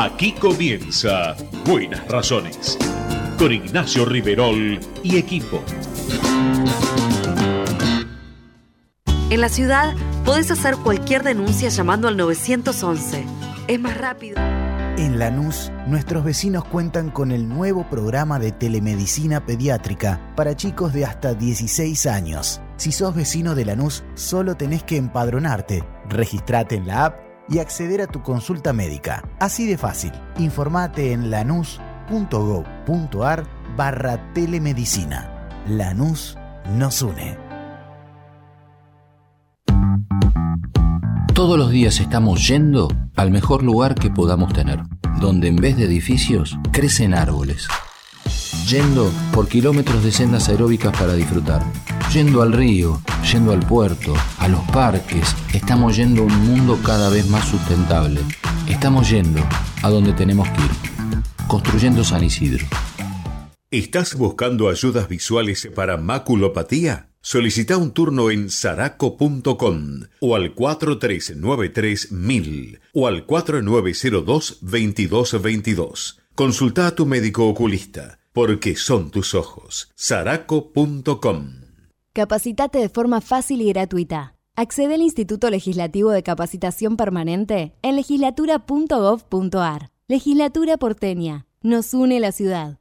Aquí comienza Buenas Razones. Con Ignacio Riverol y equipo. En la ciudad podés hacer cualquier denuncia llamando al 911. Es más rápido. En Lanús, nuestros vecinos cuentan con el nuevo programa de telemedicina pediátrica para chicos de hasta 16 años. Si sos vecino de Lanús, solo tenés que empadronarte, registrate en la app y acceder a tu consulta médica. Así de fácil. Informate en lanús.gov.ar barra telemedicina. Lanús nos une. Todos los días estamos yendo al mejor lugar que podamos tener, donde en vez de edificios crecen árboles. Yendo por kilómetros de sendas aeróbicas para disfrutar. Yendo al río, yendo al puerto, a los parques. Estamos yendo a un mundo cada vez más sustentable. Estamos yendo a donde tenemos que ir. Construyendo San Isidro. ¿Estás buscando ayudas visuales para maculopatía? Solicita un turno en saraco.com o al 4393 o al 4902-2222. Consulta a tu médico oculista, porque son tus ojos. saraco.com Capacitate de forma fácil y gratuita. Accede al Instituto Legislativo de Capacitación Permanente en legislatura.gov.ar. Legislatura porteña. Nos une la ciudad.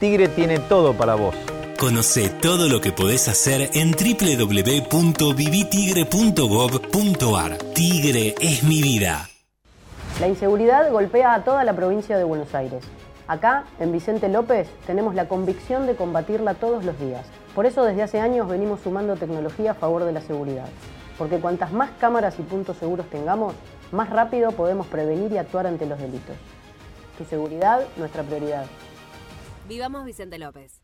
Tigre tiene todo para vos Conoce todo lo que podés hacer en www.vivitigre.gov.ar. Tigre es mi vida. La inseguridad golpea a toda la provincia de Buenos Aires. Acá, en Vicente López, tenemos la convicción de combatirla todos los días. Por eso desde hace años venimos sumando tecnología a favor de la seguridad. Porque cuantas más cámaras y puntos seguros tengamos, más rápido podemos prevenir y actuar ante los delitos. Tu seguridad, nuestra prioridad. Vivamos Vicente López.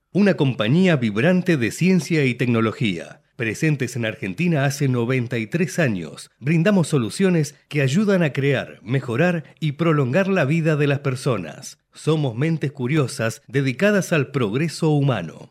una compañía vibrante de ciencia y tecnología. Presentes en Argentina hace 93 años, brindamos soluciones que ayudan a crear, mejorar y prolongar la vida de las personas. Somos mentes curiosas dedicadas al progreso humano.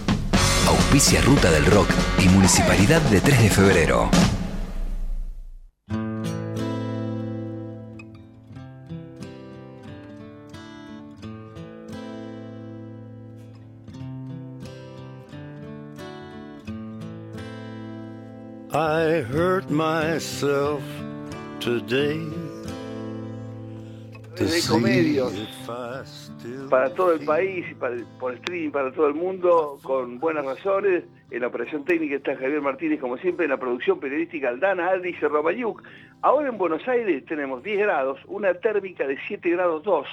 Auspicia Ruta del Rock y Municipalidad de 3 de Febrero. I hurt myself today. De comedios para todo el país y para, por streaming para todo el mundo con buenas razones. En la operación técnica está Javier Martínez, como siempre, en la producción periodística Aldana Aldi Robayuk. Ahora en Buenos Aires tenemos 10 grados, una térmica de 7 grados 2.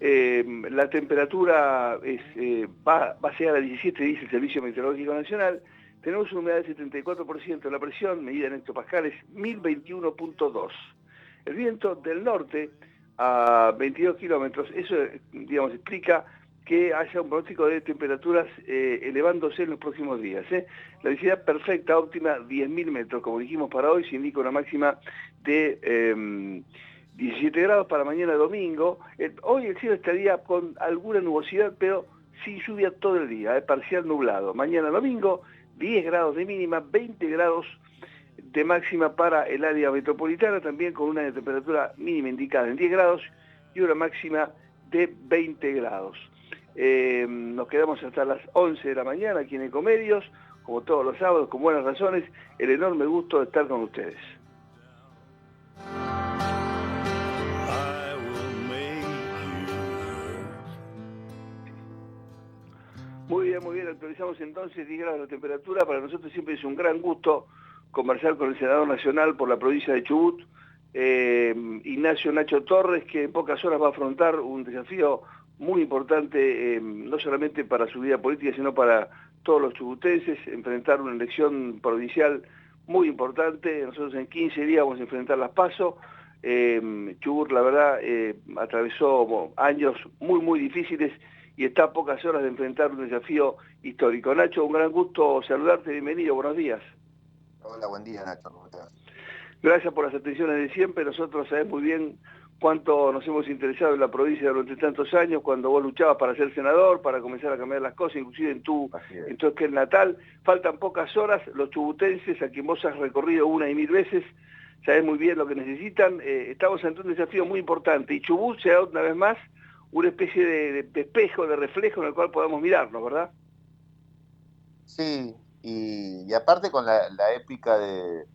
Eh, la temperatura es, eh, va, va, a llegar a 17, dice el Servicio Meteorológico Nacional. Tenemos una humedad del 74%, la presión, medida en hectopascales, 1021.2. El viento del norte a 22 kilómetros, eso digamos explica que haya un pronóstico de temperaturas eh, elevándose en los próximos días. ¿eh? La visibilidad perfecta, óptima, 10.000 metros, como dijimos para hoy, se indica una máxima de 17 em, grados para mañana domingo. hoy el cielo estaría con alguna nubosidad, pero sin lluvia todo el día, ¿eh? parcial nublado. Mañana domingo, 10 grados de mínima, 20 grados de máxima para el área metropolitana, también con una temperatura mínima indicada en 10 grados y una máxima de 20 grados. Eh, nos quedamos hasta las 11 de la mañana aquí en Ecomedios, como todos los sábados, con buenas razones, el enorme gusto de estar con ustedes. Muy bien, muy bien, actualizamos entonces 10 grados la temperatura. Para nosotros siempre es un gran gusto conversar con el senador nacional por la provincia de Chubut, eh, Ignacio Nacho Torres, que en pocas horas va a afrontar un desafío muy importante, eh, no solamente para su vida política, sino para todos los chubutenses, enfrentar una elección provincial muy importante. Nosotros en 15 días vamos a enfrentar las PASO. Eh, Chubut, la verdad, eh, atravesó años muy, muy difíciles y está a pocas horas de enfrentar un desafío histórico. Nacho, un gran gusto saludarte, bienvenido, buenos días. Hola, buen día Nacho, Gracias por las atenciones de siempre, nosotros sabemos muy bien cuánto nos hemos interesado en la provincia durante tantos años, cuando vos luchabas para ser senador, para comenzar a cambiar las cosas, inclusive en tu, en tu esquel natal. Faltan pocas horas, los chubutenses, a quien vos has recorrido una y mil veces, sabés muy bien lo que necesitan. Eh, estamos ante un desafío muy importante y Chubut se da una vez más una especie de, espejo, de reflejo en el cual podamos mirarnos, ¿verdad? Sí, y, aparte con la épica de,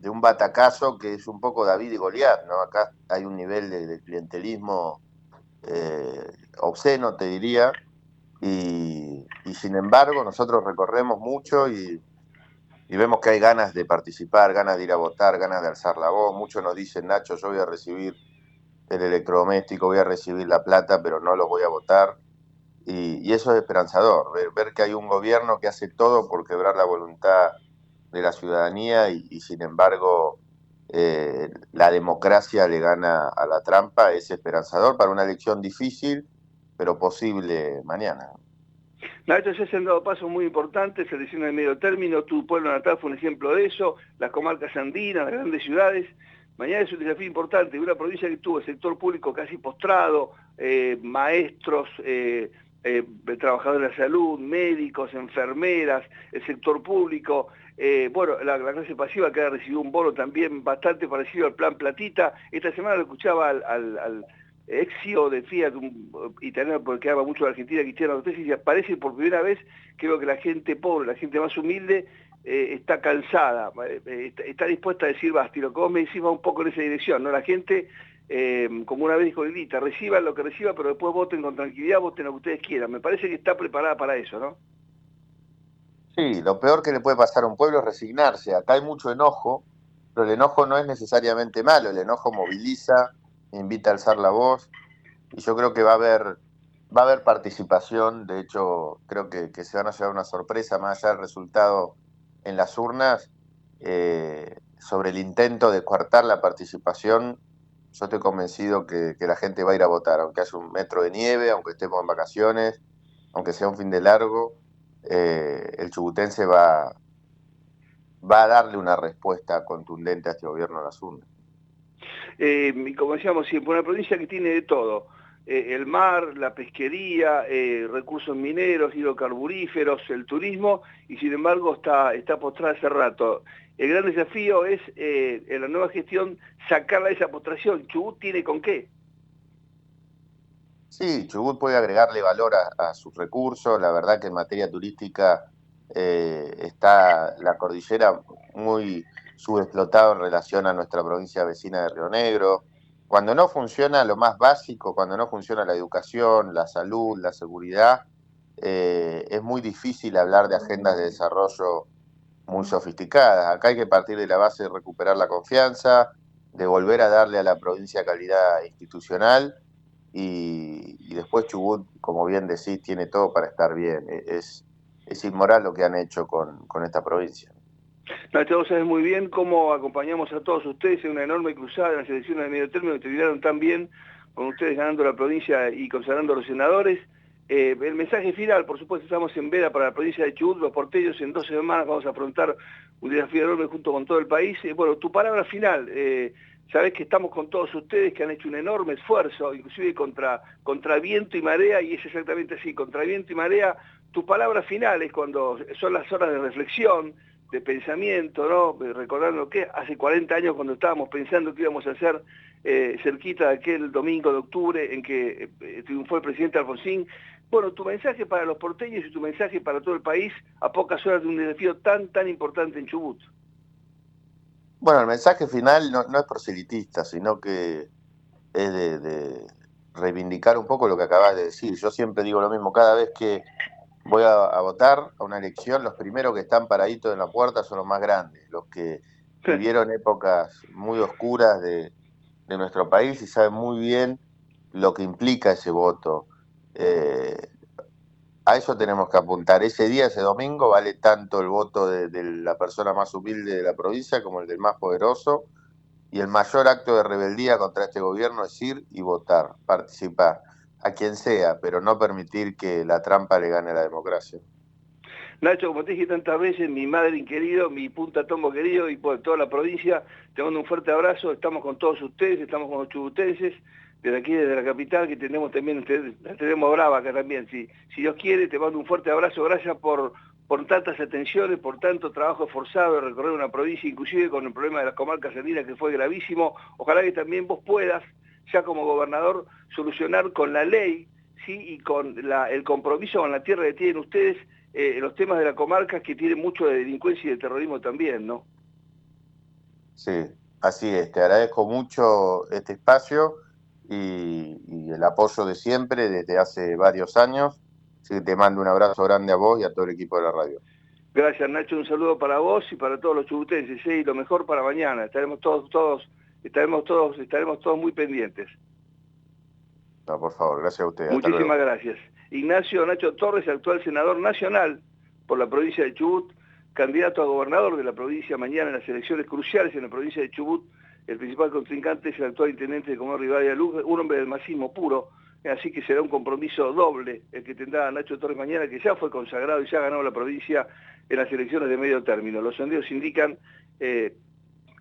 de un batacazo que es un poco David y Goliat, ¿no? Acá hay un nivel de, clientelismo eh, obsceno, te diría, y, sin embargo nosotros recorremos mucho y, vemos que hay ganas de participar, ganas de ir a votar, ganas de alzar la voz. Muchos nos dicen, Nacho, yo voy a recibir el electrodoméstico, voy a recibir la plata, pero no lo voy a votar. Y, eso es esperanzador, ver, que hay un gobierno que hace todo por quebrar la voluntad de la ciudadanía y, sin embargo eh, la democracia le gana a la trampa, es esperanzador para una elección difícil, pero posible mañana. Nacho, se han dado pasos muy importantes, elecciones de medio término, tu pueblo natal fue un ejemplo de eso, las comarcas andinas, las grandes ciudades. Mañana es un desafío importante, una provincia que tuvo el sector público casi postrado, eh, maestros, eh, trabajadores de la salud, médicos, enfermeras, el sector público, eh, bueno, la, clase pasiva que ha recibido un bono también bastante parecido al plan Platita. Esta semana lo escuchaba al, al, ex CEO de Fiat, un italiano porque habla mucho de Argentina, Cristiano Cortés, y parece por primera vez, creo que la gente pobre, la gente más humilde, eh, está cansada, eh, está, dispuesta a decir basta. Lo que vos me decís va un poco en esa dirección, ¿no? La gente, como una vez dijo Lilita, reciban lo que reciba, pero después voten con tranquilidad, voten lo que ustedes quieran. Me parece que está preparada para eso, ¿no? Sí, lo peor que le puede pasar a un pueblo es resignarse. Acá hay mucho enojo, pero el enojo no es necesariamente malo. El enojo moviliza, invita a alzar la voz y yo creo que va a haber va a haber participación. De hecho, creo que, se van a llevar una sorpresa más allá del resultado en las urnas eh, sobre el intento de coartar la participación. Yo estoy convencido que, la gente va a ir a votar, aunque haya un metro de nieve, aunque estemos en vacaciones, aunque sea un fin de largo eh, el chubutense va, va a darle una respuesta contundente a este gobierno de las urnas. Eh, como decíamos siempre, una provincia que tiene de todo. Eh, el mar, la pesquería, recursos mineros, hidrocarburíferos, el turismo, y sin embargo está, está postrada hace rato. El gran desafío es en la nueva gestión sacarla de esa postración. ¿Chubut tiene con qué? Sí, Chubut puede agregarle valor a, sus recursos. La verdad que en materia turística eh, está la cordillera muy subexplotada en relación a nuestra provincia vecina de Río Negro. Cuando no funciona lo más básico, cuando no funciona la educación, la salud, la seguridad, eh, es muy difícil hablar de agendas de desarrollo muy sofisticadas. Acá hay que partir de la base de recuperar la confianza, de volver a darle a la provincia calidad institucional y, después Chubut, como bien decís, tiene todo para estar bien. E, es, es inmoral lo que han hecho con, esta provincia. Nacho, vos sabés muy bien cómo acompañamos a todos ustedes en una enorme cruzada en las elecciones de medio término que terminaron tan bien con ustedes ganando la provincia y consagrando a los senadores. Eh, el mensaje final, por supuesto, estamos en veda para la provincia de Chubut, los porteños, en 12 semanas vamos a afrontar un desafío enorme junto con todo el país. Eh, bueno, tu palabra final, eh, sabés que estamos con todos ustedes que han hecho un enorme esfuerzo, inclusive contra, viento y marea, y es exactamente así, contra viento y marea, tu palabra final es cuando son las horas de reflexión, de pensamiento, ¿no? Recordando que hace 40 años cuando estábamos pensando que íbamos a hacer eh, cerquita de aquel domingo de octubre en que triunfó el presidente Alfonsín. Bueno, tu mensaje para los porteños y tu mensaje para todo el país a pocas horas de un desafío tan, tan importante en Chubut. Bueno, el mensaje final no, es proselitista, sino que es de reivindicar un poco lo que acabas de decir. Yo siempre digo lo mismo, cada vez que voy a, votar a una elección, los primeros que están paraditos en la puerta son los más grandes, los que vivieron épocas muy oscuras de, nuestro país y saben muy bien lo que implica ese voto. A eso tenemos que apuntar. Ese día, ese domingo, vale tanto el voto de, de, la persona más humilde de la provincia como el del más poderoso. Y el mayor acto de rebeldía contra este gobierno es ir y votar, participar a quien sea, pero no permitir que la trampa le gane a la democracia. Nacho, como te dije tantas veces, mi madre querido, mi punta tombo querido y por toda la provincia, te mando un fuerte abrazo, estamos con todos ustedes, estamos con los chubutenses, desde aquí, desde la capital, que tenemos también, tenemos brava acá también, si, Dios quiere, te mando un fuerte abrazo, gracias por, tantas atenciones, por tanto trabajo esforzado de recorrer una provincia, inclusive con el problema de las comarcas andinas que fue gravísimo, ojalá que también vos puedas ya como gobernador solucionar con la ley y con el compromiso con la tierra que tienen ustedes eh, los temas de la comarca que tienen mucho de delincuencia y de terrorismo también, ¿no? Sí, así es. Te agradezco mucho este espacio y, el apoyo de siempre desde hace varios años. Así que te mando un abrazo grande a vos y a todo el equipo de la radio. Gracias Nacho, un saludo para vos y para todos los chubutenses, y lo mejor para mañana. Estaremos todos, todos estaremos todos, estaremos todos muy pendientes. No, por favor, gracias a usted. Muchísimas gracias. Ignacio Nacho Torres, actual senador nacional por la provincia de Chubut, candidato a gobernador de la provincia mañana en las elecciones cruciales en la provincia de Chubut. El principal contrincante es el actual intendente de Comodoro Rivadavia Luz, un hombre del masismo puro, así que será un compromiso doble el que tendrá Nacho Torres mañana, que ya fue consagrado y ya ganó la provincia en las elecciones de medio término. Los sondeos indican eh,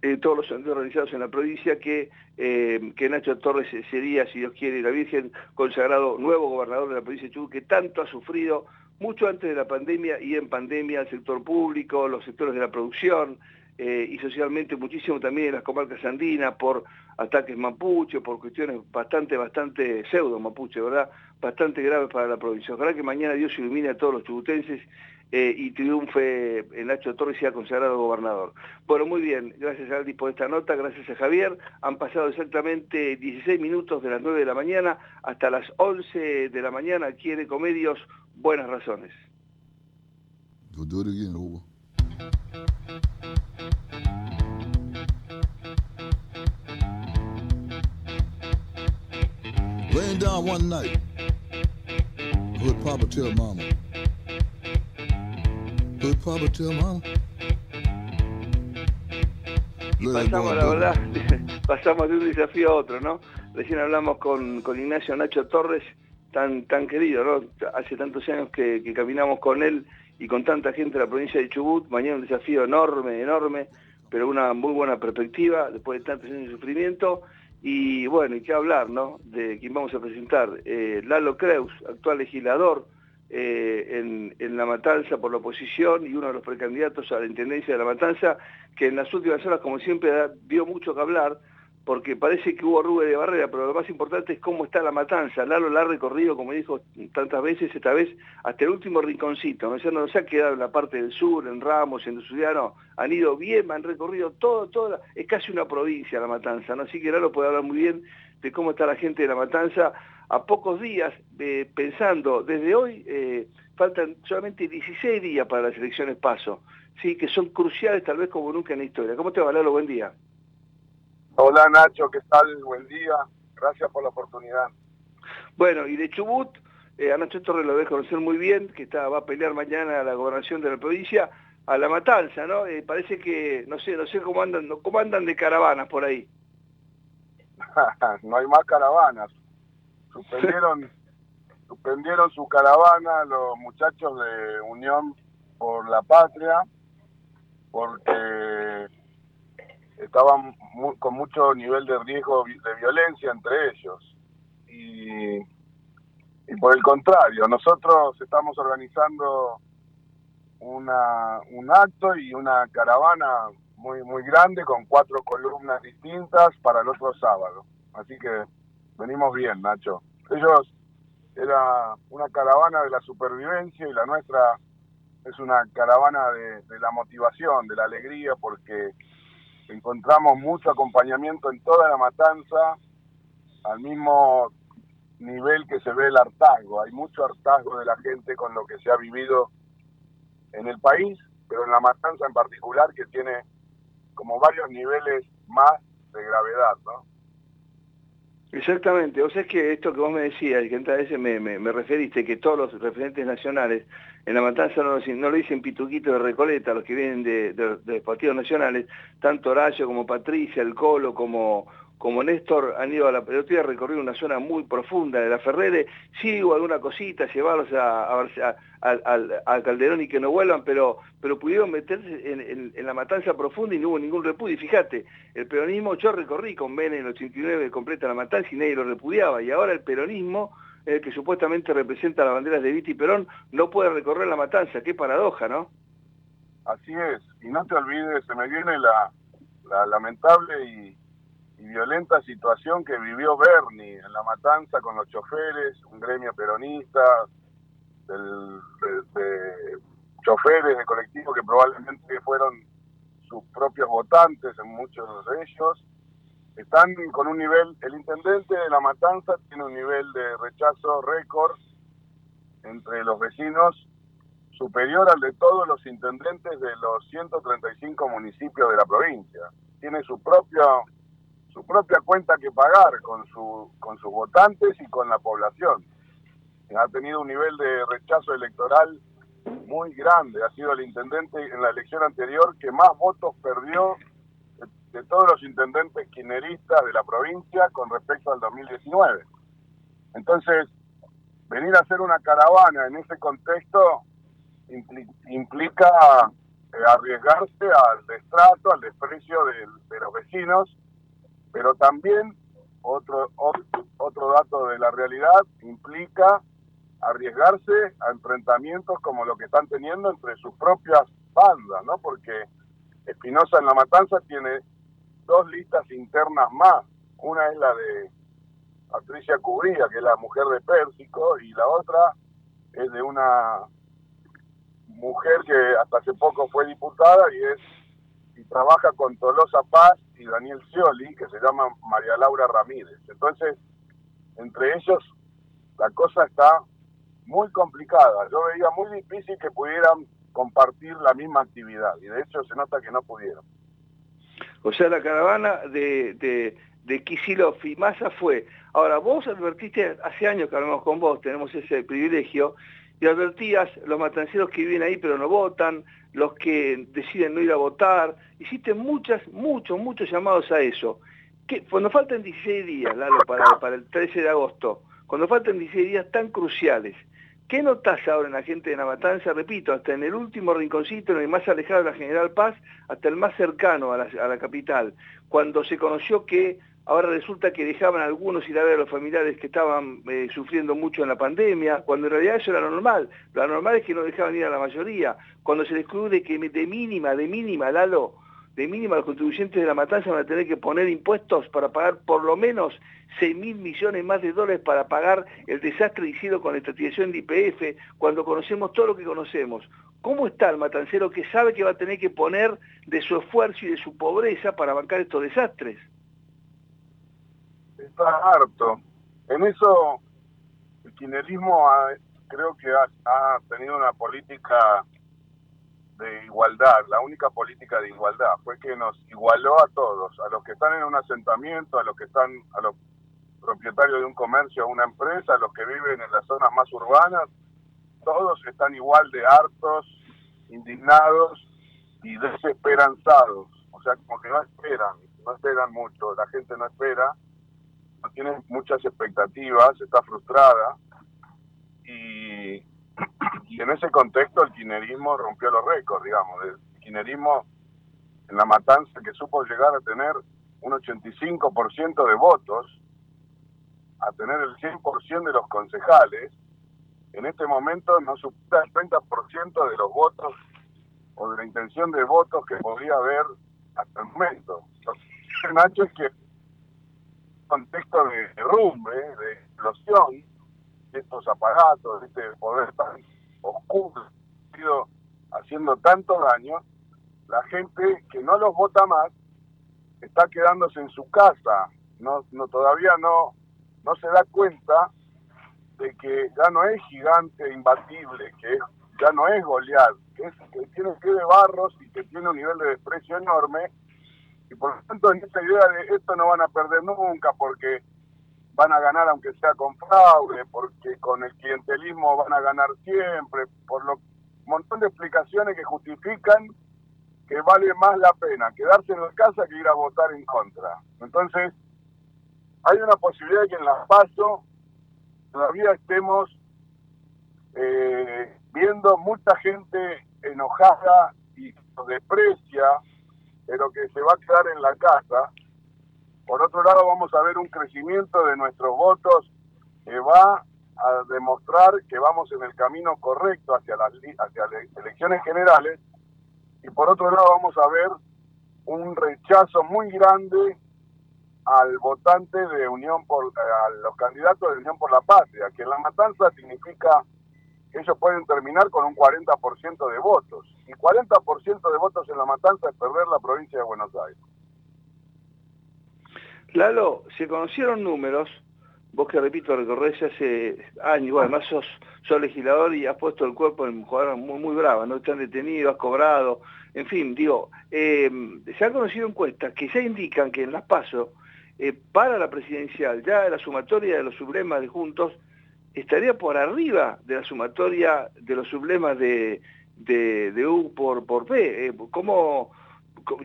eh, todos los sondeos realizados en la provincia que, eh, que Nacho Torres sería, si Dios quiere, la Virgen, consagrado nuevo gobernador de la provincia de Chubut, que tanto ha sufrido mucho antes de la pandemia y en pandemia el sector público, los sectores de la producción eh, y socialmente muchísimo también en las comarcas andinas por ataques mapuche, por cuestiones bastante, bastante pseudo mapuche, ¿verdad? Bastante graves para la provincia. Ojalá que mañana Dios ilumine a todos los chubutenses eh, y triunfe el Nacho Torres y sea consagrado gobernador. Bueno, muy bien, gracias Aldi por esta nota, gracias a Javier. Han pasado exactamente 16 minutos de las 9 de la mañana hasta las 11 de la mañana aquí en Ecomedios, Buenas Razones. Down one night, Papa tell Mama, y pasamos, la verdad, pasamos de un desafío a otro, ¿no? Recién hablamos con, Ignacio Nacho Torres, tan, tan querido, ¿no? Hace tantos años que, caminamos con él y con tanta gente de la provincia de Chubut, mañana un desafío enorme, enorme, pero una muy buena perspectiva después de tantos años de sufrimiento. Y bueno, y qué hablar, ¿no? De quien vamos a presentar, eh, Lalo Creus, actual legislador, eh, en, La Matanza por la oposición y uno de los precandidatos a la Intendencia de La Matanza, que en las últimas horas, como siempre, dio mucho que hablar, porque parece que hubo rube de barrera, pero lo más importante es cómo está La Matanza. Lalo la ha recorrido, como dijo tantas veces, esta vez hasta el último rinconcito. ¿no? no se ha quedado en la parte del sur, en Ramos, en Estudiano, han ido bien, han recorrido todo, todo, es casi una provincia La Matanza, ¿no? así que Lalo puede hablar muy bien de cómo está la gente de La Matanza a pocos días, eh, pensando desde hoy, eh, faltan solamente 16 días para las elecciones paso, ¿sí? que son cruciales tal vez como nunca en la historia. ¿Cómo te va, Lalo? Buen día. Hola Nacho, ¿qué tal? Buen día. Gracias por la oportunidad. Bueno, y de Chubut, eh, a Nacho Torres lo debe conocer muy bien, que está, va a pelear mañana a la gobernación de la provincia. a la matanza, ¿no? Eh, parece que, no sé, no sé cómo andan, cómo andan de caravanas por ahí. no hay más caravanas. Suspendieron, suspendieron su caravana los muchachos de Unión por la Patria porque estaban con mucho nivel de riesgo de violencia entre ellos. Y, y por el contrario, nosotros estamos organizando una, un acto y una caravana muy muy grande con cuatro columnas distintas para el otro sábado. Así que venimos bien, Nacho. Ellos era una caravana de la supervivencia y la nuestra es una caravana de, de la motivación, de la alegría, porque encontramos mucho acompañamiento en toda la matanza, al mismo nivel que se ve el hartazgo. Hay mucho hartazgo de la gente con lo que se ha vivido en el país, pero en la matanza en particular que tiene como varios niveles más de gravedad, ¿no? Exactamente, o sea, es que esto que vos me decías, y que tantas veces me, me, referiste, que todos los referentes nacionales en la matanza no, lo dicen pituquito de Recoleta, los que vienen de, de partidos nacionales, tanto Horacio como Patricia, el Colo, como como Néstor han ido a la pelotilla a recorrer una zona muy profunda de la Ferrere, sí hubo alguna cosita, llevarlos a, Calderón y que no vuelvan, pero, pero pudieron meterse en, la matanza profunda y no hubo ningún repudio. Y fíjate, el peronismo, yo recorrí con Ben en el 89 completa la matanza y nadie lo repudiaba, y ahora el peronismo, el que supuestamente representa las banderas de Viti Perón, no puede recorrer la matanza, qué paradoja, ¿no? Así es, y no te olvides, se me viene la, la lamentable y violenta situación que vivió Bernie en la matanza con los choferes, un gremio peronista, de, choferes de colectivos que probablemente fueron sus propios votantes en muchos de ellos, están con un nivel, el intendente de la matanza tiene un nivel de rechazo récord entre los vecinos superior al de todos los intendentes de los 135 municipios de la provincia. Tiene su propio su propia cuenta que pagar con, su, con sus votantes y con la población. Ha tenido un nivel de rechazo electoral muy grande. Ha sido el intendente en la elección anterior que más votos perdió de, todos los intendentes quineristas de la provincia con respecto al 2019. Entonces, venir a hacer una caravana en ese contexto implica eh, arriesgarse al destrato, al desprecio de los vecinos pero también otro, otro, dato de la realidad implica arriesgarse a enfrentamientos como lo que están teniendo entre sus propias bandas, ¿no? Porque Espinosa en la Matanza tiene dos listas internas más. Una es la de Patricia Cubría, que es la mujer de Pérsico, y la otra es de una mujer que hasta hace poco fue diputada y es y trabaja con Tolosa Paz y Daniel Scioli, que se llama María Laura Ramírez. Entonces, entre ellos, la cosa está muy complicada. Yo veía muy difícil que pudieran compartir la misma actividad y de hecho se nota que no pudieron. O sea, la caravana de, de, de y Massa fue. Ahora, vos advertiste, hace años que hablamos con vos, tenemos ese privilegio, y advertías los matanceros que viven ahí pero no votan, los que deciden no ir a votar. Hiciste muchas, muchos, muchos llamados a eso. que Cuando faltan 16 días, Lalo, para, para el 13 de agosto, cuando faltan 16 días tan cruciales, ¿qué notas ahora en la gente de la? Repito, hasta en el último rinconcito, en el más alejado de la General Paz, hasta el más cercano a la, capital, cuando se conoció que ahora resulta que dejaban a algunos ir a ver a los familiares que estaban eh, sufriendo mucho en la pandemia, cuando en realidad eso era normal. Lo normal es que no dejaban ir a la mayoría. Cuando se descubre que de mínima, de mínima, Lalo, de mínima los contribuyentes de la matanza van a tener que poner impuestos para pagar por lo menos 6 mil millones más de dólares para pagar el desastre hicieron con la estratificación de IPF, cuando conocemos todo lo que conocemos. ¿Cómo está el matancero que sabe que va a tener que poner de su esfuerzo y de su pobreza para bancar estos desastres? está harto. En eso el kirchnerismo creo que ha, tenido una política de igualdad, la única política de igualdad fue que nos igualó a todos, a los que están en un asentamiento, a los que están, a los propietarios de un comercio, o una empresa, a los que viven en las zonas más urbanas, todos están igual de hartos, indignados y desesperanzados, o sea, como que no esperan, no esperan mucho, la gente no espera, no tiene muchas expectativas, está frustrada y, y en ese contexto el kinerismo rompió los récords, digamos, el kinerismo en la matanza que supo llegar a tener un 85% de votos, a tener el 100% de los concejales, en este momento no supera el 30% de los votos o de la intención de votos que podría haber hasta el momento. Lo que Nacho es que contexto de derrumbe, de explosión, estos aparatos, este poder tan oscuro, haciendo tanto daño, la gente que no los vota más está quedándose en su casa, no, no todavía no, no se da cuenta de que ya no es gigante imbatible, que ya no es Goliat, que, es, que tiene pie de barros y que tiene un nivel de desprecio enorme, y por lo tanto en esta idea de esto no van a perder nunca porque van a ganar aunque sea con fraude, porque con el clientelismo van a ganar siempre, por lo montón de explicaciones que justifican que vale más la pena quedarse en la casa que ir a votar en contra. Entonces, hay una posibilidad de que en las PASO todavía estemos eh, viendo mucha gente enojada y desprecia, pero que se va a quedar en la casa. Por otro lado, vamos a ver un crecimiento de nuestros votos que va a demostrar que vamos en el camino correcto hacia las, elecciones generales y por otro lado vamos a ver un rechazo muy grande al votante de Unión por a los candidatos de Unión por la Patria, que en la matanza significa que ellos pueden terminar con un 40% de votos. Y 40% de votos en la matanza es perder la provincia de Buenos Aires. Lalo, se conocieron números, vos que repito, recorres hace años, bueno, además sos sos legislador y has puesto el cuerpo en jugador muy, muy brava, no están detenidos, has cobrado, en fin, digo, eh, se han conocido encuestas que ya indican que en las PASO, eh, para la presidencial, ya la sumatoria de los sublemas de Juntos estaría por arriba de la sumatoria de los sublemas de, de, U por, por P. Eh, ¿cómo,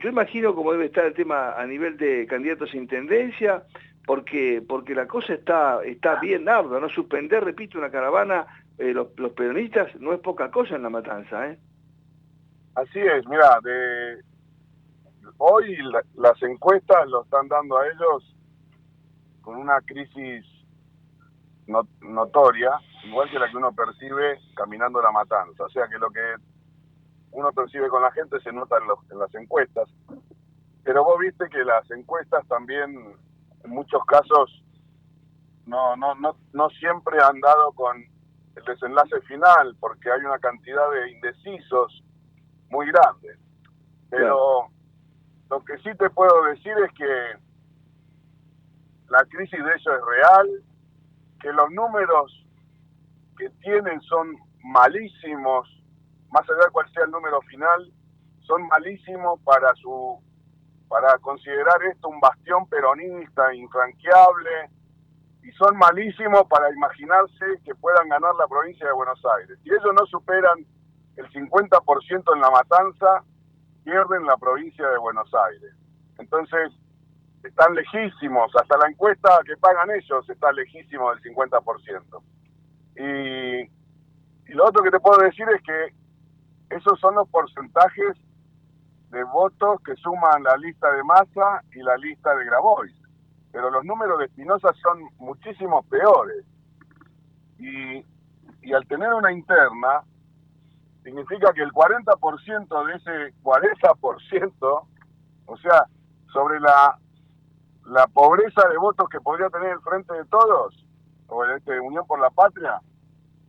yo imagino cómo debe estar el tema a nivel de candidatos a intendencia, porque, porque la cosa está, está bien ardua, ¿no? Suspender, repito, una caravana eh, los, peronistas no es poca cosa en la matanza, ¿eh? Así es, mira, de hoy las encuestas lo están dando a ellos con una crisis notoria, igual que la que uno percibe caminando la matanza. O sea que lo que uno percibe con la gente se nota en, en las encuestas. Pero vos viste que las encuestas también, en muchos casos, no, no, no, no siempre han dado con el desenlace final, porque hay una cantidad de indecisos muy grande. Pero lo que sí te puedo decir es que la crisis de ellos es real, que los números que tienen son malísimos, más allá de cuál sea el número final, son malísimos para su para considerar esto un bastión peronista infranqueable, y son malísimos para imaginarse que puedan ganar la provincia de Buenos Aires. Si ellos no superan el 50% en la matanza, pierden la provincia de Buenos Aires. Entonces, están lejísimos, hasta la encuesta que pagan ellos está lejísimo del 50%. Y, y lo otro que te puedo decir es que esos son los porcentajes de votos que suman la lista de Massa y la lista de Grabois pero los números de Espinosa son muchísimo peores. Y, y al tener una interna, significa que el 40% de ese 40%, o sea, sobre la, la pobreza de votos que podría tener el Frente de Todos, o el este, Unión por la Patria,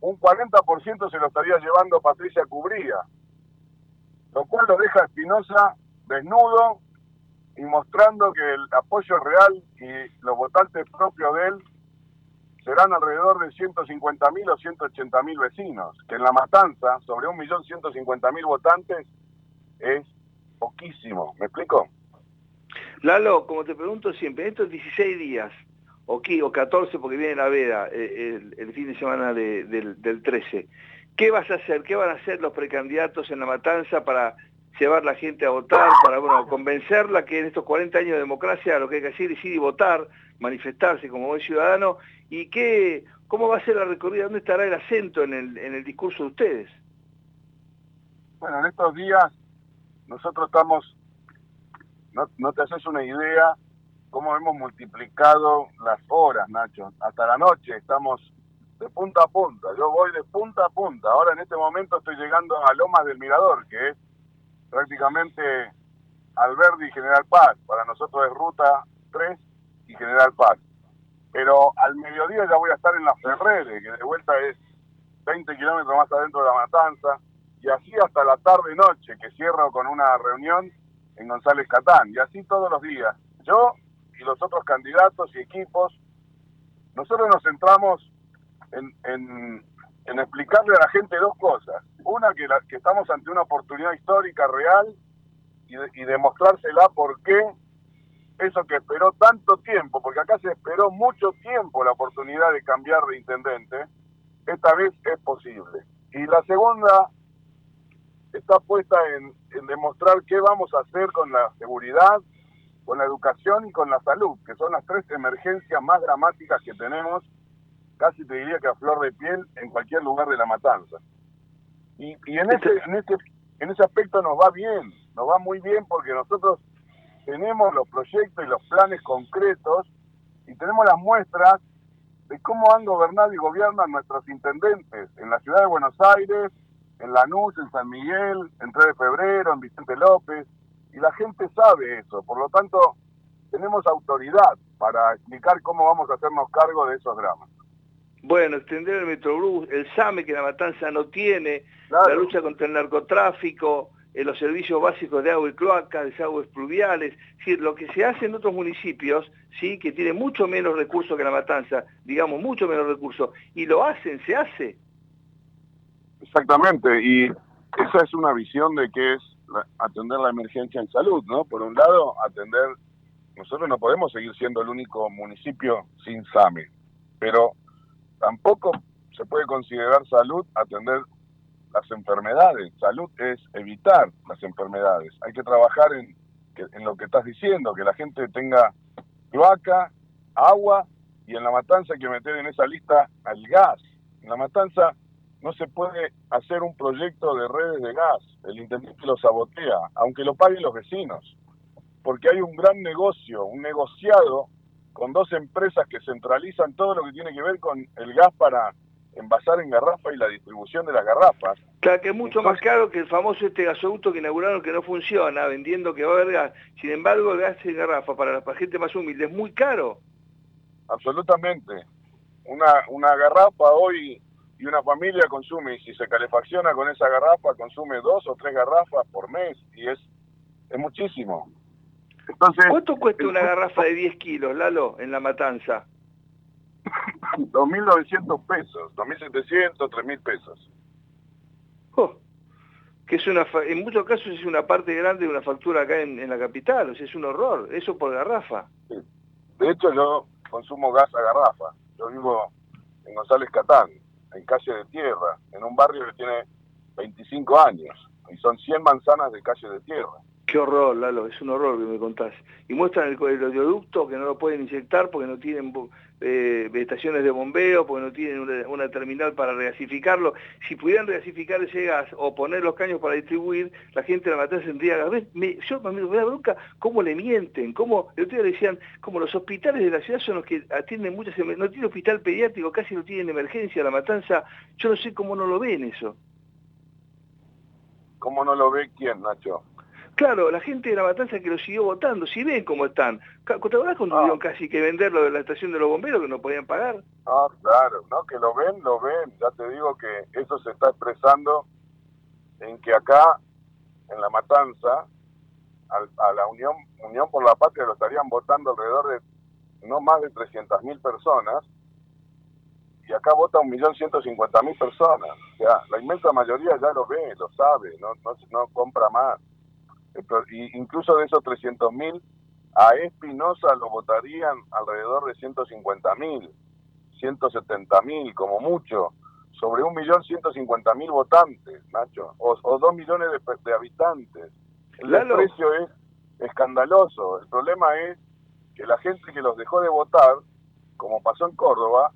un 40% se lo estaría llevando Patricia Cubría, lo cual lo deja Espinosa desnudo y mostrando que el apoyo real y los votantes propios de él serán alrededor de 150.000 o 180.000 vecinos, que en la matanza, sobre 1.150.000 votantes, es poquísimo. ¿Me explico? Lalo, como te pregunto siempre, estos 16 días, o, o 14 porque viene la veda, eh, el, fin de semana del, del 13, ¿qué vas a hacer? ¿Qué van a hacer los precandidatos en la matanza para llevar la gente a votar, para bueno, convencerla que en estos 40 años de democracia lo que hay que hacer es ir y votar, manifestarse como buen ciudadano, y qué, cómo va a ser la recorrida, dónde estará el acento en el, en el discurso de ustedes. Bueno, en estos días nosotros estamos, no, no te haces una idea cómo hemos multiplicado las horas, Nacho. Hasta la noche estamos de punta a punta. Yo voy de punta a punta. Ahora en este momento estoy llegando a Lomas del Mirador, que es prácticamente Alberdi y General Paz. Para nosotros es Ruta 3 y General Paz. Pero al mediodía ya voy a estar en la Ferrere, que de vuelta es 20 kilómetros más adentro de la Matanza. Y así hasta la tarde-noche, que cierro con una reunión en González Catán. Y así todos los días. Yo y otros candidatos y equipos, nosotros nos centramos en, explicarle a la gente dos cosas. Una, que, que estamos ante una oportunidad histórica real y, demostrársela por qué eso que esperó tanto tiempo, porque acá se esperó mucho tiempo la oportunidad de cambiar de intendente, esta vez es posible. Y la segunda está puesta en, en demostrar qué vamos a hacer con la seguridad, con la educación y con la salud, que son las tres emergencias más dramáticas que tenemos casi te diría que a flor de piel en cualquier lugar de la matanza. Y, en, ese, en, ese, en ese aspecto nos va bien, nos va muy bien porque nosotros tenemos los proyectos y los planes concretos y tenemos las muestras de cómo han gobernado y gobiernan nuestros intendentes en la ciudad de Buenos Aires, en Lanús, en San Miguel, en 3 de febrero, en Vicente López, y la gente sabe eso, por lo tanto tenemos autoridad para explicar cómo vamos a hacernos cargo de esos dramas. Bueno, extender el Metrobús, el SAME que la matanza no tiene, la lucha contra el narcotráfico, eh, los servicios básicos de agua y cloaca, desagües pluviales, es decir, lo que se hace en otros municipios, sí, que tiene mucho menos recursos que la matanza, digamos, mucho menos recursos, y lo hacen, se hace. Exactamente, y esa es una visión de que es atender la emergencia en salud, ¿no? Por un lado, atender, nosotros no podemos seguir siendo el único municipio sin SAME, pero tampoco se puede considerar salud atender las enfermedades. Salud es evitar las enfermedades. Hay que trabajar en, en lo que estás diciendo, que la gente tenga cloaca, agua y en la matanza hay que meter en esa lista al gas. En la matanza no se puede hacer un proyecto de redes de gas. El intendente lo sabotea, aunque lo paguen los vecinos. Porque hay un gran negocio, un negociado con dos empresas que centralizan todo lo que tiene que ver con el gas para envasar en garrafa y la distribución de las garrafas. Claro, que es mucho más caro que el famoso este gasoducto que inauguraron que no funciona, vendiendo que va a haber gas. Sin embargo, el gas en garrafa para la gente más humilde es muy caro. Absolutamente. Una, una garrafa hoy y una familia consume, y si se calefacciona con esa garrafa, consume dos o tres garrafas por mes, y es, es muchísimo. ¿Cuánto cuesta una garrafa de 10 kilos, Lalo, en la matanza? 2.900 pesos, 2.700, 3.000 pesos. Oh, que es una, en muchos casos es una parte grande de una factura acá en, la capital, o sea, es un horror, eso por garrafa. De hecho, yo consumo gas a garrafa. Yo vivo en González Catán, en calle de tierra, en un barrio que tiene 25 años, y son 100 manzanas de calle de tierra. Qué horror, Lalo, es un horror que me contás. Y muestran el, el oleoducto que no lo pueden inyectar porque no tienen eh, estaciones de bombeo, porque no tienen una, terminal para regasificarlo. Si pudieran regasificar ese gas o poner los caños para distribuir, la gente de la matanza tendría gas. Me, yo me da bronca cómo le mienten, cómo, el otro decían, como los hospitales de la ciudad son los que atienden muchas, no tiene hospital pediátrico, casi no tienen emergencia, la matanza, yo no sé cómo no lo ven eso. ¿Cómo no lo ve quién, Nacho? Claro, la gente de la matanza que lo siguió votando, si ven cómo están. ¿Te acordás cuando tuvieron casi que venderlo de la estación de los bomberos que no podían pagar? Ah, claro, no, que lo ven, lo ven. Ya te digo que eso se está expresando en que acá, en la matanza, a, la Unión, Unión por la Patria lo estarían votando alrededor de no más de 300.000 personas, y acá vota 1.150.000 personas. O sea, la inmensa mayoría ya lo ve, lo sabe, no, no, no compra más incluso de esos 300.000, a Espinosa lo votarían alrededor de 150.000, 170.000 como mucho, sobre 1.150.000 votantes, Nacho, o, o 2 millones de, habitantes. El desprecio es escandaloso. El problema es que la gente que los dejó de votar, como pasó en Córdoba,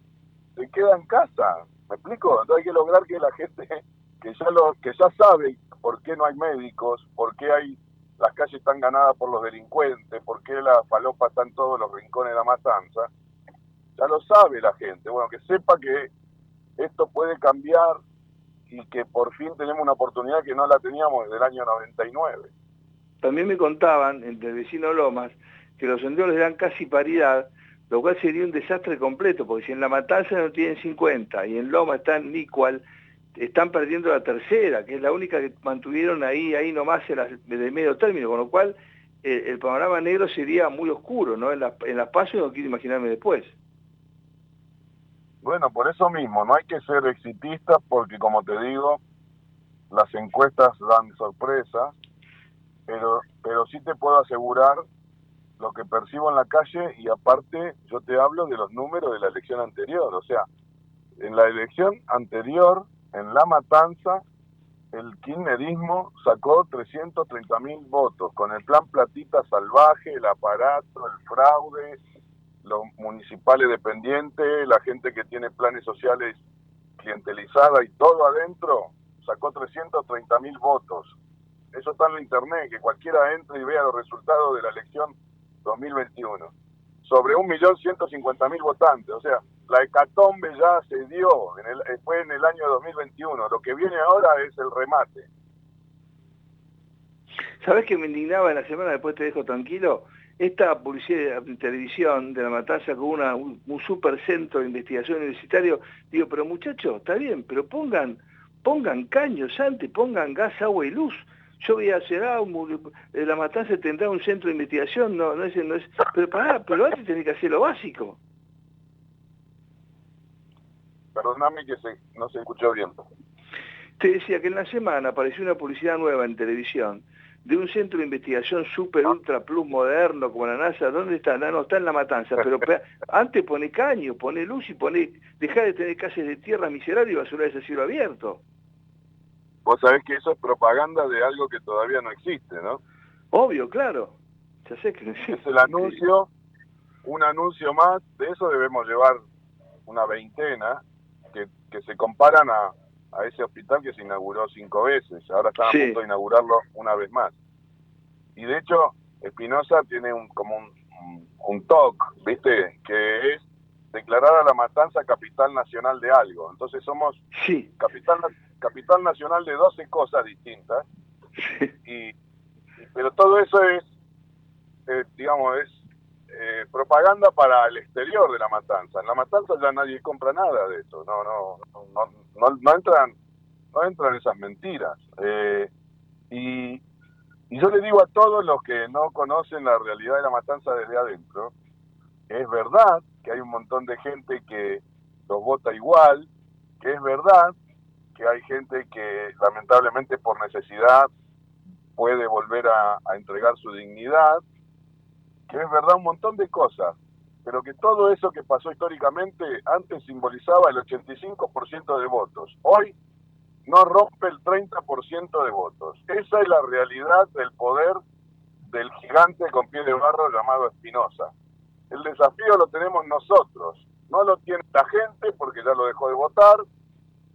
se queda en casa. ¿Me explico? Entonces hay que lograr que la gente que ya lo que ya sabe por qué no hay médicos, por qué hay las calles están ganadas por los delincuentes, por qué la falopa está en todos los rincones de la matanza, ya lo sabe la gente. Bueno, que sepa que esto puede cambiar y que por fin tenemos una oportunidad que no la teníamos desde el año 99. También me contaban, entre el vecino Lomas, que los senderos dan casi paridad, lo cual sería un desastre completo, porque si en la matanza no tienen 50 y en Lomas están igual, están perdiendo la tercera, que es la única que mantuvieron ahí, ahí nomás de medio término, con lo cual eh, el panorama negro sería muy oscuro, ¿no? En, en las pasos no quiero imaginarme después. Bueno, por eso mismo, no hay que ser exitistas porque, como te digo, las encuestas dan sorpresas, pero, pero sí te puedo asegurar lo que percibo en la calle y aparte yo te hablo de los números de la elección anterior. O sea, en la elección anterior, en La Matanza, el kirchnerismo sacó 330 mil votos con el plan Platita Salvaje, el aparato, el fraude, los municipales dependientes, la gente que tiene planes sociales clientelizada y todo adentro, sacó 330 mil votos. Eso está en la internet, que cualquiera entre y vea los resultados de la elección 2021. Sobre 1.150.000 votantes, o sea, la hecatombe ya se dio, en el, fue en el año 2021. Lo que viene ahora es el remate. ¿Sabes que me indignaba en la semana, después te dejo tranquilo? esta publicidad de televisión de la matanza con una, un, super centro de investigación universitario, digo, pero muchachos, está bien, pero pongan, pongan caños antes, pongan gas, agua y luz. Yo voy a hacer ah, la matanza tendrá un centro de investigación, no, no es, no es, pero pará, pero antes tenés que hacer lo básico. Perdóname que no se escuchó bien. Te decía que en la semana apareció una publicidad nueva en televisión de un centro de investigación super ultra plus moderno como la NASA, ¿dónde está? No, está en la matanza, pero antes pone caño, pone luz y pone, deja de tener calles de tierra miserable y basura de cielo abierto. Vos sabés que eso es propaganda de algo que todavía no existe, ¿no? Obvio, claro. Ya sé que Es el anuncio, un anuncio más, de eso debemos llevar una veintena, que, que se comparan a, a ese hospital que se inauguró cinco veces, ahora está a punto de inaugurarlo una vez más. Y de hecho, Espinosa tiene un, como un, un, TOC, ¿viste? Que es declarar a la matanza capital nacional de algo. Entonces somos sí. capital, capital nacional de 12 cosas distintas. Y, pero todo eso es, eh, digamos, es eh, propaganda para el exterior de la matanza. En la matanza ya nadie compra nada de eso, no, no, no, no, entran, no entran esas mentiras. Eh, y, y yo le digo a todos los que no conocen la realidad de la matanza desde adentro, es verdad que hay un montón de gente que los vota igual, que es verdad que hay gente que lamentablemente por necesidad puede volver a entregar su dignidad, que es verdad un montón de cosas, pero que todo eso que pasó históricamente antes simbolizaba el 85% de votos. Hoy no rompe el 30% de votos. Esa es la realidad del poder del gigante con pie de barro llamado Espinosa. El desafío lo tenemos nosotros. No lo tiene la gente porque ya lo dejó de votar.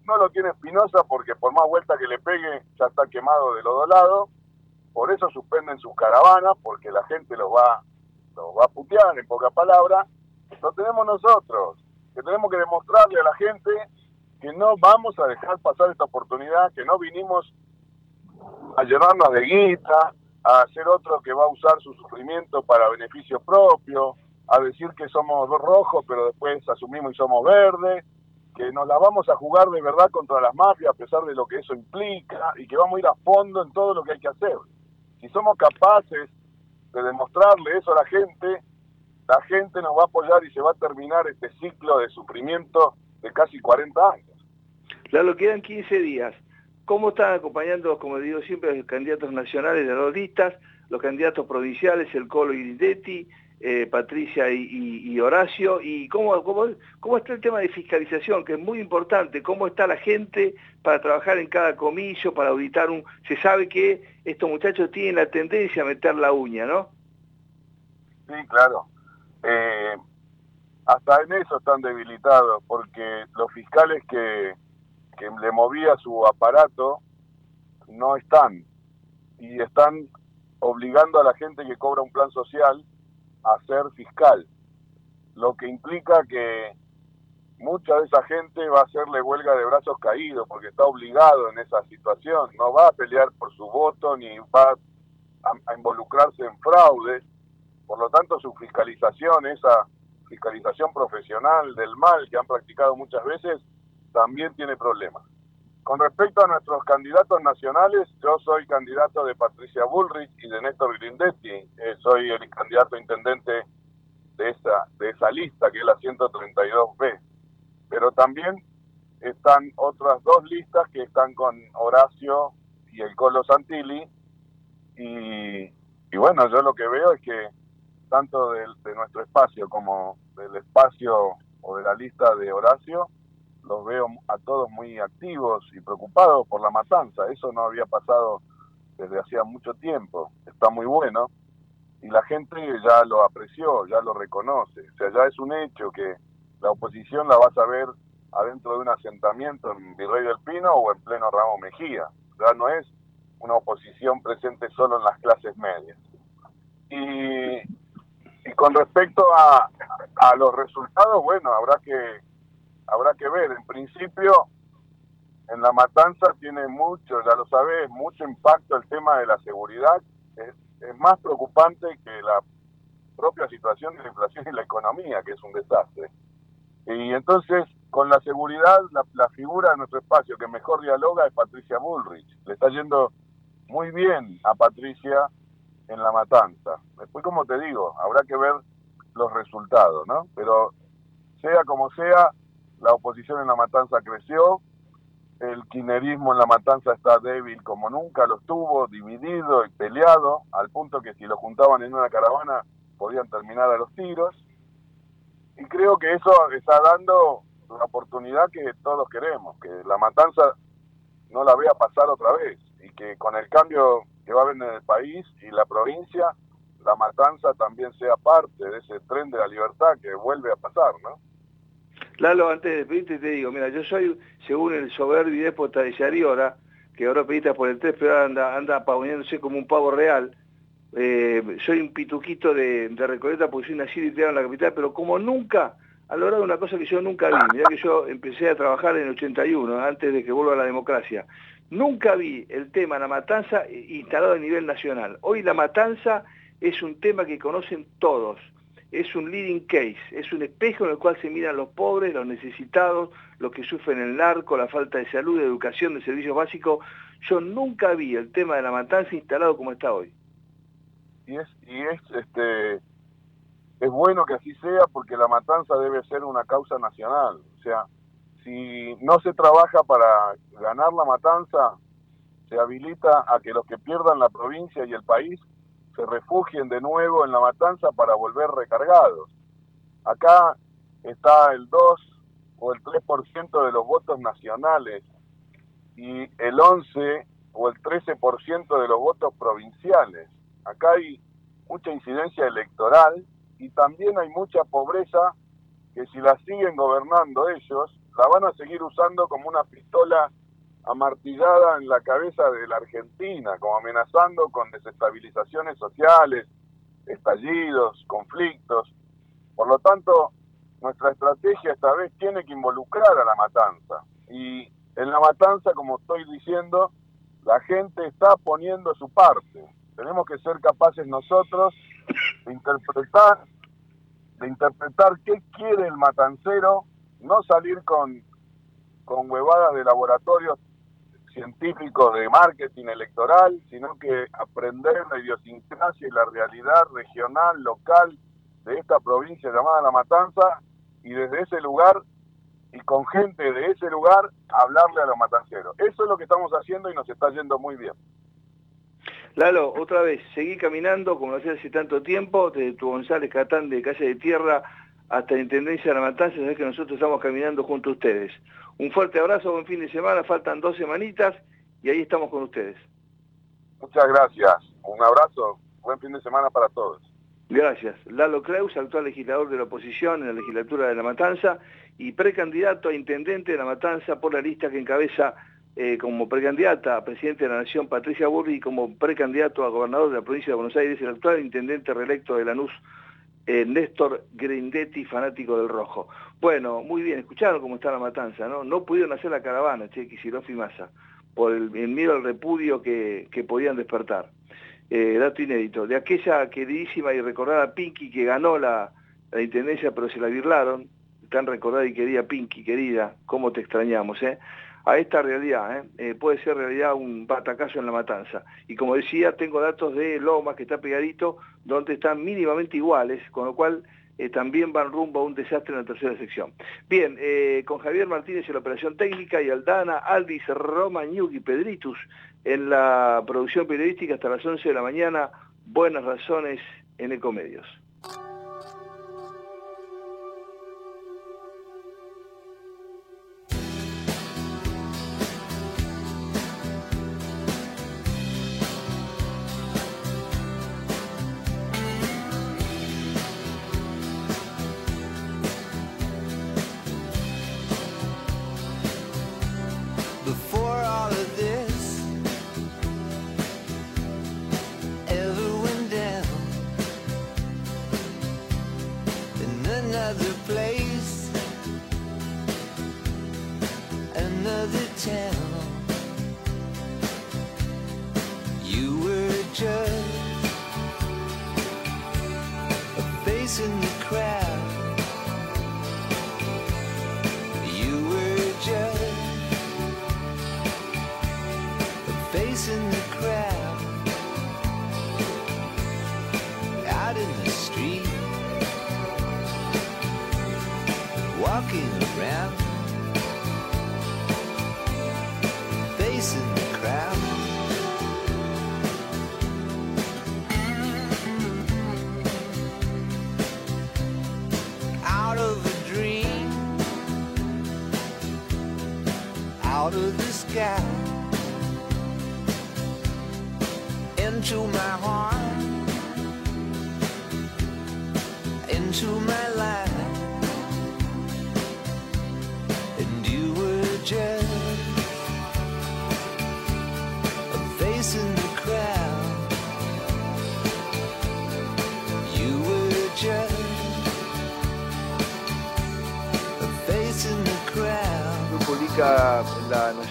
No lo tiene Espinosa porque por más vuelta que le pegue ya está quemado de los dos Por eso suspenden sus caravanas porque la gente los va va a putear en pocas palabras, lo tenemos nosotros, que tenemos que demostrarle a la gente que no vamos a dejar pasar esta oportunidad, que no vinimos a llenarnos de guita, a hacer otro que va a usar su sufrimiento para beneficio propio, a decir que somos rojos pero después asumimos y somos verdes, que nos la vamos a jugar de verdad contra las mafias a pesar de lo que eso implica y que vamos a ir a fondo en todo lo que hay que hacer. Si somos capaces de demostrarle eso a la gente, la gente nos va a apoyar y se va a terminar este ciclo de sufrimiento de casi 40 años. Claro, quedan 15 días. ¿Cómo están acompañando, como digo siempre, los candidatos nacionales de los listas, los candidatos provinciales, el Colo y Detti, eh, Patricia y, Horacio, y cómo, cómo, cómo está el tema de fiscalización, que es muy importante, cómo está la gente para trabajar en cada comillo, para auditar un... Se sabe que estos muchachos tienen la tendencia a meter la uña, ¿no? Sí, claro. Eh, hasta en eso están debilitados, porque los fiscales que, que le movía su aparato no están, y están obligando a la gente que cobra un plan social a ser fiscal, lo que implica que mucha de esa gente va a hacerle huelga de brazos caídos porque está obligado en esa situación, no va a pelear por su voto ni va a, involucrarse en fraude, por lo tanto su fiscalización, esa fiscalización profesional del mal que han practicado muchas veces, también tiene problemas. Con respecto a nuestros candidatos nacionales, yo soy candidato de Patricia Bullrich y de Néstor Grindetti. Eh, soy el candidato intendente de esa, de esa lista, que es la 132B. Pero también están otras dos listas que están con Horacio y el Colo Santilli. Y, y bueno, yo lo que veo es que tanto de nuestro espacio como del espacio o de la lista de Horacio, los veo a todos muy activos y preocupados por la matanza. Eso no había pasado desde hacía mucho tiempo. Está muy bueno y la gente ya lo apreció, ya lo reconoce. O sea, ya es un hecho que la oposición la vas a ver adentro de un asentamiento en Virrey del Pino o en pleno Ramo Mejía. Ya no es una oposición presente solo en las clases medias. Y, y con respecto a, a los resultados, bueno, habrá que habrá que ver. En principio, en la matanza tiene mucho, ya lo sabes, mucho impacto el tema de la seguridad. Es, más preocupante que la propia situación de la inflación y la economía, que es un desastre. Y entonces, con la seguridad, la, la figura de nuestro espacio que mejor dialoga es Patricia Bullrich. Le está yendo muy bien a Patricia en la matanza. Después, como te digo, habrá que ver los resultados, ¿no? Pero sea como sea, la oposición en la matanza creció, el quinerismo en la matanza está débil como nunca lo estuvo, dividido y peleado, al punto que si lo juntaban en una caravana podían terminar a los tiros. Y creo que eso está dando la oportunidad que todos queremos, que la matanza no la vea pasar otra vez y que con el cambio que va a haber en el país y la provincia, la matanza también sea parte de ese tren de la libertad que vuelve a pasar, ¿no? Lalo, antes de despedirte te digo, mira, yo soy, según el soberbio y déspota de Yariora, que ahora pediste por el 3, pero anda, anda como un pavo real, eh, soy un pituquito de, de Recoleta porque soy nacido y criado en la capital, pero como nunca, ha logrado una cosa que yo nunca vi, mira que yo empecé a trabajar en el 81, antes de que vuelva la democracia, nunca vi el tema la matanza instalado a nivel nacional. Hoy la matanza es un tema que conocen todos, es un leading case, es un espejo en el cual se miran los pobres, los necesitados, los que sufren el narco, la falta de salud, de educación, de servicios básicos. Yo nunca vi el tema de la matanza instalado como está hoy. Y es, y es, este, es bueno que así sea porque la matanza debe ser una causa nacional. O sea, si no se trabaja para ganar la matanza, se habilita a que los que pierdan la provincia y el país se refugien de nuevo en la matanza para volver recargados. Acá está el 2 o el 3% de los votos nacionales y el 11 o el 13% de los votos provinciales. Acá hay mucha incidencia electoral y también hay mucha pobreza que si la siguen gobernando ellos, la van a seguir usando como una pistola amartillada en la cabeza de la Argentina, como amenazando con desestabilizaciones sociales, estallidos, conflictos. Por lo tanto, nuestra estrategia esta vez tiene que involucrar a la matanza. Y en la matanza, como estoy diciendo, la gente está poniendo su parte. Tenemos que ser capaces nosotros de interpretar, de interpretar qué quiere el matancero, no salir con, con huevadas de laboratorios científicos de marketing electoral, sino que aprender la idiosincrasia y la realidad regional, local de esta provincia llamada La Matanza y desde ese lugar y con gente de ese lugar hablarle a los matanceros. Eso es lo que estamos haciendo y nos está yendo muy bien. Lalo, otra vez, seguí caminando como lo hacía hace tanto tiempo, desde tu González Catán de Calle de Tierra hasta la Intendencia de la Matanza, sabes que nosotros estamos caminando junto a ustedes. Un fuerte abrazo, buen fin de semana, faltan dos semanitas y ahí estamos con ustedes. Muchas gracias, un abrazo, buen fin de semana para todos. Gracias. Lalo Creus, actual legislador de la oposición en la legislatura de La Matanza y precandidato a intendente de La Matanza por la lista que encabeza eh, como precandidata a presidente de la Nación Patricia Burri y como precandidato a gobernador de la provincia de Buenos Aires el actual intendente reelecto de Lanús, eh, Néstor Grindetti, fanático del rojo. Bueno, muy bien, escucharon cómo está La Matanza, ¿no? No pudieron hacer la caravana, Che, Kicillof y Massa, por el, miedo al repudio que podían despertar eh, dato inédito, de aquella queridísima y recordada Pinky que ganó la, intendencia pero se la virlaron, tan recordada y querida Pinky, querida, cómo te extrañamos, ¿eh? A esta realidad, ¿eh? ¿eh? puede ser realidad un batacazo en la matanza. Y como decía, tengo datos de Lomas, que está pegadito, donde están mínimamente iguales, con lo cual eh, también van rumbo a un desastre en la tercera sección. Bien, con Javier Martínez en la operación técnica y Aldana, Aldis, Romañuk y Pedritus en la producción periodística hasta las 11 de la mañana. Buenas razones en Ecomedios.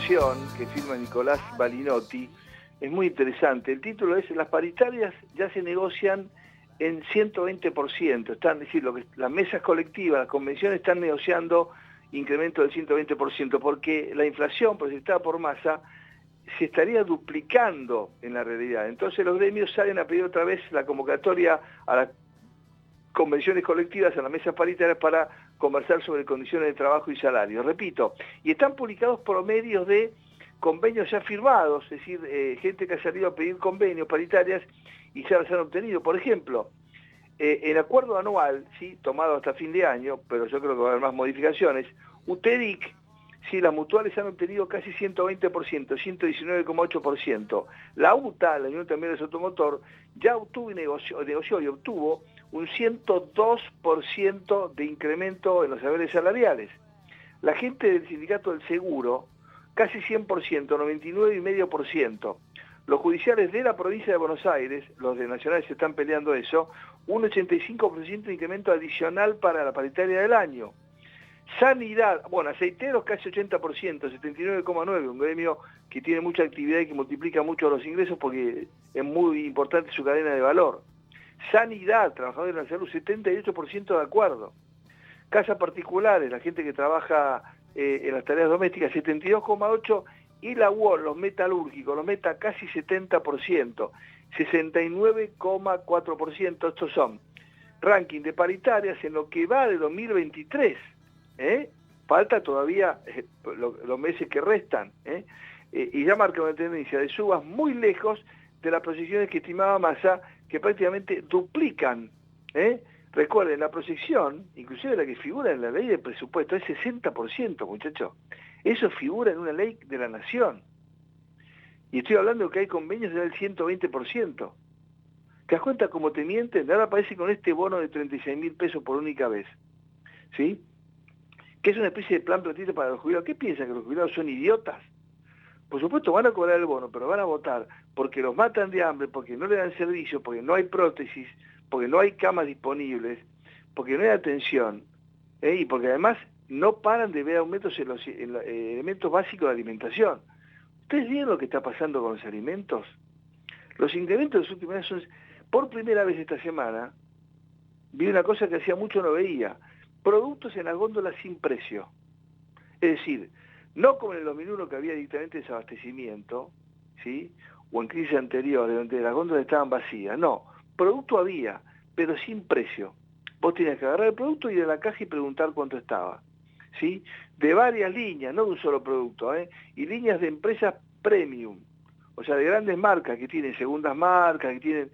Que firma Nicolás Balinotti, es muy interesante. El título es Las paritarias ya se negocian en 120%. Están, es decir, lo que, las mesas colectivas, las convenciones están negociando incremento del 120%, porque la inflación proyectada por masa se estaría duplicando en la realidad. Entonces los gremios salen a pedir otra vez la convocatoria a las convenciones colectivas, a las mesas paritarias para conversar sobre condiciones de trabajo y salario. Repito, y están publicados por medios de convenios ya firmados, es decir, eh, gente que ha salido a pedir convenios paritarias y ya los han obtenido. Por ejemplo, eh, el acuerdo anual, sí, tomado hasta fin de año, pero yo creo que va a haber más modificaciones, UTEDIC, sí, las mutuales han obtenido casi 120%, 119,8%. La UTA, la Unión también de Automotor, ya obtuvo y negoció y obtuvo un 102% de incremento en los saberes salariales. La gente del sindicato del seguro, casi 100%, 99,5%. Los judiciales de la provincia de Buenos Aires, los de Nacionales están peleando eso, un 85% de incremento adicional para la paritaria del año. Sanidad, bueno, aceiteros casi 80%, 79,9%, un gremio que tiene mucha actividad y que multiplica mucho los ingresos porque es muy importante su cadena de valor. Sanidad, trabajadores de la salud, 78% de acuerdo. Casas particulares, la gente que trabaja eh, en las tareas domésticas, 72,8%. Y la UOL, los metalúrgicos, los meta casi 70%. 69,4%. Estos son ranking de paritarias en lo que va de 2023. ¿eh? Falta todavía eh, los meses que restan. y ya marca una tendencia de subas muy lejos de las proyecciones que estimaba Massa, que prácticamente duplican. ¿eh? Recuerden, la proyección, inclusive la que figura en la ley de presupuesto, es 60%, muchachos. Eso figura en una ley de la nación. Y estoy hablando que hay convenios del 120%. ¿Te das cuenta cómo te mienten? Ahora aparece con este bono de 36 mil pesos por única vez. ¿Sí? Que es una especie de plan platito para los jubilados. ¿Qué piensan? ¿Que los jubilados son idiotas? Por supuesto van a cobrar el bono, pero van a votar porque los matan de hambre, porque no le dan servicio, porque no hay prótesis, porque no hay camas disponibles, porque no hay atención, ¿eh? y porque además no paran de ver aumentos en los eh, elementos básicos de alimentación. ¿Ustedes vieron lo que está pasando con los alimentos? Los incrementos de los últimos años son... Por primera vez esta semana, vi una cosa que hacía mucho no veía. Productos en las góndolas sin precio. Es decir, no como en el 2001 que había directamente desabastecimiento, ¿sí? o en crisis anteriores donde las góndolas estaban vacías. No, producto había, pero sin precio. Vos tenías que agarrar el producto, ir a la caja y preguntar cuánto estaba. ¿sí? De varias líneas, no de un solo producto, ¿eh? y líneas de empresas premium, o sea, de grandes marcas que tienen segundas marcas, que tienen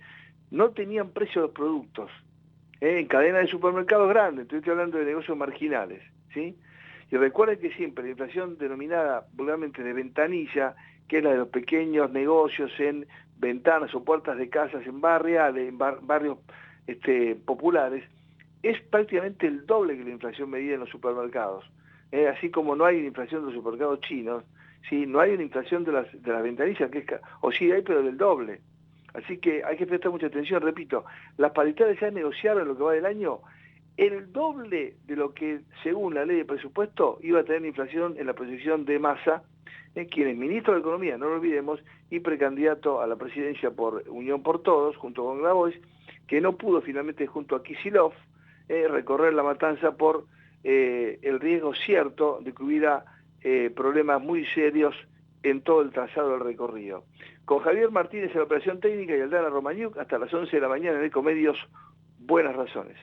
no tenían precio los productos. ¿eh? En cadena de supermercados grandes, estoy hablando de negocios marginales. ¿sí? Y recuerden que siempre la inflación denominada vulgarmente de ventanilla, que es la de los pequeños negocios en ventanas o puertas de casas en barriales, en barrios este, populares, es prácticamente el doble que la inflación medida en los supermercados. ¿eh? Así como no hay inflación de los supermercados chinos, ¿sí? no hay una inflación de las, de las ventanillas, que o sí hay, pero del doble. Así que hay que prestar mucha atención, repito, las paritarias ya negociaron lo que va del año el doble de lo que según la ley de presupuesto iba a tener inflación en la proyección de masa, en quien es ministro de Economía, no lo olvidemos, y precandidato a la presidencia por Unión por Todos, junto con Grabois, que no pudo finalmente junto a Kisilov eh, recorrer la matanza por eh, el riesgo cierto de que hubiera eh, problemas muy serios en todo el trazado del recorrido. Con Javier Martínez en la operación técnica y Aldana Romañuc hasta las 11 de la mañana en Ecomedios, buenas razones.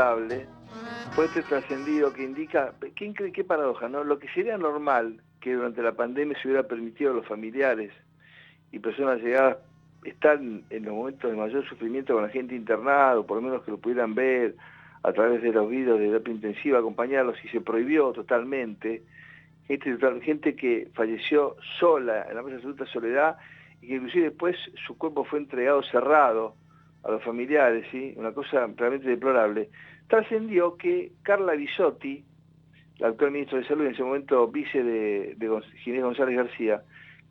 Lamentable fue este trascendido que indica, ¿quién cree qué paradoja? no Lo que sería normal que durante la pandemia se hubiera permitido a los familiares y personas llegadas estar en los momentos de mayor sufrimiento con la gente internada, por lo menos que lo pudieran ver a través de los videos de terapia intensiva, acompañarlos y se prohibió totalmente, gente, gente que falleció sola, en la más absoluta soledad, y que inclusive después su cuerpo fue entregado cerrado a los familiares, ¿sí? una cosa realmente deplorable, trascendió que Carla Bisotti, la actual ministra de Salud, en ese momento vice de, Ginés González García,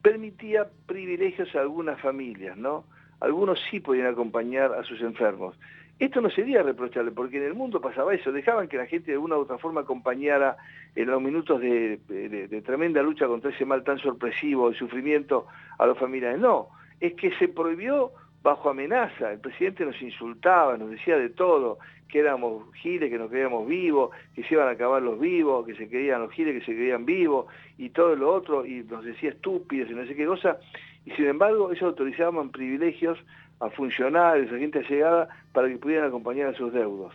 permitía privilegios a algunas familias, ¿no? Algunos sí podían acompañar a sus enfermos. Esto no sería reprochable, porque en el mundo pasaba eso, dejaban que la gente de una u otra forma acompañara en los minutos de, de tremenda lucha contra ese mal tan sorpresivo, de sufrimiento a los familiares. No, es que se prohibió bajo amenaza. El presidente nos insultaba, nos decía de todo, que éramos giles, que nos creíamos vivos, que se iban a acabar los vivos, que se querían los giles, que se creían vivos, y todo lo otro, y nos decía estúpidos y no sé qué cosa. Y sin embargo, ellos autorizaban privilegios a funcionarios, a gente allegada, para que pudieran acompañar a sus deudos.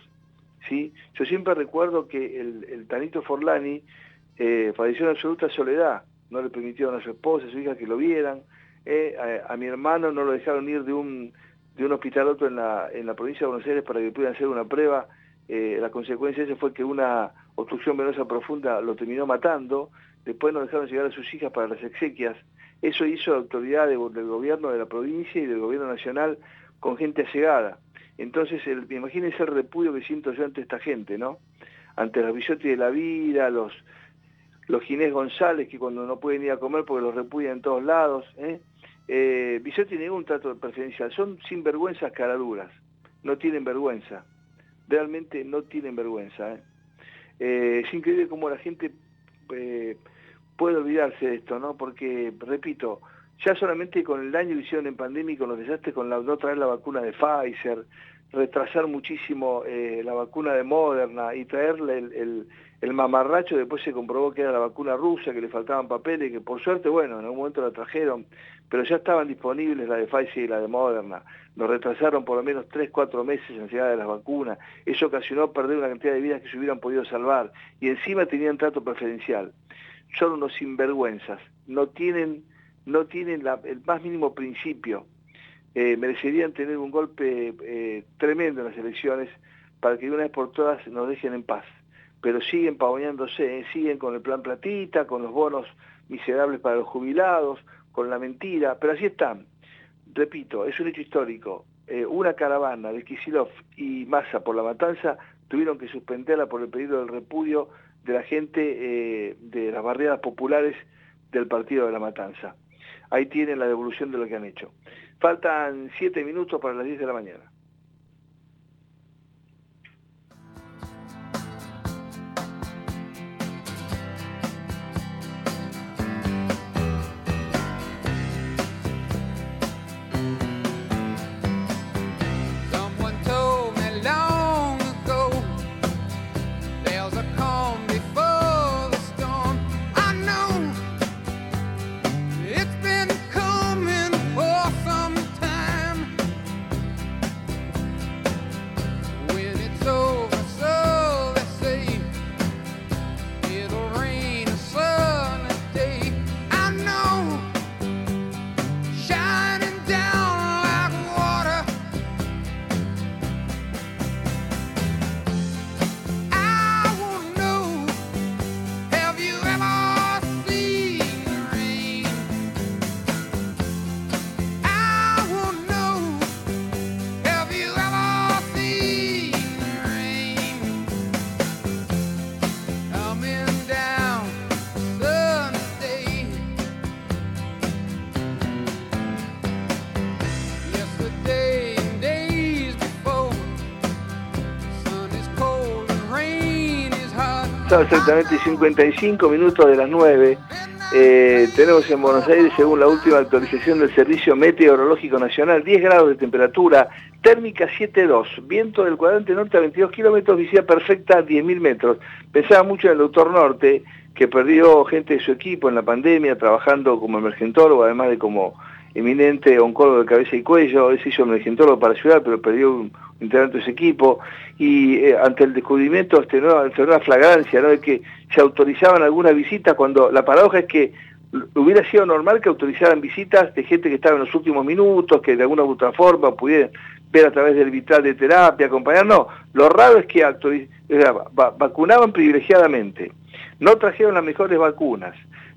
¿sí? Yo siempre recuerdo que el, Tanito Forlani eh, falleció en absoluta soledad, no le permitieron a su esposa, a su hija que lo vieran, eh, a, mi hermano no lo dejaron ir de un, de un hospital a otro en la, en la provincia de Buenos Aires para que pudieran hacer una prueba. Eh, la consecuencia de eso fue que una, obstrucción venosa profunda lo terminó matando, después no dejaron llegar a sus hijas para las exequias, eso hizo la autoridad del gobierno de la provincia y del gobierno nacional con gente allegada. Entonces, el, imagínense el repudio que siento yo ante esta gente, ¿no? Ante los Bisotti de la vida, los, los Ginés González, que cuando no pueden ir a comer porque los repudian en todos lados, ¿eh? Eh, Bisotti ningún trato preferencial, son sinvergüenzas caraduras, no tienen vergüenza, realmente no tienen vergüenza. ¿eh? Eh, es increíble cómo la gente eh, puede olvidarse de esto, ¿no? Porque, repito, ya solamente con el daño que hicieron en pandemia y con los desastres con la, no traer la vacuna de Pfizer, retrasar muchísimo la vacuna de Moderna y traerle el, el, mamarracho, después se comprobó que era la vacuna rusa, que le faltaban papeles, que por suerte, bueno, en algún momento la trajeron, pero ya estaban disponibles la de Pfizer y la de Moderna. Nos retrasaron por lo menos 3, 4 meses en llegada de las vacunas. Eso ocasionó perder una cantidad de vidas que se hubieran podido salvar. Y encima tenían trato preferencial. Son unos sinvergüenzas. No tienen, no tienen el más mínimo principio eh, merecerían tener un golpe eh, tremendo en las elecciones para que de una vez por todas nos dejen en paz. Pero siguen pavoneándose, eh, siguen con el plan platita, con los bonos miserables para los jubilados, con la mentira, pero así están. Repito, es un hecho histórico. una caravana de Kisilov y Massa por la matanza tuvieron que suspenderla por el pedido del repudio de la gente de las barriadas populares del partido de la matanza. Ahí tienen la devolución de lo que han hecho. Faltan siete minutos para las 10 de la mañana. Exactamente 55 minutos de las 9. Eh, tenemos en Buenos Aires, según la última actualización del Servicio Meteorológico Nacional, 10 grados de temperatura, térmica 7.2, viento del cuadrante norte a 22 kilómetros, visibilidad perfecta a 10.000 metros. Pensaba mucho en el doctor Norte, que perdió gente de su equipo en la pandemia, trabajando como emergentólogo, además de como eminente oncólogo de cabeza y cuello, él se hizo emergentólogo para ayudar, pero perdió un, integrante de ese equipo, y eh, ante el descubrimiento, este, ante una flagrancia, ¿no? de que se autorizaban algunas visitas, cuando la paradoja es que hubiera sido normal que autorizaran visitas de gente que estaba en los últimos minutos, que de alguna u otra forma pudieran ver a través del vitral de terapia, acompañar, no, lo raro es que vacunaban privilegiadamente, no trajeron las mejores vacunas,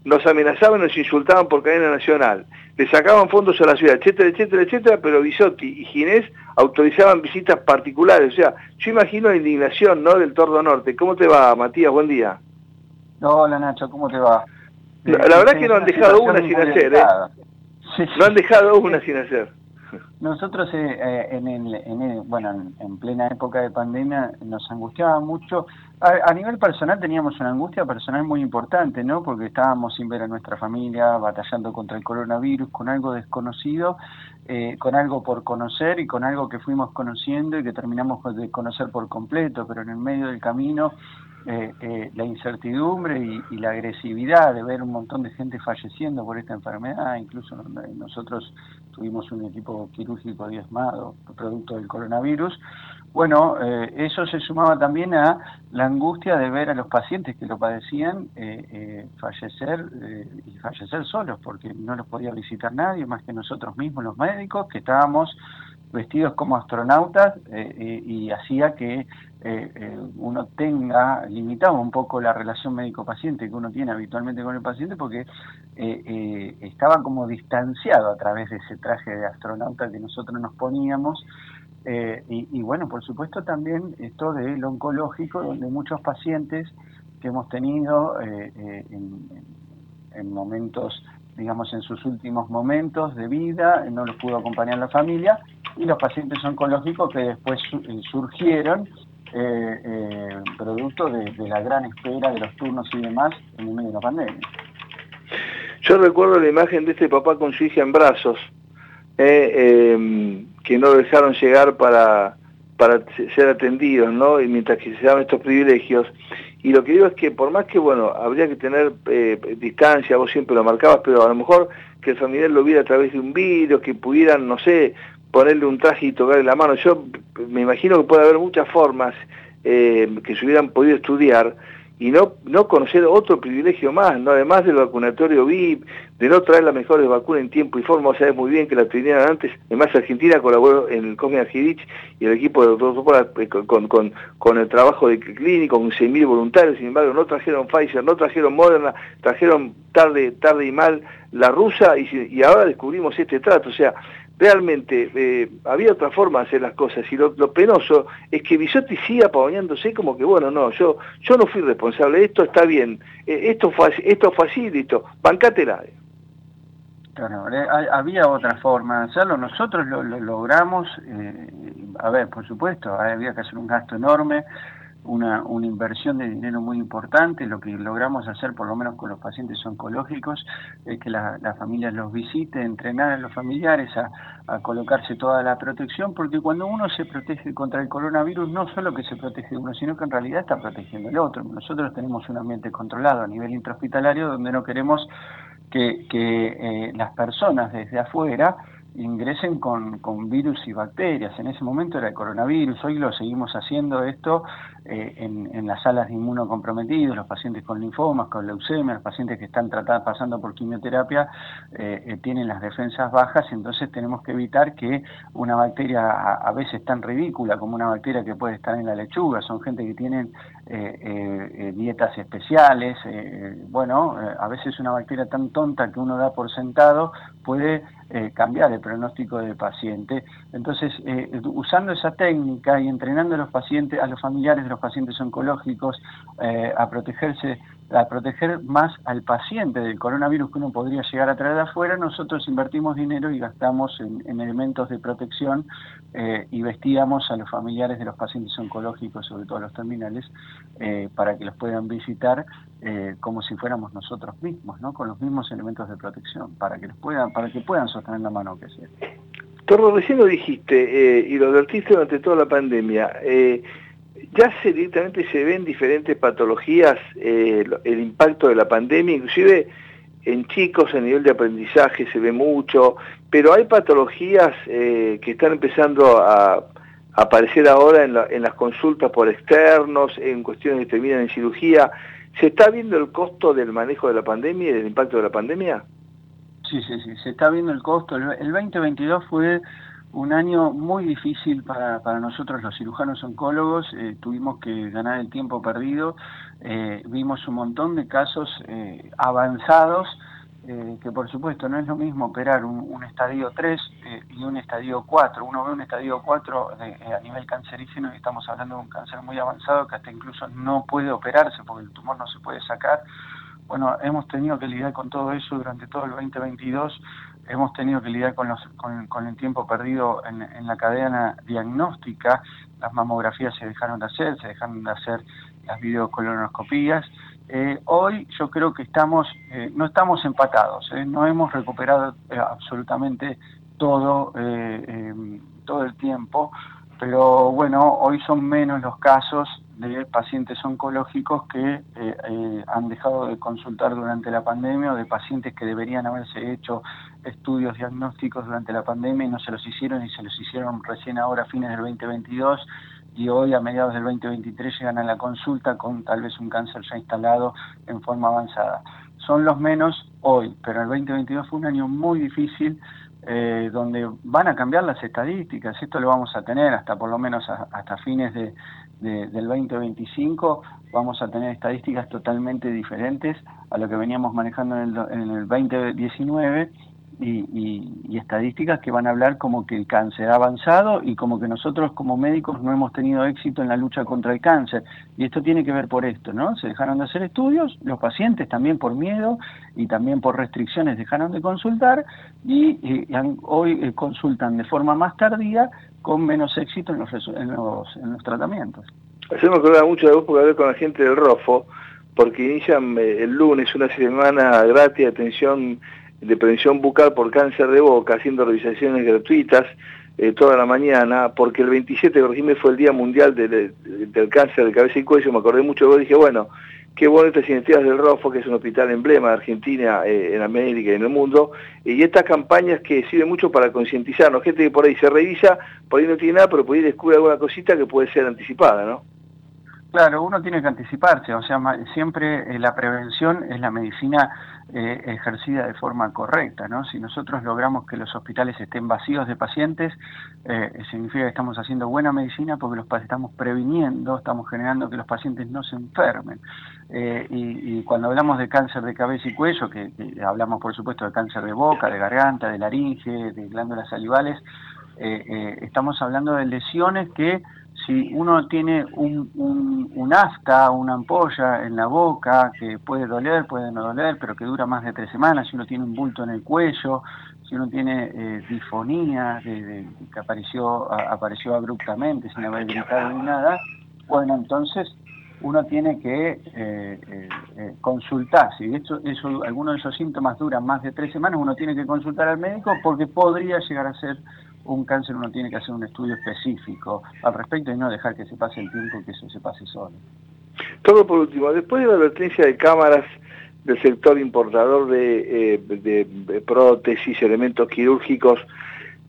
nos amenazaban, nos insultaban por cadena nacional, le sacaban fondos a la ciudad, etcétera, etcétera, etcétera, pero Bisotti y Ginés autorizaban visitas particulares. O sea, yo imagino la indignación ¿no? del Tordo Norte. ¿Cómo te va, Matías? Buen día. Hola, Nacho, ¿cómo te va? La, verdad es que no han dejado una sin hacer, ¿eh? No han dejado una sin hacer. Nosotros eh, eh, en, el, en bueno, en, plena época de pandemia nos angustiaba mucho. A, nivel personal teníamos una angustia personal muy importante, ¿no? Porque estábamos sin ver a nuestra familia, batallando contra el coronavirus, con algo desconocido, eh, con algo por conocer y con algo que fuimos conociendo y que terminamos de conocer por completo, pero en el medio del camino eh, eh, la incertidumbre y, la agresividad de ver un montón de gente falleciendo por esta enfermedad, incluso nosotros tuvimos un equipo quirúrgico diezmado producto del coronavirus, bueno, eh, eso se sumaba también a la angustia de ver a los pacientes que lo padecían fallecer y fallecer solos, porque no los podía visitar nadie más que nosotros mismos, los médicos, que estábamos vestidos como astronautas y hacía que uno tenga limitado un poco la relación médico-paciente que uno tiene habitualmente con el paciente porque estaba como distanciado a través de ese traje de astronauta que nosotros nos poníamos eh, y, bueno, por supuesto también esto del oncológico, donde muchos pacientes que hemos tenido eh, eh, en, momentos, digamos, en sus últimos momentos de vida, no los pudo acompañar la familia, y los pacientes oncológicos que después surgieron producto de, la gran espera de los turnos y demás en medio de la pandemia. Yo recuerdo la imagen de este papá con su hija en brazos, eh, que no dejaron llegar para, para ser atendidos, ¿no? Y mientras que se daban estos privilegios. Y lo que digo es que por más que, bueno, habría que tener eh, distancia, vos siempre lo marcabas, pero a lo mejor que el familiar lo viera a través de un vídeo, que pudieran, no sé, ponerle un traje y tocarle la mano. Yo me imagino que puede haber muchas formas eh, que se hubieran podido estudiar y no, no conocer otro privilegio más, ¿no? además del vacunatorio VIP, de no traer las mejores vacunas en tiempo y forma, o sabes muy bien que la tenían antes, además Argentina colaboró en el Cosme Argidich y el equipo de doctor eh, con, con, con, el trabajo de clínico, con 6.000 voluntarios, sin embargo no trajeron Pfizer, no trajeron Moderna, trajeron tarde, tarde y mal la rusa y, y ahora descubrimos este trato, o sea, realmente eh, había otra forma de hacer las cosas y lo, penoso es que Bisotti siga apagoñándose como que bueno no yo yo no fui responsable esto está bien eh, esto fue esto fue así listo bancátela. Claro eh, había otra forma de hacerlo nosotros lo, lo logramos a ver por supuesto había que hacer un gasto enorme una, una inversión de dinero muy importante. Lo que logramos hacer, por lo menos con los pacientes oncológicos, es que la, familia los visite, entrenar a los familiares a, a, colocarse toda la protección, porque cuando uno se protege contra el coronavirus, no solo que se protege uno, sino que en realidad está protegiendo el otro. Nosotros tenemos un ambiente controlado a nivel intrahospitalario donde no queremos que, que eh, las personas desde afuera ingresen con, con, virus y bacterias. En ese momento era el coronavirus, hoy lo seguimos haciendo esto eh, en, en, las salas de inmunocomprometidos, los pacientes con linfomas, con leucemia, los pacientes que están tratados, pasando por quimioterapia, eh, eh, tienen las defensas bajas, entonces tenemos que evitar que una bacteria a, veces tan ridícula como una bacteria que puede estar en la lechuga, son gente que tienen dietas especiales, bueno, a veces una bacteria tan tonta que uno da por sentado puede cambiar el pronóstico del paciente. Entonces, usando esa técnica y entrenando a los pacientes, a los familiares de los pacientes oncológicos, eh, a protegerse, a proteger más al paciente del coronavirus que uno podría llegar a traer de afuera, nosotros invertimos dinero y gastamos en, elementos de protección eh, y vestíamos a los familiares de los pacientes oncológicos, sobre todo los terminales, eh, para que los puedan visitar como si fuéramos nosotros mismos, ¿no? con los mismos elementos de protección, para que los puedan, para que puedan sostener la mano que sea. Torro, recién lo dijiste y lo advertiste durante toda la pandemia ya se directamente se ven diferentes patologías eh, el impacto de la pandemia, inclusive en chicos a nivel de aprendizaje se ve mucho, pero hay patologías eh, que están empezando a, aparecer ahora en, en, las consultas por externos, en cuestiones que terminan en cirugía. ¿Se está viendo el costo del manejo de la pandemia y del impacto de la pandemia? Sí, sí, sí, se está viendo el costo. El 2022 fue un año muy difícil para, para nosotros los cirujanos oncólogos, eh, tuvimos que ganar el tiempo perdido, eh, vimos un montón de casos eh, avanzados, que por supuesto no es lo mismo operar un, estadio 3 y un estadio 4, uno ve un estadio 4 a nivel cancerígeno y estamos hablando de un cáncer muy avanzado que hasta incluso no puede operarse porque el tumor no se puede sacar, bueno, hemos tenido que lidiar con todo eso durante todo el 2022 hemos tenido que lidiar con, los, con, el tiempo perdido en, la cadena diagnóstica, las mamografías se dejaron de hacer, se dejaron de hacer las videocolonoscopías. Eh, hoy yo creo que estamos, eh, no estamos empatados, eh, no hemos recuperado absolutamente todo, todo el tiempo, pero bueno, hoy son menos los casos de pacientes oncológicos que eh, eh, han dejado de consultar durante la pandemia o de pacientes que deberían haberse hecho estudios diagnósticos durante la pandemia y no se los hicieron y se los hicieron recién ahora a fines del 2022 y hoy a mediados del 2023 llegan a la consulta con tal vez un cáncer ya instalado en forma avanzada. Son los menos hoy, pero el 2022 fue un año muy difícil eh, donde van a cambiar las estadísticas. Esto lo vamos a tener hasta por lo menos hasta fines de, del 2025. Vamos a tener estadísticas totalmente diferentes a lo que veníamos manejando en el, en el 2019 y, estadísticas que van a hablar como que el cáncer ha avanzado y como que nosotros como médicos no hemos tenido éxito en la lucha contra el cáncer. Y esto tiene que ver por esto, ¿no? Se dejaron de hacer estudios, los pacientes también por miedo y también por restricciones dejaron de consultar y, hoy eh, consultan de forma más tardía con menos éxito en los, en los, en los tratamientos. Hacemos que mucho de vos porque hablé con la gente del ROFO, porque inician eh, el lunes una semana gratis de atención de prevención bucal por cáncer de boca, haciendo revisaciones gratuitas eh, toda la mañana, porque el 27 de fue el Día Mundial del Cáncer de Cabeza y Cuello, me acordé mucho de vos, dije, bueno, qué bueno estas iniciativas del ROFO, que es un hospital emblema de Argentina, eh, en América y en el mundo, y estas campañas que sirven mucho para concientizarnos, gente que por ahí se revisa, por ahí no tiene nada, pero por ahí descubre alguna cosita que puede ser anticipada, ¿no? Claro, uno tiene que anticiparse, o sea, siempre eh, la prevención es la medicina eh, ejercida de forma correcta, ¿no? Si nosotros logramos que los hospitales estén vacíos de pacientes, eh, significa que estamos haciendo buena medicina porque los estamos previniendo, estamos generando que los pacientes no se enfermen. y, cuando hablamos de cáncer de cabeza y cuello, que, hablamos por supuesto de cáncer de boca, de garganta, de laringe, de glándulas salivales, estamos hablando de lesiones que si uno tiene un, un, afta, una ampolla en la boca que puede doler, puede no doler, pero que dura más de tres semanas, si uno tiene un bulto en el cuello, si uno tiene eh, difonía que apareció, apareció abruptamente sin haber gritado ni nada, bueno, entonces uno tiene que eh, eh, eh consultar. Si eso, eso, alguno de esos síntomas duran más de tres semanas, uno tiene que consultar al médico porque podría llegar a ser un cáncer uno tiene que hacer un estudio específico al respecto y no dejar que se pase el tiempo y que eso se pase solo. Todo por último, después de la advertencia de cámaras del sector importador de, eh, de, prótesis, elementos quirúrgicos,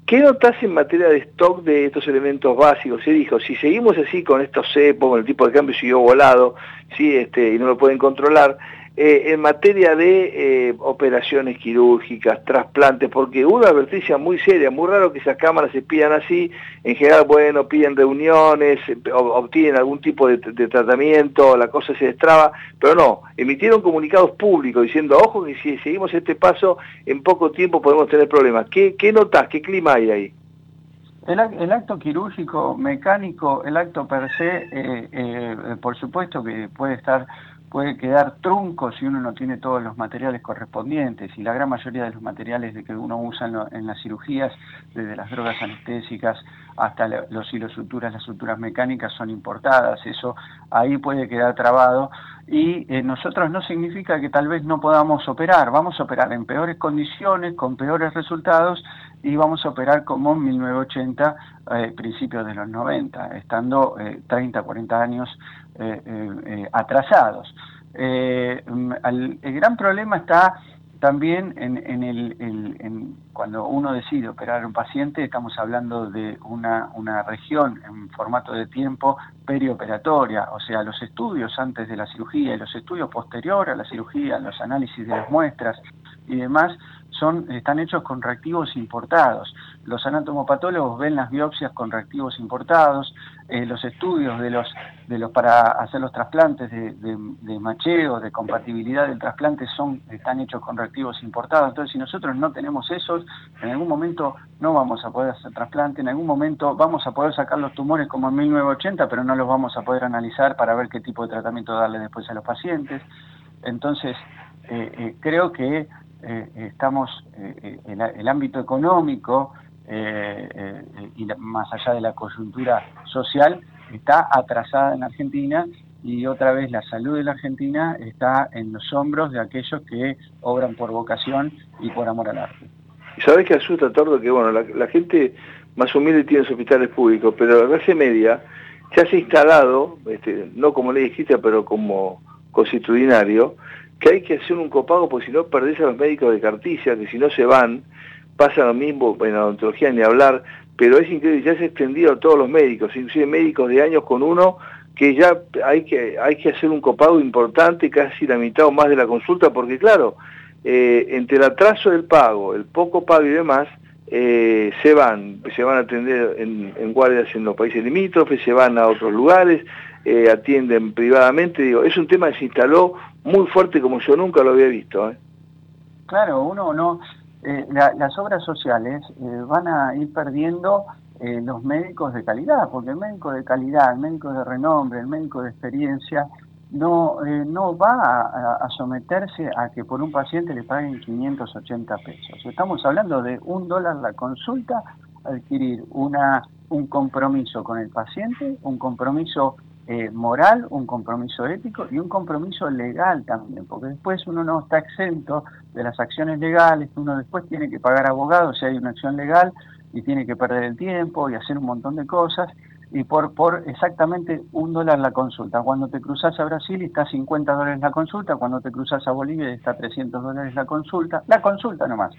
¿qué notas en materia de stock de estos elementos básicos? Se dijo, si seguimos así con estos cepos, con el tipo de cambio siguió volado, ¿sí? este, y no lo pueden controlar, eh, en materia de eh, operaciones quirúrgicas, trasplantes, porque una advertencia muy seria, muy raro que esas cámaras se pidan así, en general, bueno, piden reuniones, eh, obtienen algún tipo de, tratamiento, la cosa se destraba, pero no, emitieron comunicados públicos diciendo, ojo que si seguimos este paso, en poco tiempo podemos tener problemas. ¿Qué, qué notas, qué clima hay ahí? El, el, acto quirúrgico, mecánico, el acto per se, por supuesto que puede estar puede quedar trunco si uno no tiene todos los materiales correspondientes y la gran mayoría de los materiales de que uno usa en, las cirugías, desde las drogas anestésicas hasta los hilos suturas, las suturas mecánicas son importadas, eso ahí puede quedar trabado. Y eh, nosotros no significa que tal vez no podamos operar, vamos a operar en peores condiciones, con peores resultados y vamos a operar como en 1980, eh, principios de los 90, estando 30, eh, 40 años atrasados. Eh, el gran problema está también en, el, cuando uno decide operar a un paciente, estamos hablando de una, una región en formato de tiempo perioperatoria, o sea, los estudios antes de la cirugía y los estudios posteriores a la cirugía, los análisis de las muestras y demás, son, están hechos con reactivos importados. Los anatomopatólogos ven las biopsias con reactivos importados, eh, los estudios de los, de los para hacer los trasplantes de, de, macheo, de compatibilidad del trasplante, son, están hechos con reactivos importados. Entonces, si nosotros no tenemos esos, en algún momento no vamos a poder hacer trasplante, en algún momento vamos a poder sacar los tumores como en 1980, pero no los vamos a poder analizar para ver qué tipo de tratamiento darle después a los pacientes. Entonces, eh, eh, creo que eh, estamos, eh, el, el, ámbito económico eh, y más allá de la coyuntura social está atrasada en Argentina y otra vez la salud de la Argentina está en los hombros de aquellos que obran por vocación y por amor al arte. Y sabes que asusta, Tordo, que bueno, la, gente más humilde tiene sus hospitales públicos, pero la clase media se ha instalado, este, no como ley escrita, pero como constitucionario, que hay que hacer un copago porque si no perdés a los médicos de carticia, que si no se van, pasa lo mismo en la odontología ni hablar, pero es increíble, ya se ha extendido a todos los médicos, inclusive médicos de años con uno, que ya hay que, hay que hacer un copago importante, casi la mitad o más de la consulta, porque claro, eh, entre el atraso del pago, el poco pago y demás, eh, se van, se van a atender en, guardias en los países limítrofes, se van a otros lugares, eh, atienden privadamente, digo, es un tema que se instaló muy fuerte como yo nunca lo había visto. Claro, uno no, las obras sociales van a ir perdiendo los médicos de calidad, porque el médico de calidad, el médico de renombre, el médico de experiencia, no, eh, no va a, someterse a que por un paciente le paguen 580 pesos. Estamos hablando de un dólar la consulta, adquirir una, un compromiso con el paciente, un compromiso eh, moral, un compromiso ético y un compromiso legal también, porque después uno no está exento de las acciones legales, uno después tiene que pagar abogados si hay una acción legal y tiene que perder el tiempo y hacer un montón de cosas y por, por exactamente un dólar la consulta. Cuando te cruzas a Brasil está 50 dólares la consulta, cuando te cruzas a Bolivia está 300 dólares la consulta, la consulta nomás.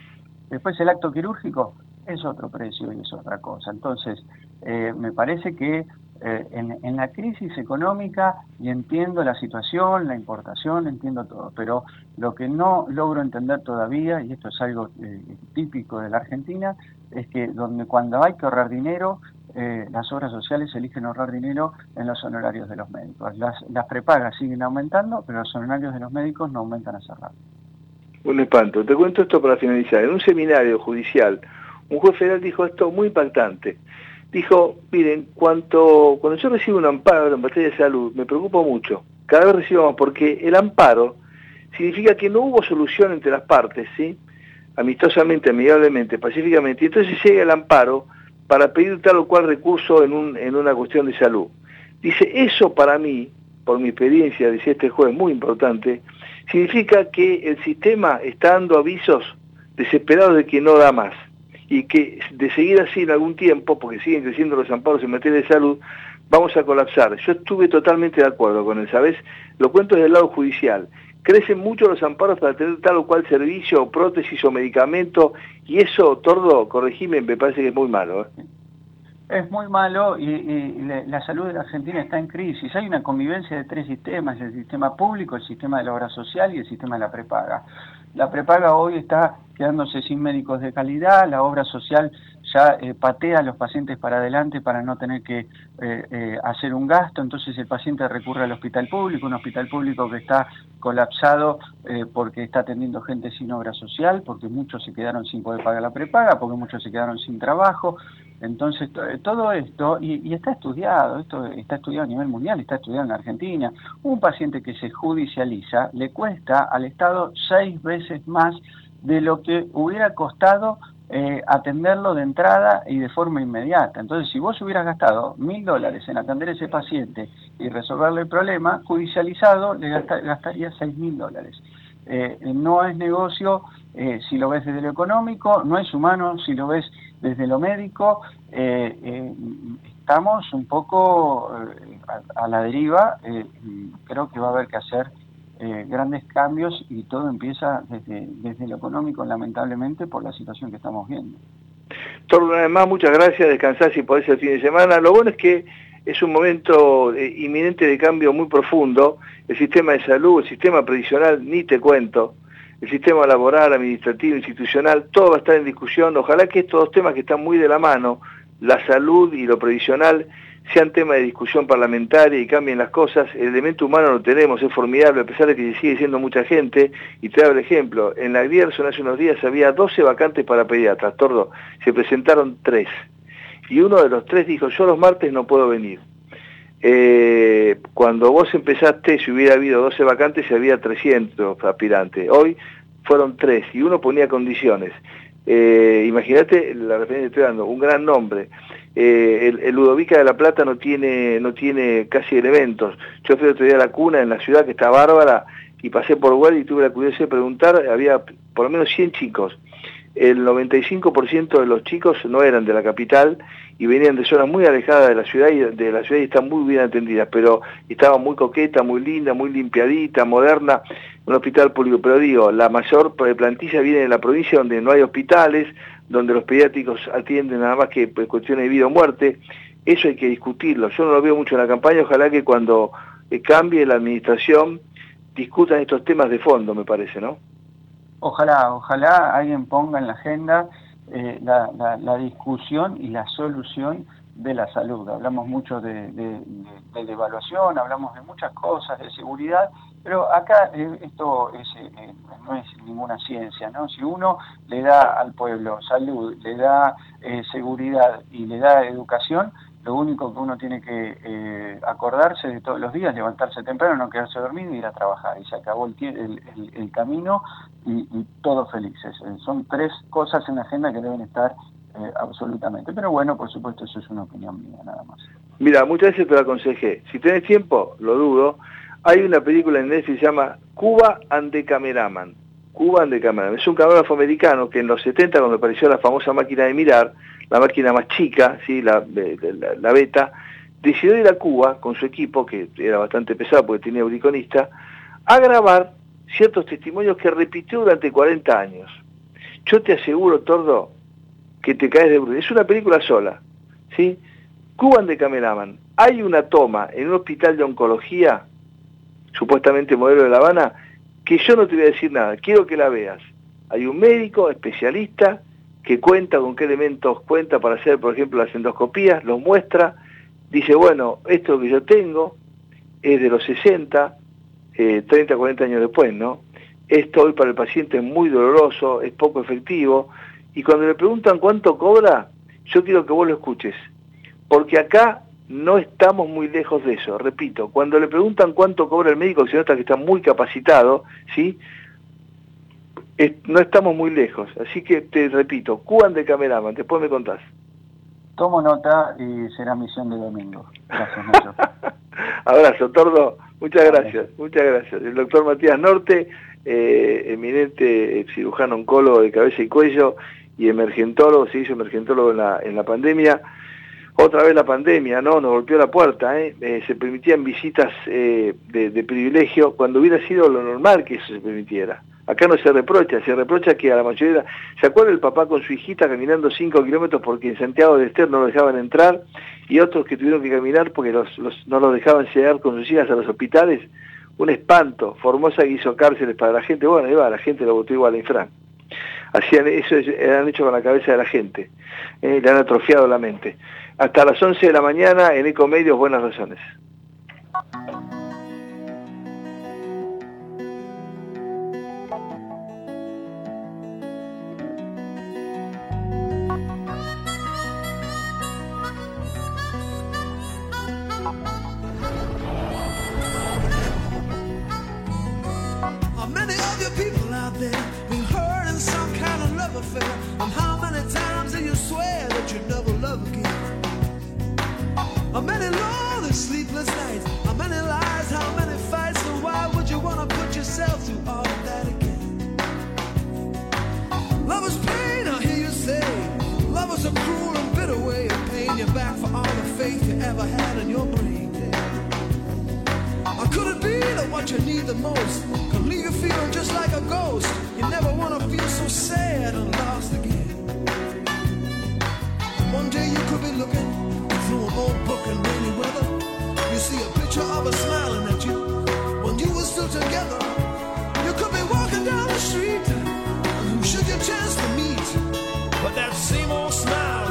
Después el acto quirúrgico es otro precio y es otra cosa. Entonces, eh, me parece que eh, en, la crisis económica, y entiendo la situación, la importación, entiendo todo, pero lo que no logro entender todavía, y esto es algo eh, típico de la Argentina, es que donde cuando hay que ahorrar dinero, eh, las obras sociales eligen ahorrar dinero en los honorarios de los médicos. Las, las prepagas siguen aumentando, pero los honorarios de los médicos no aumentan hace rato. Un espanto. Te cuento esto para finalizar. En un seminario judicial, un juez federal dijo esto muy impactante. Dijo, miren, cuando yo recibo un amparo en materia de salud, me preocupo mucho. Cada vez recibo más, porque el amparo significa que no hubo solución entre las partes, ¿sí? Amistosamente, amigablemente, pacíficamente. Y entonces llega el amparo para pedir tal o cual recurso en, un, en una cuestión de salud. Dice, eso para mí, por mi experiencia, dice este juez, muy importante, significa que el sistema está dando avisos desesperados de que no da más y que de seguir así en algún tiempo, porque siguen creciendo los amparos en materia de salud, vamos a colapsar. Yo estuve totalmente de acuerdo con él, ¿sabes? Lo cuento desde el lado judicial crecen mucho los amparos para tener tal o cual servicio, prótesis o medicamento, y eso, Tordo, corregime, me parece que es muy malo. ¿eh? Es muy malo y, la, salud de la Argentina está en crisis. Hay una convivencia de tres sistemas, el sistema público, el sistema de la obra social y el sistema de la prepaga. La prepaga hoy está quedándose sin médicos de calidad, la obra social ya eh, patea a los pacientes para adelante para no tener que eh, eh, hacer un gasto, entonces el paciente recurre al hospital público, un hospital público que está colapsado porque está atendiendo gente sin obra social, porque muchos se quedaron sin poder pagar la prepaga, porque muchos se quedaron sin trabajo. Entonces, todo esto, y, y, está estudiado, esto está estudiado a nivel mundial, está estudiado en Argentina, un paciente que se judicializa le cuesta al Estado seis veces más de lo que hubiera costado eh, atenderlo de entrada y de forma inmediata. Entonces, si vos hubieras gastado mil dólares en atender a ese paciente y resolverle el problema, judicializado le gastaría seis mil dólares. Eh, no es negocio eh, si lo ves desde lo económico, no es humano si lo ves desde lo médico. estamos un poco a, la deriva, creo que va a haber que hacer eh, grandes cambios y todo empieza desde, desde lo económico, lamentablemente, por la situación que estamos viendo. Todo una vez más, muchas gracias, descansar si podés el fin de semana. Lo bueno es que es un momento eh, inminente de cambio muy profundo. El sistema de salud, el sistema previsional, ni te cuento. El sistema laboral, administrativo, institucional, todo va a estar en discusión. Ojalá que estos dos temas que están muy de la mano, la salud y lo previsional, sean tema de discusión parlamentaria y cambien las cosas, el elemento humano lo tenemos, es formidable, a pesar de que sigue siendo mucha gente, y te doy el ejemplo, en la Grierson hace unos días había 12 vacantes para pediatras, Tordo, se presentaron tres, y uno de los tres dijo, yo los martes no puedo venir. Eh, cuando vos empezaste, si hubiera habido 12 vacantes, había 300 aspirantes, hoy fueron tres, y uno ponía condiciones. Eh, Imagínate la referencia que estoy dando, un gran nombre. Eh, el, Ludovica de la Plata no tiene, no tiene casi elementos. Yo fui otro día a la cuna en la ciudad que está bárbara y pasé por igual y tuve la curiosidad de preguntar, había por lo menos 100 chicos. El 95% de los chicos no eran de la capital y venían de zonas muy alejadas de la ciudad y de la ciudad y están muy bien atendidas, pero estaban muy coqueta, muy linda, muy limpiadita, moderna, un hospital público. Pero digo, la mayor plantilla viene de la provincia donde no hay hospitales, donde los pediátricos atienden nada más que pues, cuestiones de vida o muerte, eso hay que discutirlo. Yo no lo veo mucho en la campaña, ojalá que cuando eh, cambie la administración discutan estos temas de fondo, me parece, ¿no? Ojalá, ojalá alguien ponga en la agenda eh, la, discusión y la solución de la salud. Hablamos mucho de, de, evaluación, hablamos de muchas cosas, de seguridad, pero acá eh, esto eh, no es ninguna ciencia, ¿no? Si uno le da al pueblo salud, le da seguridad y le da educación, lo único que uno tiene que eh, acordarse de todos los días, levantarse temprano, no quedarse dormido y ir a trabajar. Y se acabó el, el, el, camino y, y, todos felices. Eh, son tres cosas en la agenda que deben estar eh, absolutamente. Pero bueno, por supuesto, eso es una opinión mía nada más. Mira, muchas veces te lo aconsejé. Si tenés tiempo, lo dudo. Hay una película en Netflix que se llama Cuba and Cameraman. Cuba and Cameraman. Es un camarógrafo americano que en los 70, cuando apareció la famosa máquina de mirar, la máquina más chica, ¿sí? la, la, beta, decidió ir a Cuba con su equipo, que era bastante pesado porque tenía auriconista, a grabar ciertos testimonios que repitió durante 40 años. Yo te aseguro, Tordo, que te caes de bruto. Es una película sola, ¿sí? Cuban de Cameraman. Hay una toma en un hospital de oncología, supuestamente modelo de La Habana, que yo no te voy a decir nada, quiero que la veas. Hay un médico especialista que cuenta con qué elementos cuenta para hacer, por ejemplo, las endoscopías, los muestra, dice, bueno, esto que yo tengo es de los 60, 30, 40 años después, ¿no? Esto hoy para el paciente es muy doloroso, es poco efectivo, y cuando le preguntan cuánto cobra, yo quiero que vos lo escuches, porque acá no estamos muy lejos de eso, repito, cuando le preguntan cuánto cobra el médico, se nota que está muy capacitado, ¿sí? no estamos muy lejos. Así que te repito, Cuban de Cameraman, después me contás. Tomo nota y será misión de domingo. Gracias, mucho. Abrazo, Tordo. Muchas gracias, muchas gracias. El doctor Matías Norte, eh, eminente cirujano oncólogo de cabeza y cuello y emergentólogo, se hizo emergentólogo en la, en la pandemia. Otra vez la pandemia, ¿no? Nos golpeó la puerta, ¿eh? eh se permitían visitas eh, de, privilegio cuando hubiera sido lo normal que eso se permitiera. Acá no se reprocha, se reprocha que a la mayoría... ¿Se acuerda el papá con su hijita caminando 5 kilómetros porque en Santiago de Ester no lo dejaban entrar y otros que tuvieron que caminar porque no los dejaban llegar con sus hijas a los hospitales? Un espanto. Formosa hizo cárceles para la gente. Bueno, iba, la gente lo votó igual a Infran. Hacían, eso han hecho con la cabeza de la gente. Le han atrofiado la mente. Hasta las 11 de la mañana en Ecomedios, buenas razones. sleepless nights? How many lies, how many fights? And why would you wanna put yourself through all of that again? Love is pain, I hear you say. Love is a cruel and bitter way of paying you back for all the faith you ever had in your brain. Or could it be that what you need the most can leave you feeling just like a ghost? You never wanna feel so sad and lost again. One day you could be looking through an old book and see a picture of her smiling at you when you were still together. You could be walking down the street, and who should you chance to meet? But that same old smile.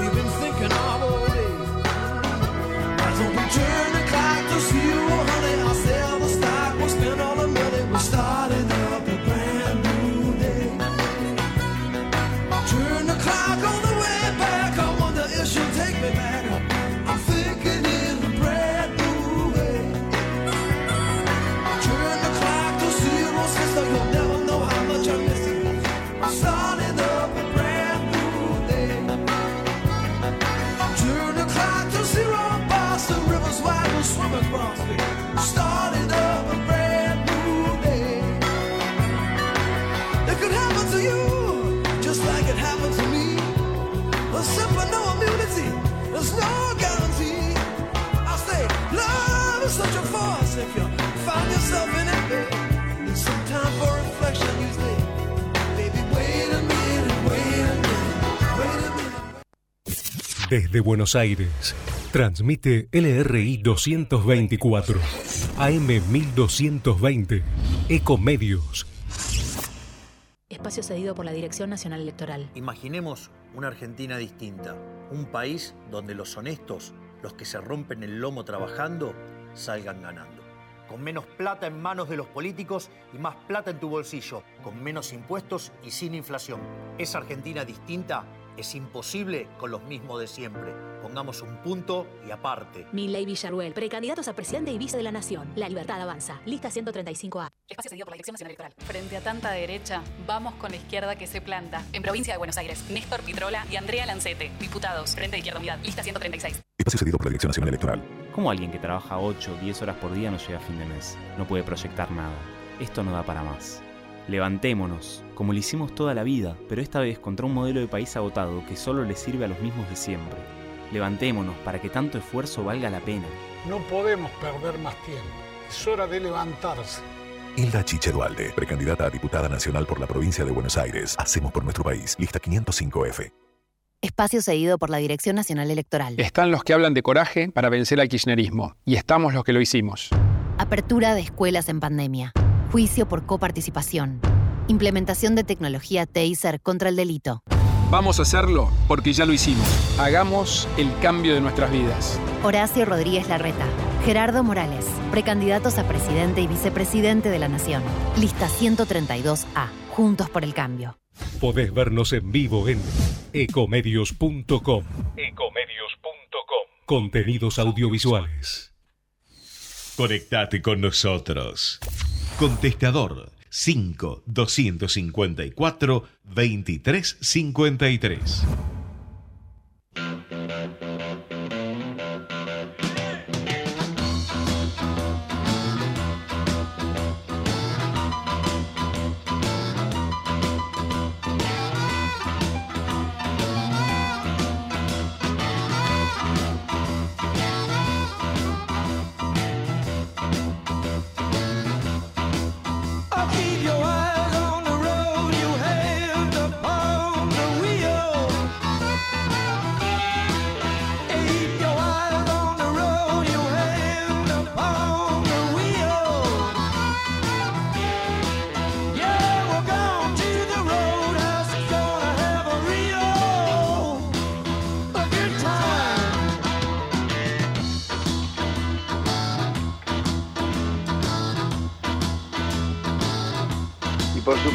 Desde Buenos Aires, transmite LRI 224, AM 1220, Ecomedios espacio cedido por la Dirección Nacional Electoral. Imaginemos una Argentina distinta, un país donde los honestos, los que se rompen el lomo trabajando, salgan ganando. Con menos plata en manos de los políticos y más plata en tu bolsillo, con menos impuestos y sin inflación. Esa Argentina distinta es imposible con los mismos de siempre. Pongamos un punto y aparte. Milley Villarruel, precandidatos a presidente y vice de la Nación. La libertad avanza. Lista 135A. Espacio cedido por la Dirección Nacional Electoral. Frente a tanta derecha, vamos con la izquierda que se planta. En provincia de Buenos Aires, Néstor Pitrola y Andrea Lancete, diputados, Frente de Izquierda Unidad, lista 136. Espacio cedido por la Dirección Nacional Electoral. ¿Cómo alguien que trabaja 8 o 10 horas por día no llega a fin de mes? No puede proyectar nada. Esto no da para más. Levantémonos, como lo hicimos toda la vida, pero esta vez contra un modelo de país agotado que solo le sirve a los mismos de siempre. Levantémonos para que tanto esfuerzo valga la pena. No podemos perder más tiempo. Es hora de levantarse. Hilda Chiche Dualde, precandidata a diputada nacional por la provincia de Buenos Aires. Hacemos por nuestro país. Lista 505F. Espacio cedido por la Dirección Nacional Electoral. Están los que hablan de coraje para vencer al kirchnerismo. Y estamos los que lo hicimos. Apertura de escuelas en pandemia. Juicio por coparticipación. Implementación de tecnología TASER contra el delito. Vamos a hacerlo porque ya lo hicimos. Hagamos el cambio de nuestras vidas. Horacio Rodríguez Larreta. Gerardo Morales. Precandidatos a presidente y vicepresidente de la Nación. Lista 132A. Juntos por el cambio. Podés vernos en vivo en ecomedios.com. Ecomedios.com. Contenidos audiovisuales. Conectate con nosotros. Contestador 5 254 2353.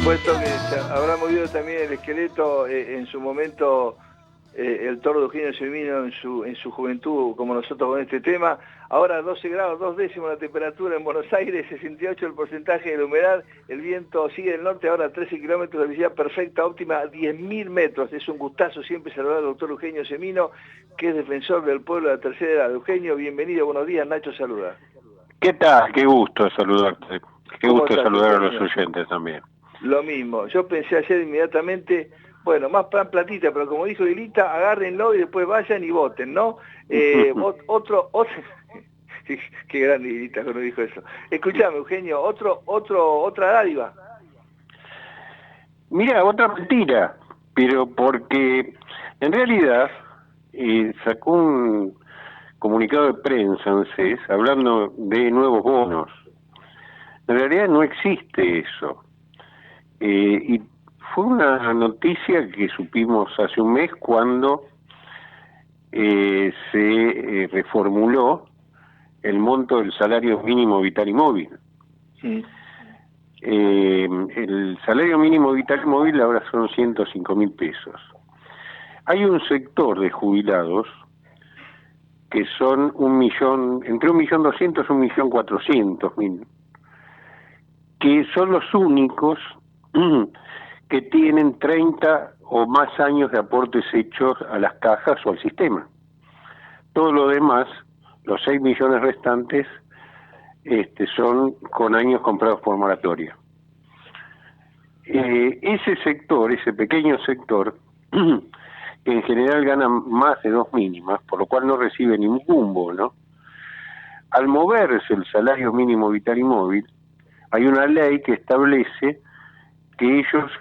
Supuesto que habrá movido también el esqueleto eh, en su momento eh, el toro de Eugenio Semino en su, en su juventud, como nosotros con este tema. Ahora 12 grados, dos décimos la temperatura en Buenos Aires, 68 el porcentaje de la humedad, el viento sigue del norte, ahora 13 kilómetros de visibilidad perfecta, óptima, 10.000 metros. Es un gustazo siempre saludar al doctor Eugenio Semino, que es defensor del pueblo de la tercera edad. Eugenio, bienvenido, buenos días, Nacho saluda. ¿Qué tal? Qué gusto saludarte. Qué ¿Cómo gusto estás, saludar a los oyentes también. Lo mismo, yo pensé ayer inmediatamente, bueno, más plan platita, pero como dijo Dilita, agárrenlo y después vayan y voten, ¿no? Eh, ot- otro, otro, qué grande Dilita cuando dijo eso. Escuchame, Eugenio, otro, otro, otra dádiva. Mira, otra mentira, pero porque en realidad eh, sacó un comunicado de prensa, ANSES, hablando de nuevos bonos. En realidad no existe eso. Eh, y fue una noticia que supimos hace un mes cuando eh, se eh, reformuló el monto del salario mínimo vital y móvil. Eh, el salario mínimo vital y móvil ahora son 105 mil pesos. Hay un sector de jubilados que son un millón, entre un millón doscientos y un millón cuatrocientos mil, que son los únicos que tienen 30 o más años de aportes hechos a las cajas o al sistema. Todo lo demás, los 6 millones restantes, este, son con años comprados por moratoria. Eh, ese sector, ese pequeño sector, que en general gana más de dos mínimas, por lo cual no recibe ningún bono, al moverse el salario mínimo vital y móvil, hay una ley que establece que ellos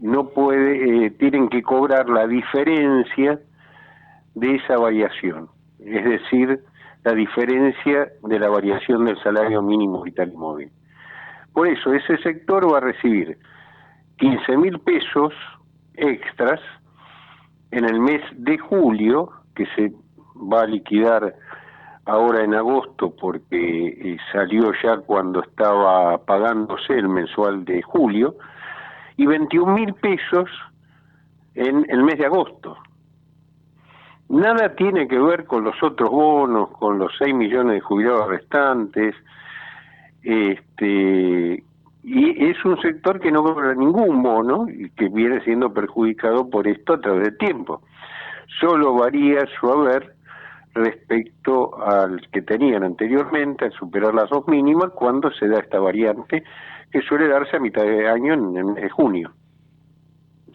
no puede, eh, tienen que cobrar la diferencia de esa variación, es decir, la diferencia de la variación del salario mínimo vital y móvil. Por eso ese sector va a recibir 15 mil pesos extras en el mes de julio, que se va a liquidar ahora en agosto porque eh, salió ya cuando estaba pagándose el mensual de julio, y 21 mil pesos en el mes de agosto. Nada tiene que ver con los otros bonos, con los 6 millones de jubilados restantes, este, y es un sector que no cobra ningún bono y que viene siendo perjudicado por esto a través del tiempo. Solo varía su haber respecto al que tenían anteriormente, al superar las dos mínimas, cuando se da esta variante que suele darse a mitad de año, en, en junio.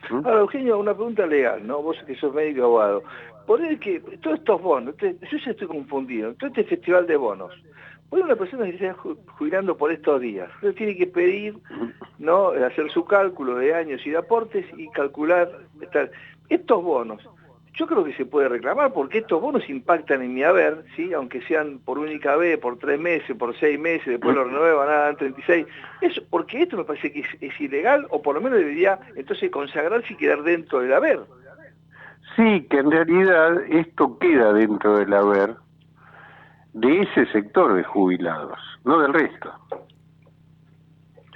¿Mm? Ahora, Eugenio, una pregunta legal, ¿no? Vos que sos médico abogado. Poner que todos estos bonos, yo ya estoy confundido, todo este festival de bonos, Hoy una persona que se jubilando por estos días, entonces tiene que pedir, ¿no? hacer su cálculo de años y de aportes y calcular estos bonos. Yo creo que se puede reclamar porque estos bonos impactan en mi haber, ¿sí? aunque sean por única vez, por tres meses, por seis meses, después lo renuevan, nada, 36. Eso, porque esto me parece que es, ilegal o por lo menos debería entonces consagrarse y quedar dentro del haber. Sí, que en realidad esto queda dentro del haber de ese sector de jubilados, no del resto.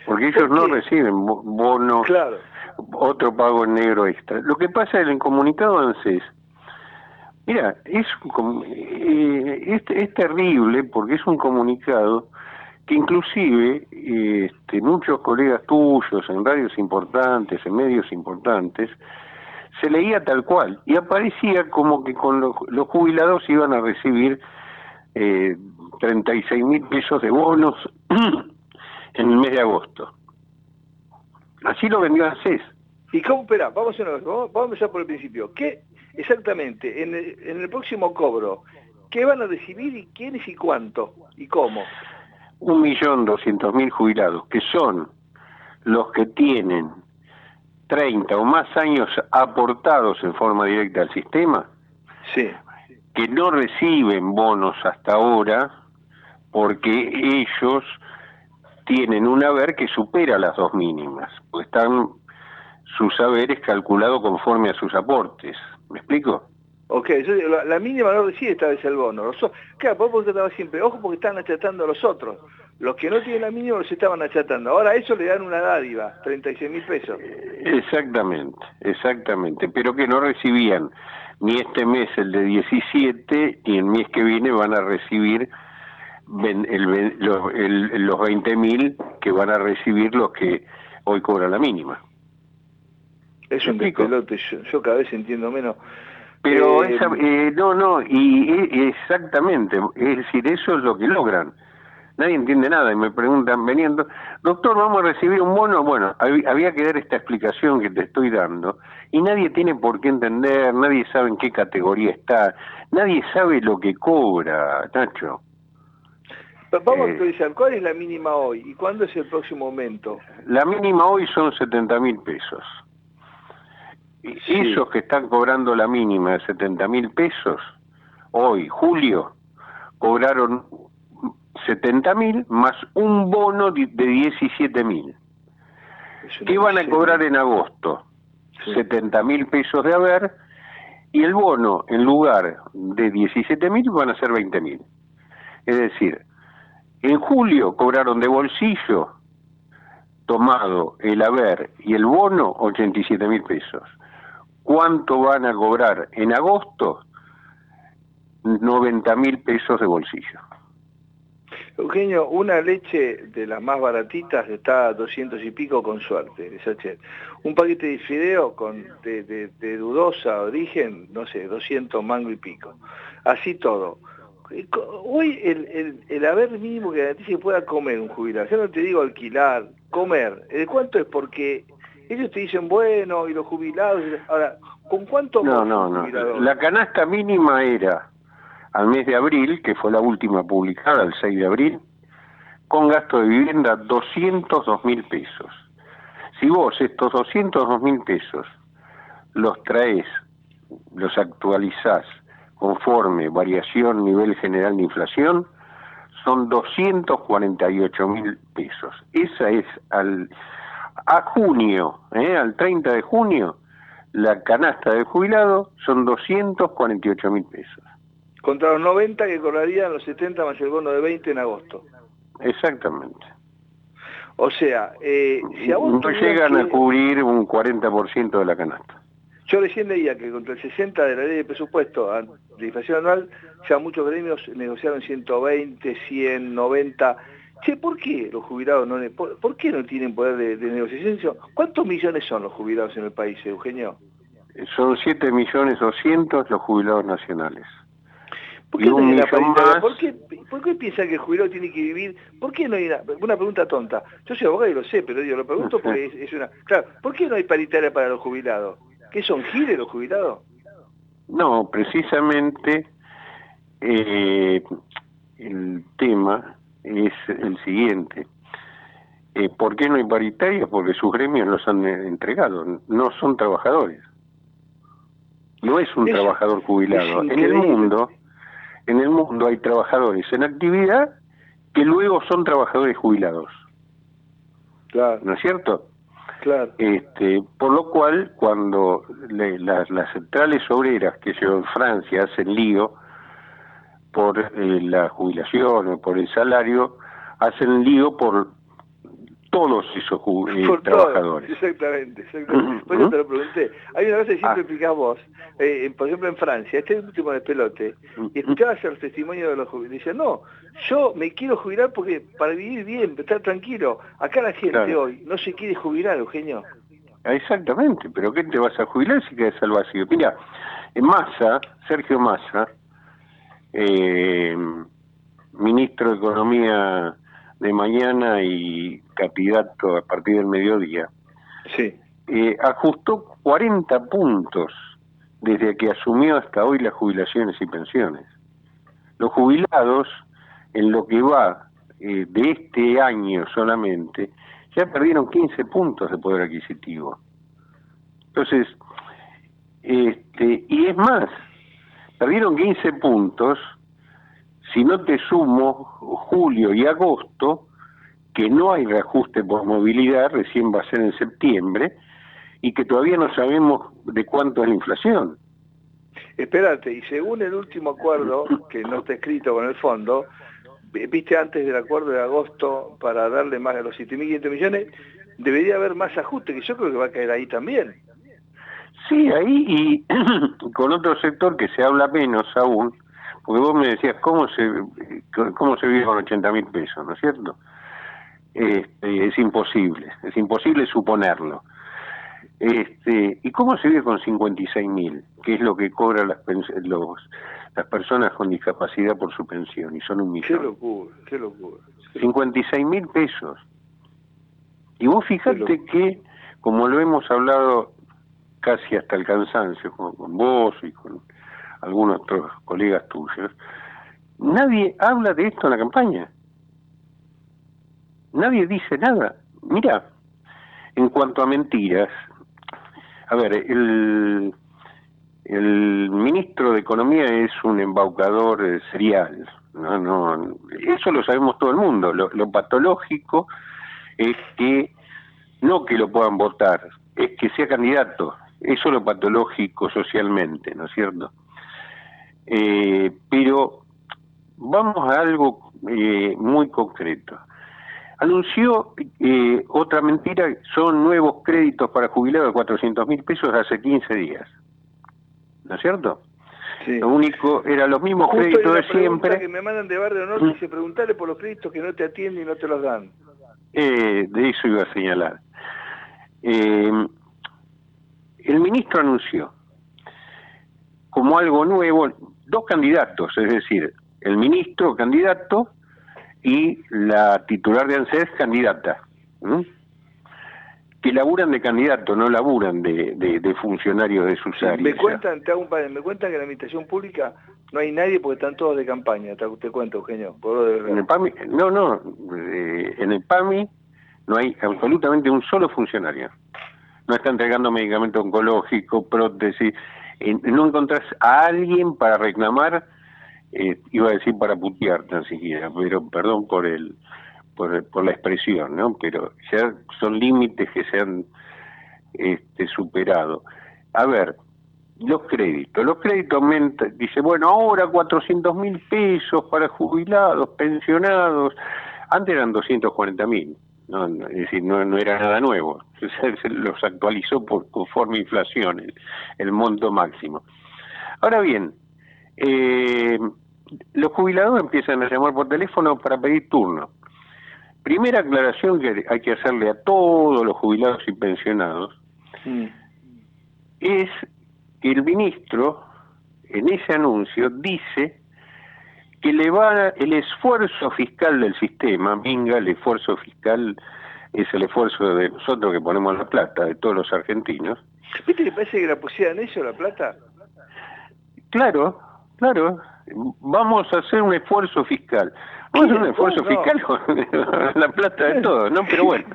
Porque ellos no reciben bonos, otro pago en negro extra. Lo que pasa en el comunicado ANSES, mira, es, eh, es, terrible porque es un comunicado que inclusive este, muchos colegas tuyos en radios importantes, en medios importantes, se leía tal cual y aparecía como que con los, los jubilados iban a recibir eh, 36 mil pesos de bonos en el mes de agosto. Así lo vendió ANSES. ¿Y cómo, espera, vamos a, vamos, a empezar por el principio. ¿Qué exactamente en el, en el próximo cobro, qué van a recibir y quiénes y cuánto y cómo? Un millón doscientos mil jubilados, que son los que tienen 30 o más años aportados en forma directa al sistema, sí que no reciben bonos hasta ahora porque ellos tienen un haber que supera las dos mínimas, pues están sus haberes calculados conforme a sus aportes. ¿Me explico? Ok, la, mínima no recibe esta vez el bono. claro, vos siempre, ojo porque están achatando a los otros. Los que no tienen la mínima los estaban achatando. Ahora a eso le dan una dádiva, 36 mil pesos. Exactamente, exactamente, pero que no recibían ni este mes el de 17, ni el mes que viene van a recibir los, los 20 mil que van a recibir los que hoy cobran la mínima. Es un despelote, yo, cada vez entiendo menos. Pero eh, eh, no, no, y, exactamente, es decir, eso es lo que logran nadie entiende nada y me preguntan veniendo, doctor, vamos a recibir un bono, bueno, había que dar esta explicación que te estoy dando y nadie tiene por qué entender, nadie sabe en qué categoría está, nadie sabe lo que cobra, Nacho. Vamos a eh, actualizar, ¿cuál es la mínima hoy y cuándo es el próximo momento? La mínima hoy son 70 mil pesos. Esos que están cobrando la mínima de 70 mil pesos, hoy, julio, cobraron 70 mil más un bono de 17 mil. ¿Qué van a cobrar en agosto? 70 mil pesos de haber y el bono en lugar de 17 mil van a ser 20 mil. Es decir, en julio cobraron de bolsillo tomado el haber y el bono 87 mil pesos. ¿Cuánto van a cobrar en agosto? 90 mil pesos de bolsillo. Eugenio, una leche de las más baratitas está a 200 y pico con suerte, Un paquete de fideo con, de, dudosa origen, no sé, 200 mango y pico. Así todo. Hoy el, haber mínimo que garantiza que pueda comer un jubilado, ya no te digo alquilar, comer, ¿de cuánto es? Porque ellos te dicen, bueno, y los jubilados, ahora, ¿con cuánto? No, no, no. La canasta mínima era al mes de abril, que fue la última publicada, el 6 de abril, con gasto de vivienda 202 mil pesos. Si vos estos 202 mil pesos los traes, los actualizás conforme variación nivel general de inflación, son 248 mil pesos. Esa es al, A junio, ¿eh? al 30 de junio, la canasta de jubilado son 248 mil pesos. Contra los 90 que cobrarían los 70 más el bono de 20 en agosto. Exactamente. O sea, eh, si a vos no llegan a cubrir un 40% de la canasta. Yo recién leía que contra el 60 de la ley de presupuesto de inflación anual, ya muchos gremios negociaron 120, 100, 90. Che, ¿por qué los jubilados no, por, qué no tienen poder de, negociación? ¿Cuántos millones son los jubilados en el país, Eugenio? Son 7 millones 200 los jubilados nacionales. ¿Por qué, no hay una ¿Por, qué, ¿Por qué piensan que el jubilado tiene que vivir? ¿Por qué no hay una, una pregunta tonta? Yo soy abogado y lo sé, pero digo, lo pregunto porque es, una... Claro, ¿por qué no hay paritaria para los jubilados? ¿Qué son giles los jubilados? No, precisamente eh, el tema es el siguiente. Eh, ¿Por qué no hay paritarias? Porque sus gremios los han entregado, no son trabajadores. No es un trabajador jubilado. en el mundo, en el mundo hay trabajadores en actividad que luego son trabajadores jubilados. Claro. ¿No es cierto? Este, por lo cual, cuando las centrales obreras que en Francia hacen lío por eh, la jubilación o por el salario, hacen lío por todos esos eh, trabajadores. exactamente, exactamente. Por eso te lo pregunté. Hay una cosa que siempre ah. explicás vos, eh, por ejemplo en Francia, este último de pelote, y escuchabas el testimonio de los jubilados, decían, no, yo me quiero jubilar porque para vivir bien, estar tranquilo. Acá la gente hoy no se quiere jubilar, Eugenio. Exactamente, pero ¿qué te vas a jubilar si quedas al vacío? Mira, Massa, Sergio Massa, eh, ministro de Economía de mañana y candidato a partir del mediodía, sí. Eh, ajustó 40 puntos desde que asumió hasta hoy las jubilaciones y pensiones. Los jubilados, en lo que va eh, de este año solamente, ya perdieron 15 puntos de poder adquisitivo. Entonces, este, y es más, perdieron 15 puntos si no te sumo julio y agosto, que no hay reajuste por movilidad, recién va a ser en septiembre, y que todavía no sabemos de cuánto es la inflación. Espérate, y según el último acuerdo, que no está escrito con el fondo, viste antes del acuerdo de agosto para darle más a los 7.500 millones, debería haber más ajuste, que yo creo que va a caer ahí también. Sí, ahí y con otro sector que se habla menos aún, porque vos me decías, ¿cómo se, cómo se vive con 80 mil pesos, no es cierto? Este, es imposible, es imposible suponerlo. Este, ¿Y cómo se vive con 56 mil? Que es lo que cobran las, los, las personas con discapacidad por su pensión, y son un millón. Qué locura, qué locura. 56 mil pesos. Y vos fijate que, como lo hemos hablado casi hasta el cansancio, con vos y con algunos otros colegas tuyos, nadie habla de esto en la campaña. Nadie dice nada. Mira, en cuanto a mentiras, a ver, el, ministro de Economía es un embaucador eh, serial. No, no, eso lo sabemos todo el mundo. Lo, lo patológico es que no que lo puedan votar, es que sea candidato. Eso es lo patológico socialmente, ¿no es cierto? Eh, pero vamos a algo eh, muy concreto. Anunció eh, otra mentira, son nuevos créditos para jubilados de 400 mil pesos hace 15 días. ¿No es cierto? Lo único, era los mismos créditos de siempre. que me mandan de Barrio Norte y se preguntarle por los créditos que no te atienden y no te los dan. de eso iba a señalar. el ministro anunció como algo nuevo dos candidatos, es decir, el ministro candidato y la titular de ANSES candidata, que laburan de candidato, no laburan de, de, funcionarios de sus áreas. Me cuentan, te hago un me cuentan que en la administración pública no hay nadie porque están todos de campaña, te, te cuento, Eugenio. en el PAMI, no, no, eh, en el PAMI no hay absolutamente un solo funcionario. No está entregando medicamento oncológico, prótesis, no encontrás a alguien para reclamar, eh, iba a decir para putear tan siquiera, pero perdón por el por, por la expresión, ¿no? Pero ya son límites que se han este, superado. A ver, los créditos. Los créditos aumentan, dice, bueno, ahora 400 mil pesos para jubilados, pensionados. Antes eran 240 mil, ¿no? es decir, no, no era nada nuevo. Se, los actualizó por conforme inflación, el, monto máximo. Ahora bien, eh, los jubilados empiezan a llamar por teléfono para pedir turno. Primera aclaración que hay que hacerle a todos los jubilados y pensionados mm. es que el ministro en ese anuncio dice que le va el esfuerzo fiscal del sistema, minga, el esfuerzo fiscal es el esfuerzo de nosotros que ponemos la plata, de todos los argentinos. ¿Viste que parece que la pusieran eso, la plata? Claro, claro. Vamos a hacer un esfuerzo fiscal. Vamos a hacer un esfuerzo fiscal con la plata de todos, ¿no? Pero bueno.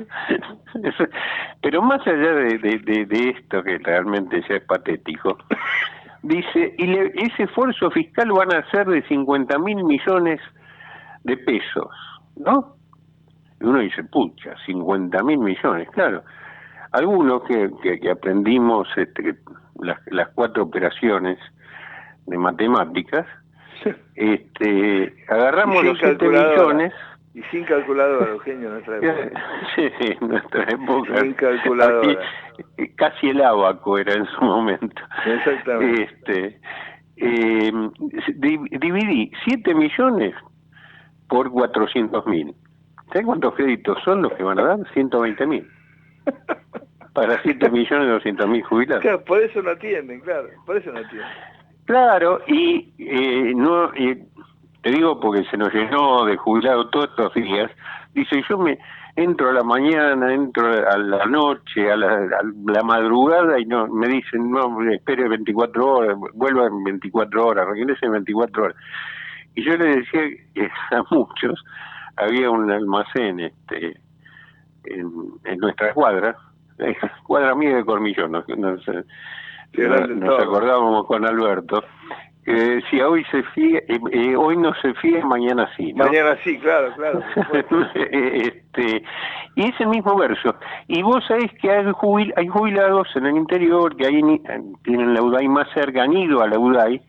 Pero más allá de, de, esto, que realmente ya es patético, dice, y ese esfuerzo fiscal van a ser de 50 mil millones de pesos, ¿no? Y uno dice, pucha, 50 mil millones, claro. Algunos que, que, aprendimos este, las, las cuatro operaciones de matemáticas, este, agarramos los 7 millones y sin calculadora, Eugenio, nuestra época. Sí, sí, nuestra época. Sin calculadora. casi el abaco era en su momento. Exactamente. Este, eh, dividí 7 millones por 400 mil. ¿Sabes cuántos créditos son los que van a dar? 120 mil. Para 7 millones 200 mil jubilados. Claro, por eso no atienden, claro. Por eso no atienden. Claro, y eh, no te digo porque se nos llenó de jubilados todos estos días, dice, yo me entro a la mañana, entro a la noche, a la, madrugada y no me dicen, no, espere 24 horas, vuelva en 24 horas, regrese en 24 horas. Y yo le decía que a muchos había un almacén este en, en nuestra cuadra, cuadra mía de Cormillón, nos, nos, nos acordábamos con Alberto, que decía hoy se fía, eh, eh, hoy no se fía, mañana sí. Mañana sí, claro, claro. este, y ese mismo verso. Y vos sabés que hay, hay jubilados en el interior que hay, tienen la UDAI más cerca, han ido a la UDAI,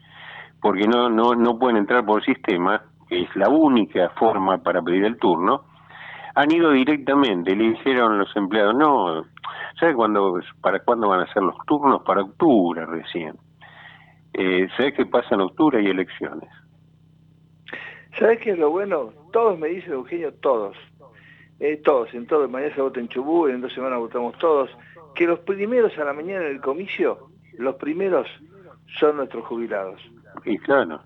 porque no, no, no pueden entrar por sistema, que es la única forma para pedir el turno, han ido directamente, le dijeron los empleados, no, ¿sabes cuándo, para cuándo van a ser los turnos? Para octubre recién eh, ¿Sabes qué pasa en octubre? y elecciones. ¿Sabes qué es lo bueno? Todos me dicen, Eugenio, todos. Eh, todos, en todo, mañana se vota en Chubú, en dos semanas votamos todos, que los primeros a la mañana en el comicio, los primeros son nuestros jubilados. Y claro,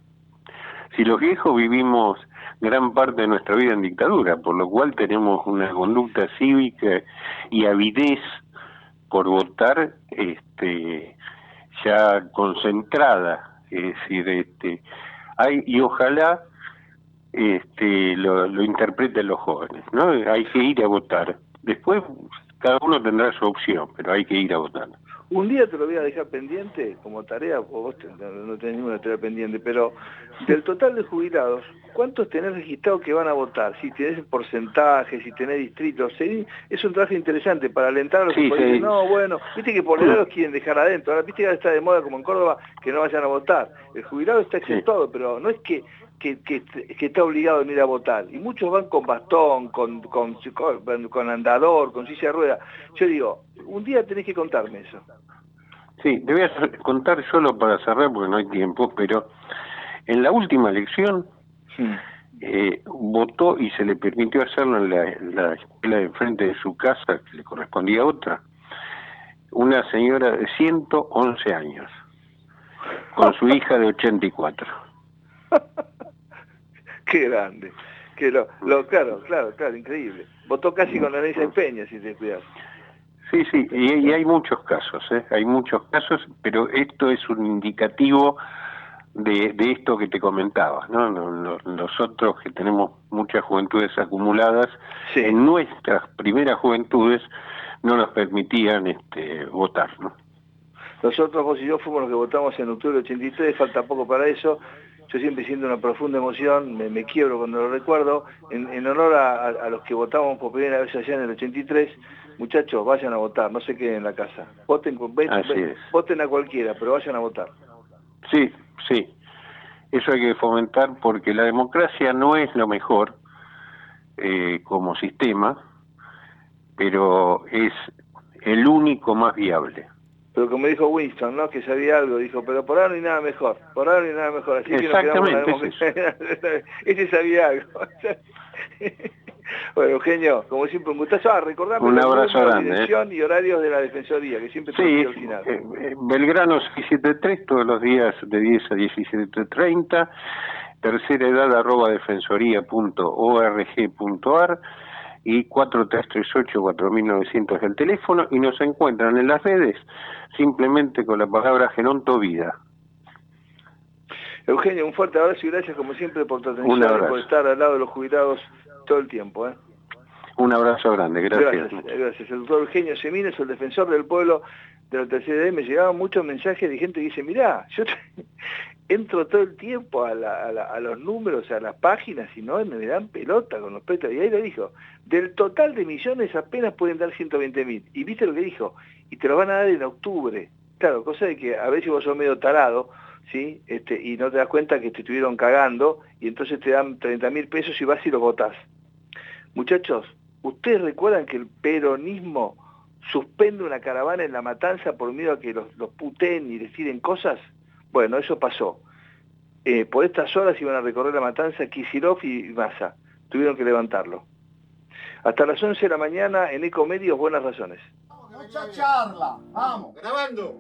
si los viejos vivimos gran parte de nuestra vida en dictadura, por lo cual tenemos una conducta cívica y avidez por votar este ya concentrada, es decir, este, hay, y ojalá este, lo, lo interpreten los jóvenes, ¿no? Hay que ir a votar. Después cada uno tendrá su opción, pero hay que ir a votar. Un día te lo voy a dejar pendiente como tarea, vos no tenés ninguna tarea pendiente, pero del total de jubilados, ¿cuántos tenés registrados que van a votar? Si tenés porcentaje, si tenés distritos, es un trabajo interesante para alentar a los que no, bueno, viste que por los quieren dejar adentro, ahora viste que está de moda como en Córdoba que no vayan a votar. El jubilado está exento, pero no es que que, que, está obligado a venir a votar. Y muchos van con bastón, con, con, con, andador, con silla de rueda. Yo digo, un día tenés que contarme eso. Sí, te voy a contar solo para cerrar porque no hay tiempo, pero en la última elección eh, votó y se le permitió hacerlo en la, en la escuela de enfrente de su casa, que le correspondía a otra, una señora de 111 años, con su hija de 84. Qué grande. Que lo, lo, claro, claro, claro, increíble. Votó casi con la ley de Peña, si te cuidas. Sí, sí, y, hay muchos casos, ¿eh? hay muchos casos, pero esto es un indicativo de, de esto que te comentaba, ¿no? Nosotros que tenemos muchas juventudes acumuladas, en nuestras primeras juventudes no nos permitían este, votar, ¿no? Nosotros, vos y yo, fuimos los que votamos en octubre del 83, falta poco para eso. Yo siempre siento una profunda emoción, me, quiebro cuando lo recuerdo, en, honor a, los que votamos por primera vez allá en el 83. Muchachos, vayan a votar, no se queden en la casa. Voten, voten a cualquiera, pero vayan a votar. Sí, sí. Eso hay que fomentar porque la democracia no es lo mejor eh, como sistema, pero es el único más viable. Pero como dijo Winston, ¿no? Que sabía algo, dijo, pero por ahora no hay nada mejor, por ahora no hay nada mejor. Así. Que Ese sabía algo. bueno, Eugenio, como siempre, un gustazo. Ah, recordame un abrazo grande, ¿eh? dirección y horarios de la Defensoría, que siempre sí, al final. Eh, eh, Belgrano 673, todos los días de 10 a 17.30, tercera edad arroba defensoría.org.ar y 4338-4900 el teléfono y nos encuentran en las redes simplemente con la palabra Genonto Vida. Eugenio, un fuerte abrazo y gracias como siempre por tu atención y por estar al lado de los jubilados todo el tiempo. ¿eh? Un abrazo grande, gracias. Gracias, El doctor Eugenio Semines, el defensor del pueblo de la tercera edad, me llegaban muchos mensajes de gente que dice, mirá, yo entro todo el tiempo a, los números, a las páginas y no me dan pelota con los petos. Y ahí le dijo, del total de millones apenas pueden dar 120 mil. Y viste lo que dijo, y te lo van a dar en octubre. Claro, cosa de que a veces vos sos medio tarado, ¿sí? Este, y no te das cuenta que te estuvieron cagando y entonces te dan 30 mil pesos y vas y lo votás. Muchachos, ¿ustedes recuerdan que el peronismo suspende una caravana en la matanza por miedo a que los, los puten y deciden cosas? Bueno, eso pasó. Eh, por estas horas iban a recorrer la matanza Kisilov y Massa. Tuvieron que levantarlo. Hasta las 11 de la mañana en Ecomedios, buenas razones. Mucha charla, vamos, grabando.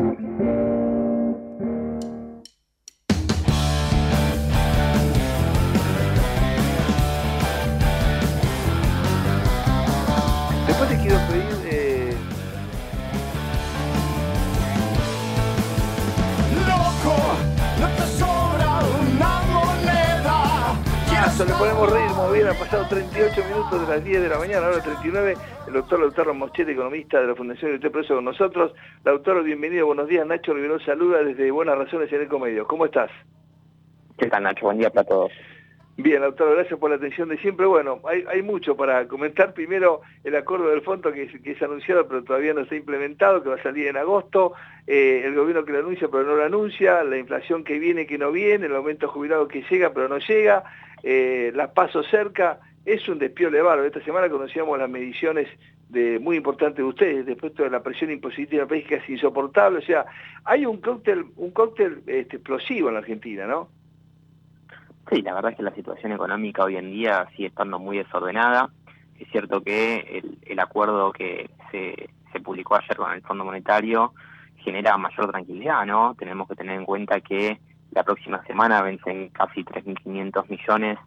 Le ponemos ritmo, bien, ha pasado 38 minutos de las 10 de la mañana, ahora 39, el doctor Lautaro Moschetti, economista de la Fundación de Usted Preso con nosotros. Lautaro, bienvenido, buenos días, Nacho Rivero saluda desde Buenas Razones en Ecomedio. ¿Cómo estás? ¿Qué tal, Nacho? Buen día para todos. Bien, Lautaro, gracias por la atención de siempre. Bueno, hay, mucho para comentar. Primero, el acuerdo del fondo que es, anunciado, pero todavía no está implementado, que va a salir en agosto. Eh, el gobierno que lo anuncia, pero no lo anuncia. La inflación que viene, que no viene. El aumento jubilado que llega, pero no llega eh, las paso cerca, es un despiole bárbaro. Esta semana conocíamos las mediciones de, muy importantes de ustedes, después de la presión impositiva país que es insoportable. O sea, hay un cóctel, un cóctel este, explosivo en la Argentina, ¿no? Sí, la verdad es que la situación económica hoy en día sigue estando muy desordenada. Es cierto que el, acuerdo que se, se publicó ayer con el Fondo Monetario genera mayor tranquilidad, ¿no? Tenemos que tener en cuenta que la próxima semana vencen casi 3.500 millones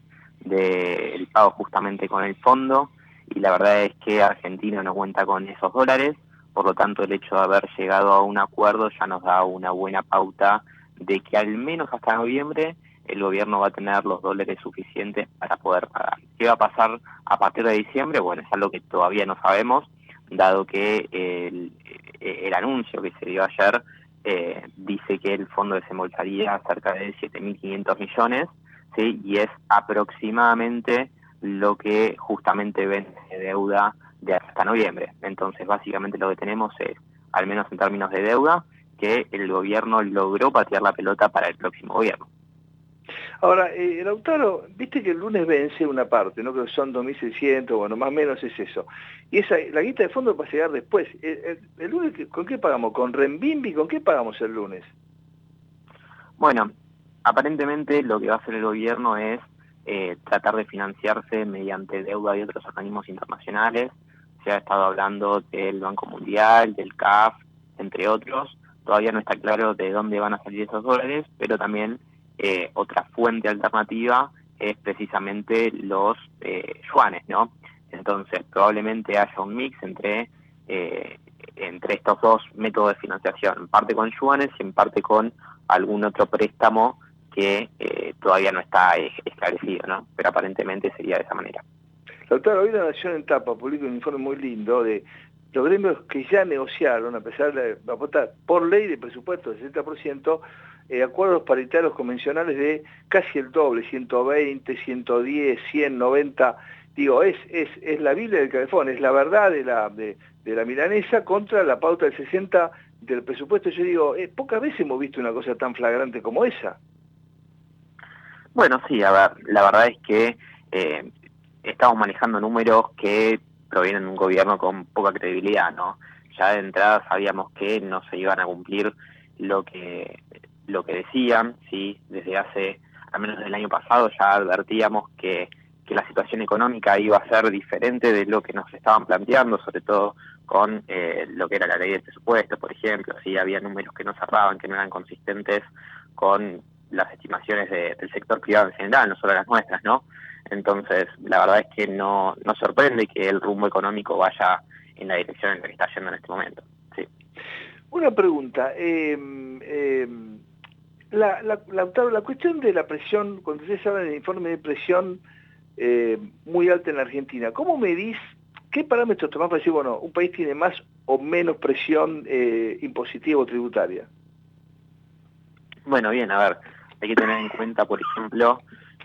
del pago justamente con el fondo y la verdad es que Argentina no cuenta con esos dólares, por lo tanto el hecho de haber llegado a un acuerdo ya nos da una buena pauta de que al menos hasta noviembre el gobierno va a tener los dólares suficientes para poder pagar. ¿Qué va a pasar a partir de diciembre? Bueno, es algo que todavía no sabemos, dado que el, el anuncio que se dio ayer eh, dice que el fondo desembolsaría cerca de 7.500 millones, ¿sí? y es aproximadamente lo que justamente vence deuda de hasta noviembre. Entonces, básicamente lo que tenemos es, al menos en términos de deuda, que el gobierno logró patear la pelota para el próximo gobierno. Ahora, eh, el Lautaro, viste que el lunes vence una parte, ¿no? Que son 2.600, bueno, más o menos es eso. Y esa, la guita de fondo va a llegar después. El, lunes, ¿con qué pagamos? ¿Con Renbimbi? ¿Con qué pagamos el lunes? Bueno, aparentemente lo que va a hacer el gobierno es eh, tratar de financiarse mediante deuda de otros organismos internacionales. Se ha estado hablando del Banco Mundial, del CAF, entre otros. Todavía no está claro de dónde van a salir esos dólares, pero también eh, otra fuente alternativa es precisamente los eh, yuanes, ¿no? Entonces probablemente haya un mix entre eh, entre estos dos métodos de financiación, en parte con yuanes y en parte con algún otro préstamo que todavía no está esclarecido, ¿no? Pero aparentemente sería de esa manera. Doctor, hoy la Nación en Tapa publica un informe muy lindo de los gremios que ya negociaron, a pesar de votar por ley de presupuesto del 60%, eh, acuerdos paritarios convencionales de casi el doble, 120, 110, 100, 90. Digo, es, es, es la Biblia del calefón, es la verdad de la, de, la milanesa contra la pauta del 60 del presupuesto. Yo digo, eh, pocas veces hemos visto una cosa tan flagrante como esa. Bueno, sí, a ver, la verdad es que eh, estamos manejando números que provienen de un gobierno con poca credibilidad, ¿no? Ya de entrada sabíamos que no se iban a cumplir lo que lo que decían, sí, desde hace al menos el año pasado ya advertíamos que, que la situación económica iba a ser diferente de lo que nos estaban planteando, sobre todo con eh, lo que era la ley del presupuesto, por ejemplo, sí, había números que no cerraban, que no eran consistentes con las estimaciones del sector privado en general, no solo las nuestras, ¿no? Entonces, la verdad es que no, no sorprende que el rumbo económico vaya en la dirección en la que está yendo en este momento. Sí. Una pregunta. Eh, la, la, la, cuestión de la presión, cuando ustedes hablan del informe de presión eh, muy alta en la Argentina, ¿cómo medís, qué parámetros tomás para decir, bueno, un país tiene más o menos presión impositiva o tributaria? Bueno, bien, a ver, hay que tener en cuenta, por ejemplo,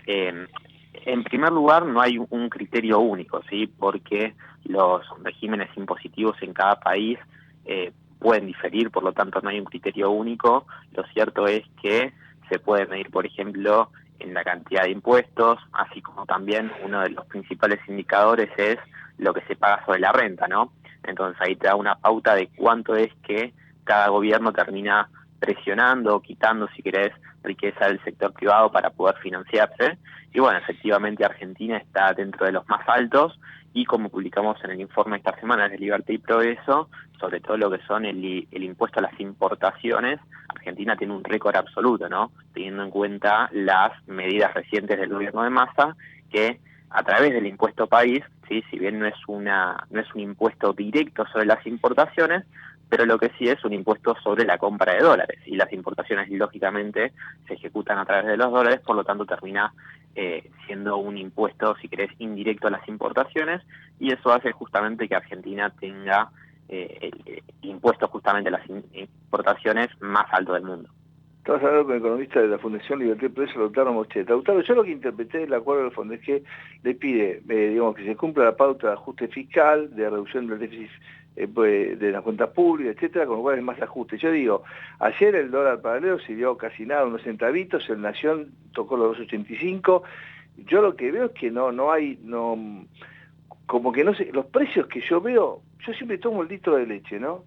en primer lugar, no hay un criterio único, ¿sí? Porque los regímenes impositivos en cada país eh, pueden diferir, por lo tanto no hay un criterio único. Lo cierto es que se puede medir, por ejemplo, en la cantidad de impuestos, así como también uno de los principales indicadores es lo que se paga sobre la renta, ¿no? Entonces ahí te da una pauta de cuánto es que cada gobierno termina presionando quitando, si querés, riqueza del sector privado para poder financiarse. Y bueno, efectivamente Argentina está dentro de los más altos y como publicamos en el informe esta semana de Libertad y Progreso, sobre todo lo que son el, el impuesto a las importaciones, Argentina tiene un récord absoluto, ¿no? Teniendo en cuenta las medidas recientes del gobierno de Massa, que a través del impuesto país, ¿sí? si bien no es, una, no es un impuesto directo sobre las importaciones, pero lo que sí es un impuesto sobre la compra de dólares y las importaciones lógicamente se ejecutan a través de los dólares, por lo tanto termina eh, siendo un impuesto, si querés, indirecto a las importaciones y eso hace justamente que Argentina tenga eh, el, impuesto justamente a las importaciones más alto del mundo. Estamos hablando con el economista de la Fundación Libertad y Progreso, Lautaro Mocheta. Lautaro, yo lo que interpreté del acuerdo del fondo es que le pide, eh, digamos, que se cumpla la pauta de ajuste fiscal, de reducción del déficit de las cuentas públicas, etcétera, con lo cual es más ajuste. Yo digo, ayer el dólar paralelo se dio casi nada, unos centavitos, el Nación tocó los 2.85, yo lo que veo es que no, no hay, no, como que no sé, los precios que yo veo, yo siempre tomo el litro de leche, ¿no?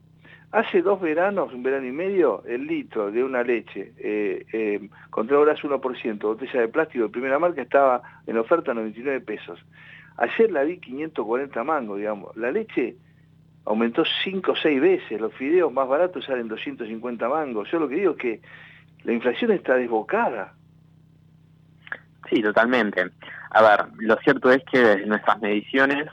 Hace dos veranos, un verano y medio, el litro de una leche eh, eh, con 3 horas 1%, botella de plástico de primera marca estaba en oferta a 99 pesos. Ayer la vi 540 mangos, digamos. La leche aumentó 5 o 6 veces, los fideos más baratos salen 250 mangos. Yo lo que digo es que la inflación está desbocada. Sí, totalmente. A ver, lo cierto es que desde nuestras mediciones,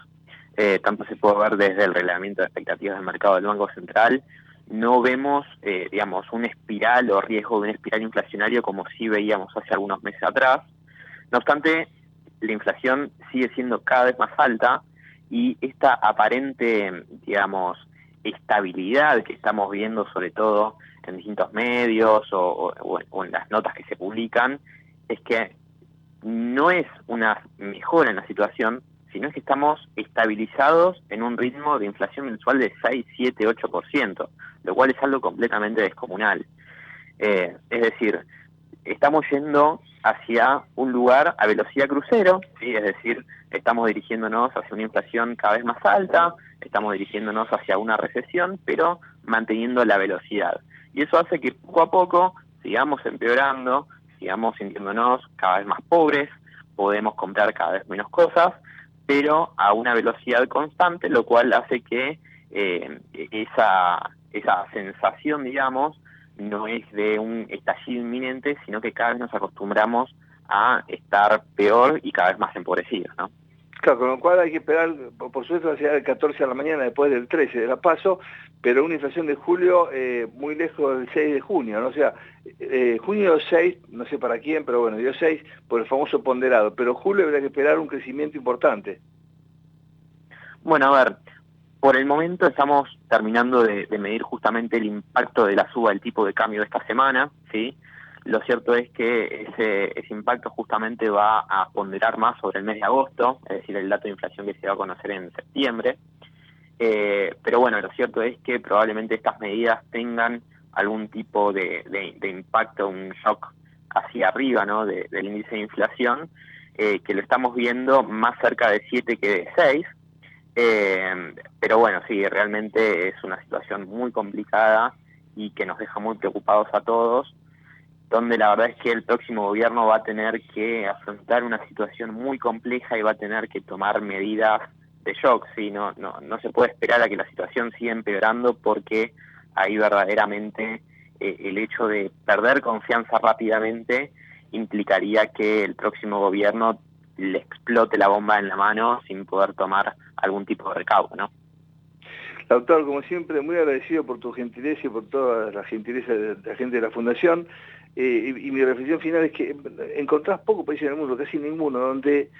eh, tanto se puede ver desde el reglamento de expectativas del mercado del Banco Central, no vemos, eh, digamos, un espiral o riesgo de un espiral inflacionario como sí veíamos hace algunos meses atrás. No obstante, la inflación sigue siendo cada vez más alta y esta aparente, digamos, estabilidad que estamos viendo sobre todo en distintos medios o, en las notas que se publican, es que no es una mejora en la situación, sino que estamos estabilizados en un ritmo de inflación mensual de 6, 7, 8%, lo cual es algo completamente descomunal. Eh, es decir, estamos yendo hacia un lugar a velocidad crucero, es decir, estamos dirigiéndonos hacia una inflación cada vez más alta, estamos dirigiéndonos hacia una recesión, pero manteniendo la velocidad. Y eso hace que poco a poco sigamos empeorando, sigamos sintiéndonos cada vez más pobres, podemos comprar cada vez menos cosas, pero a una velocidad constante, lo cual hace que eh, esa, esa sensación, digamos, no es de un estallido inminente, sino que cada vez nos acostumbramos a estar peor y cada vez más empobrecidos, ¿no? Claro, con lo cual hay que esperar, por supuesto, hacia el 14 de la mañana después del 13 de la paso, pero una inflación de julio eh, muy lejos del 6 de junio, ¿no? O sea, eh, junio 6, no sé para quién, pero bueno, dio 6 por el famoso ponderado, pero julio habría que esperar un crecimiento importante. Bueno, a ver, Por el momento estamos terminando de, medir justamente el impacto de la suba del tipo de cambio de esta semana, ¿sí? Lo cierto es que ese, impacto justamente va a ponderar más sobre el mes de agosto, es decir, el dato de inflación que se va a conocer en septiembre. Eh, pero bueno, lo cierto es que probablemente estas medidas tengan algún tipo de, impacto, un shock hacia arriba ¿no? del índice de inflación, eh, que lo estamos viendo más cerca de 7 que de 6. Eh, pero bueno, sí, realmente es una situación muy complicada y que nos deja muy preocupados a todos, donde la verdad es que el próximo gobierno va a tener que afrontar una situación muy compleja y va a tener que tomar medidas de shock, ¿sí? no, no, no se puede esperar a que la situación siga empeorando porque ahí verdaderamente eh, el hecho de perder confianza rápidamente implicaría que el próximo gobierno le explote la bomba en la mano sin poder tomar algún tipo de recaudo, ¿no? Doctor, como siempre, muy agradecido por tu gentileza y por toda la gentileza de la gente de la Fundación. Eh, y, mi reflexión final es que encontrás pocos países en el mundo, casi ninguno, donde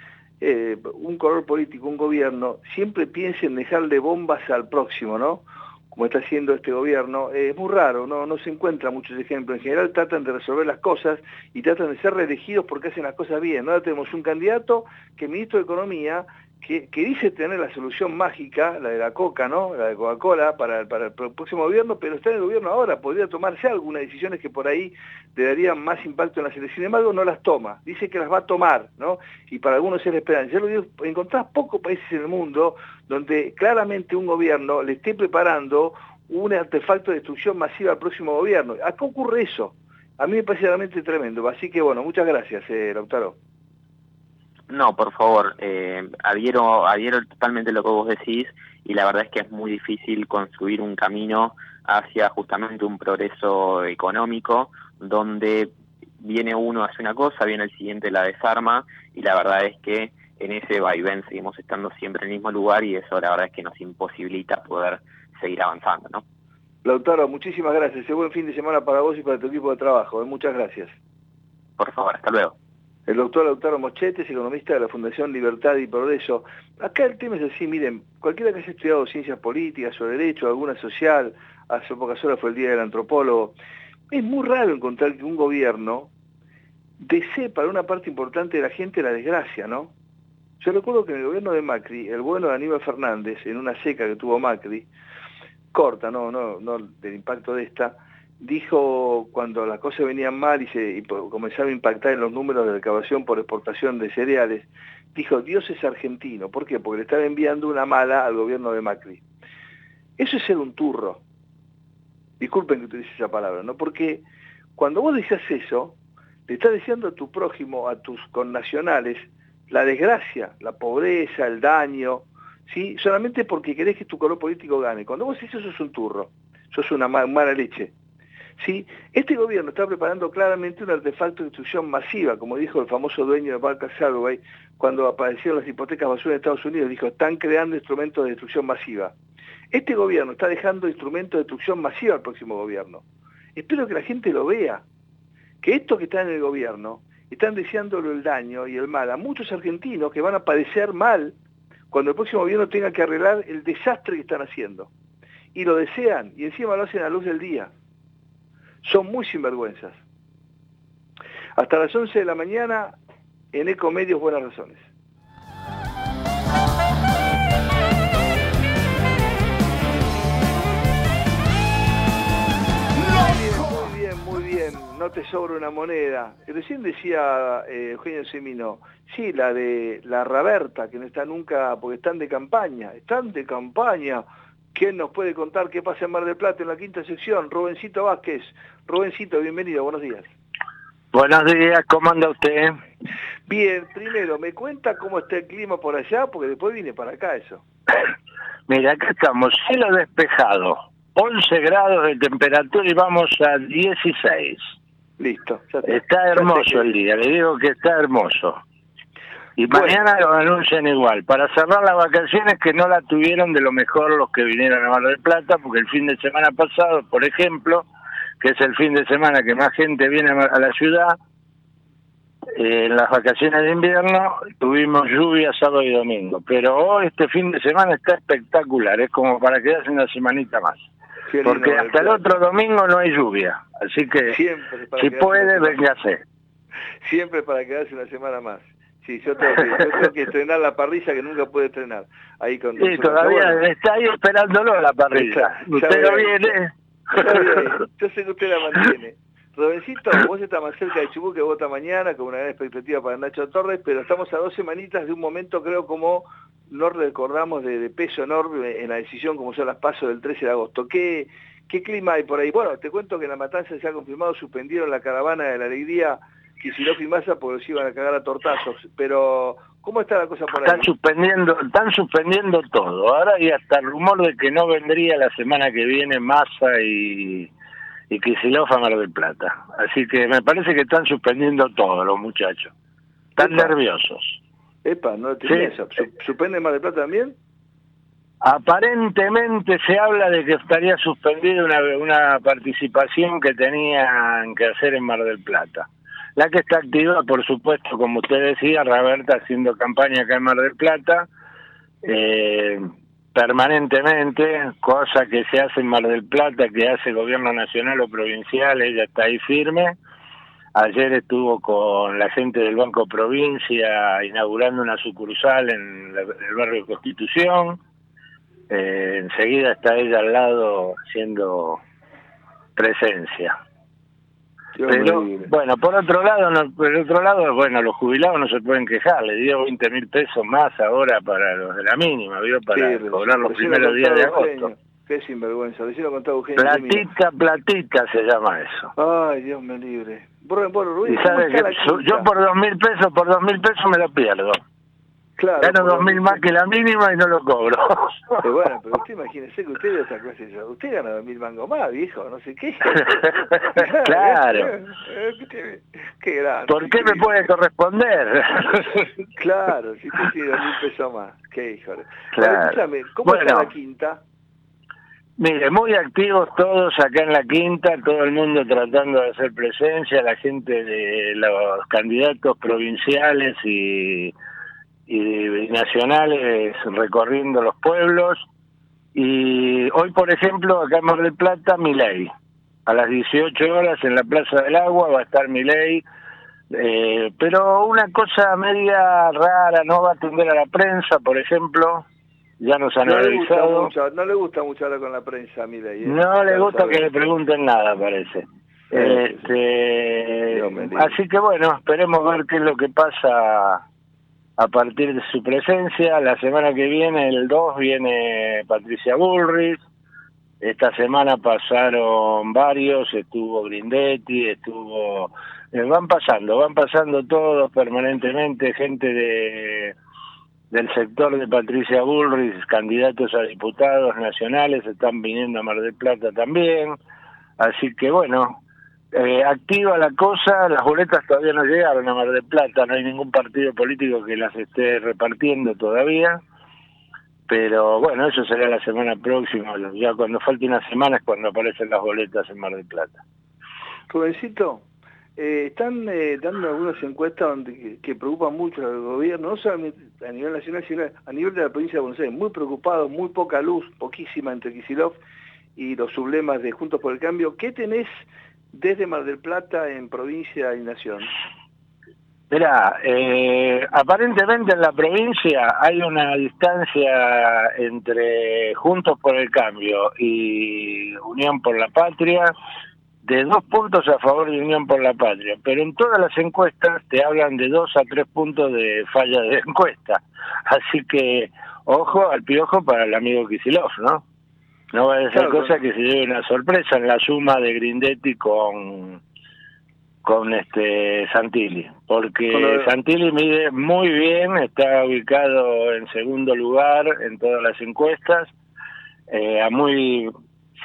eh, un color político, un gobierno, siempre piense en dejarle bombas al próximo, ¿no? Como está haciendo este gobierno, es muy raro, no, no se encuentran muchos ejemplos. En general tratan de resolver las cosas y tratan de ser reelegidos porque hacen las cosas bien. Ahora tenemos un candidato que es ministro de Economía que, dice tener la solución mágica, la de la coca, ¿no? La de Coca-Cola para, el próximo gobierno, pero está en el gobierno ahora, podría tomarse algunas decisiones que por ahí le darían más impacto en la selección. Sin embargo, no las toma, dice que las va a tomar, ¿no? Y para algunos es la esperanza. Ya lo digo, encontrás pocos países en el mundo donde claramente un gobierno le esté preparando un artefacto de destrucción masiva al próximo gobierno. Acá ocurre eso. A mí me parece realmente tremendo. Así que bueno, muchas gracias, eh, Lautaro. No, por favor, eh, adhiero, adhiero totalmente lo que vos decís y la verdad es que es muy difícil construir un camino hacia justamente un progreso económico donde viene uno hace una cosa, viene el siguiente la desarma y la verdad es que en ese vaivén seguimos estando siempre en el mismo lugar y eso la verdad es que nos imposibilita poder seguir avanzando, ¿no? Lautaro, muchísimas gracias. Un buen fin de semana para vos y para tu equipo de trabajo. ¿eh? Muchas gracias. Por favor, hasta luego. El doctor Lautaro Mochetes, economista de la Fundación Libertad y Progreso. Acá el tema es así, miren, cualquiera que haya estudiado ciencias políticas o derecho, alguna social, hace pocas horas fue el Día del Antropólogo, es muy raro encontrar que un gobierno desee para una parte importante de la gente la desgracia, ¿no? Yo recuerdo que en el gobierno de Macri, el bueno de Aníbal Fernández, en una seca que tuvo Macri, corta, no, no, no del impacto de esta, dijo cuando las cosas venían mal y, se, comenzaba a impactar en los números de recabación por exportación de cereales, dijo, Dios es argentino. ¿Por qué? Porque le estaba enviando una mala al gobierno de Macri. Eso es ser un turro. Disculpen que utilice esa palabra, ¿no? Porque cuando vos decís eso, le estás diciendo a tu prójimo, a tus connacionales, la desgracia, la pobreza, el daño, ¿sí? Solamente porque querés que tu color político gane. Cuando vos decís eso, sos un turro, sos una mala leche. ¿Sí? Este gobierno está preparando claramente un artefacto de destrucción masiva, como dijo el famoso dueño de Barca Salway cuando aparecieron las hipotecas basura en Estados Unidos, dijo, están creando instrumentos de destrucción masiva. Este gobierno está dejando instrumentos de destrucción masiva al próximo gobierno. Espero que la gente lo vea, que estos que están en el gobierno están deseándolo el daño y el mal a muchos argentinos que van a padecer mal cuando el próximo gobierno tenga que arreglar el desastre que están haciendo. Y lo desean, y encima lo hacen a luz del día son muy sinvergüenzas. Hasta las 11 de la mañana en Ecomedios Buenas Razones. Muy bien, muy bien, no te sobra una moneda. Recién decía eh, Eugenio Semino, sí, la de la Raberta, que no está nunca, porque están de campaña, están de campaña. ¿Quién nos puede contar qué pasa en Mar del Plata en la quinta sección? Rubencito Vázquez. Rubencito, bienvenido, buenos días. Buenos días, ¿cómo anda usted? Bien, primero, ¿me cuenta cómo está el clima por allá? Porque después vine para acá eso. Mira, acá estamos, cielo despejado, 11 grados de temperatura y vamos a 16. Listo. está hermoso el día, le digo que está hermoso. Y mañana lo anuncian igual, para cerrar las vacaciones que no la tuvieron de lo mejor los que vinieron a Mar del Plata, porque el fin de semana pasado, por ejemplo, que es el fin de semana que más gente viene a la ciudad, eh, en las vacaciones de invierno tuvimos lluvia sábado y domingo, pero hoy este fin de semana está espectacular, es como para quedarse una semanita más. Porque hasta el otro domingo no hay lluvia, así que si puede, véngase. Siempre para quedarse una semana más. Sí, yo tengo, que, yo tengo que estrenar la parrilla que nunca puede estrenar. Ahí con sí, todavía está ahí esperándolo la parrilla. usted no viene. Yo sé que usted la mantiene. Robencito, vos estás más cerca de Chubut que vota mañana, con una gran expectativa para Nacho Torres, pero estamos a dos semanitas de un momento, creo, como no recordamos de, peso enorme en la decisión, como son las pasos del 13 de agosto. ¿Qué, ¿Qué clima hay por ahí? Bueno, te cuento que en la matanza se ha confirmado, suspendieron la caravana de la alegría Kicillof y Massa porque se iban a cagar a tortazos, pero ¿cómo está la cosa por ahí? Están suspendiendo, están suspendiendo todo. Ahora hay hasta el rumor de que no vendría la semana que viene Massa y y Kicillof a Mar del Plata. Así que me parece que están suspendiendo todo los muchachos. Están nerviosos. Epa, no tenía eso. ¿Suspende Mar del Plata también? Aparentemente se habla de que estaría suspendida una, una participación que tenían que hacer en Mar del Plata. La que está activa, por supuesto, como usted decía, Roberta haciendo campaña acá en Mar del Plata. Eh, permanentemente, cosa que se hace en Mar del Plata, que hace gobierno nacional o provincial, ella está ahí firme. Ayer estuvo con la gente del Banco Provincia inaugurando una sucursal en, el barrio Constitución. Eh, enseguida está ella al lado haciendo presencia. Pero, bueno, por otro lado, no, por otro lado, bueno, los jubilados no se pueden quejar, le dio 20 mil pesos más ahora para los de la mínima, ¿vio? Para cobrar los primeros días de agosto. Qué sinvergüenza, recién lo Eugenio. Platita, platita se llama eso. Ay, Dios me libre. y sabe que yo por dos mil pesos, por dos mil pesos me lo pierdo. Claro, Gano dos mil más que la mínima y no lo cobro. bueno, pero usted imagínese que usted de otra clase. Usted gana dos mil mangos más, viejo, no sé qué. claro. qué grande. ¿Por qué me puede corresponder? claro, si usted tiene dos mil pesos más. Qué hijo. Claro. Bueno, ¿cómo está la quinta? Mire, muy activos todos acá en la quinta, todo el mundo tratando de hacer presencia, la gente de los candidatos provinciales y y nacionales recorriendo los pueblos. Y hoy, por ejemplo, acá en Mar del Plata, Miley. A las 18 horas en la Plaza del Agua va a estar Miley. Eh, pero una cosa media rara, no va a atender a la prensa, por ejemplo. Ya nos han no avisado. no le gusta mucho hablar con la prensa, Miley. ¿eh? No le gusta que le pregunten nada, parece. Este, así que bueno, esperemos ver qué es lo que pasa a partir de su presencia. La semana que viene, el 2, viene Patricia Bullrich. Esta semana pasaron varios, estuvo Grindetti, estuvo... Eh, van pasando, van pasando todos permanentemente, gente de del sector de Patricia Bullrich, candidatos a diputados nacionales, están viniendo a Mar del Plata también. Así que bueno, eh, activa la cosa, las boletas todavía no llegaron a Mar del Plata, no hay ningún partido político que las esté repartiendo todavía, pero bueno, eso será la semana próxima, ya cuando falte una semana es cuando aparecen las boletas en Mar del Plata. Rubensito, eh, están eh, dando algunas encuestas donde, que, preocupan mucho al gobierno, no solamente a nivel nacional, sino a nivel de la provincia de Buenos Aires, muy preocupados, muy poca luz, poquísima entre Kisilov y los sublemas de Juntos por el Cambio. ¿Qué tenés desde Mar del Plata en provincia y nación? Mira, eh, aparentemente en la provincia hay una distancia entre Juntos por el Cambio y Unión por la Patria de dos puntos a favor de Unión por la Patria, pero en todas las encuestas te hablan de dos a tres puntos de falla de encuesta. Así que ojo al piojo para el amigo Kisilov, ¿no? No va a ser cosa que se lleve una sorpresa en la suma de Grindetti con con este Santilli, porque Santilli mide muy bien, está ubicado en segundo lugar en todas las encuestas, eh, a muy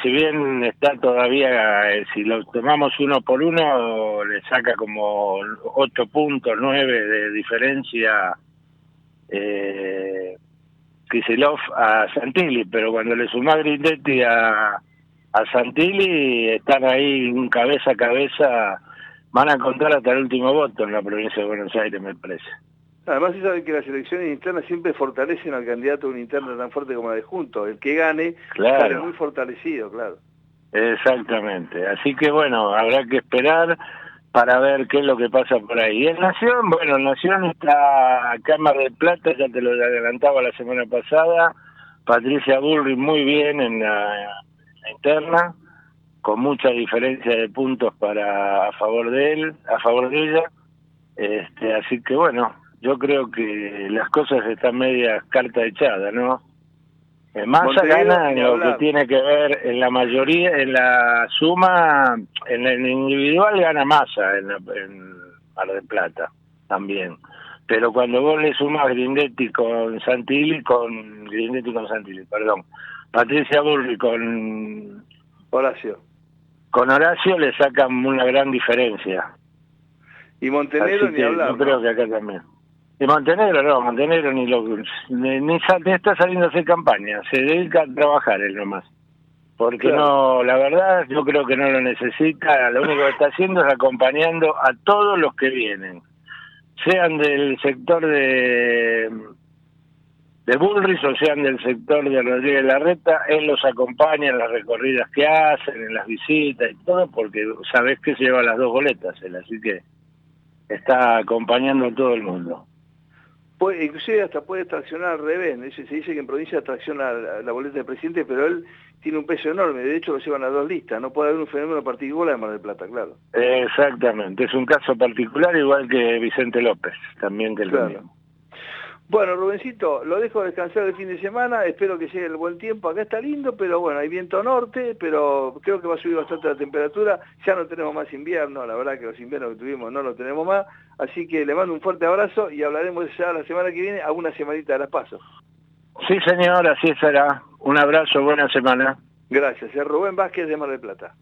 si bien está todavía, eh, si lo tomamos uno por uno, le saca como ocho puntos, nueve de diferencia eh, Kisilov a Santilli, pero cuando le suma Grindetti a, a Santilli, están ahí un cabeza a cabeza van a contar hasta el último voto en la provincia de Buenos Aires, me parece. Además, se sabe que las elecciones internas siempre fortalecen al candidato de una interna tan fuerte como la de Juntos. El que gane claro. sale muy fortalecido, claro. Exactamente. Así que bueno, habrá que esperar para ver qué es lo que pasa por ahí. En Nación, bueno, en Nación está Cámara de Plata, ya te lo adelantaba la semana pasada, Patricia Burri muy bien en la, interna, con mucha diferencia de puntos para a favor de él, a favor de ella. Este, así que bueno, yo creo que las cosas están medias carta echada, ¿no? Massa gana en lo que tiene que ver en la mayoría, en la suma, en el individual gana Massa en, en Mar del Plata también. Pero cuando vos le sumas Grindetti con Santilli, con Grindetti con Santilli, perdón, Patricia Burri con Horacio. Con Horacio le sacan una gran diferencia. Y Montenegro ni hablar. Yo creo que acá también. Y Montenegro no, Montenegro ni lo ni, ni, está saliendo a hacer campaña, se dedica a trabajar él nomás. Porque no, la verdad yo creo que no lo necesita, lo único que está haciendo es acompañando a todos los que vienen, sean del sector de de Bullrich o sean del sector de Rodríguez Larreta, él los acompaña en las recorridas que hacen, en las visitas y todo, porque sabes que lleva las dos boletas él, así que está acompañando a todo el mundo. Puede, inclusive hasta puede traccionar al revés. Se dice que en provincia tracciona la, boleta del presidente, pero él tiene un peso enorme. De hecho, lo llevan a dos listas. No puede haber un fenómeno particular en Mar del Plata, claro. Exactamente. Es un caso particular, igual que Vicente López, también del claro. Bueno, Rubencito, lo dejo descansar el fin de semana, espero que llegue el buen tiempo, acá está lindo, pero bueno, hay viento norte, pero creo que va a subir bastante la temperatura, ya no tenemos más invierno, la verdad que los inviernos que tuvimos no lo tenemos más, así que le mando un fuerte abrazo y hablaremos ya la semana que viene, a una semanita de las pasos. Sí señor, así será, un abrazo, buena semana. Gracias, es Rubén Vázquez de Mar del Plata.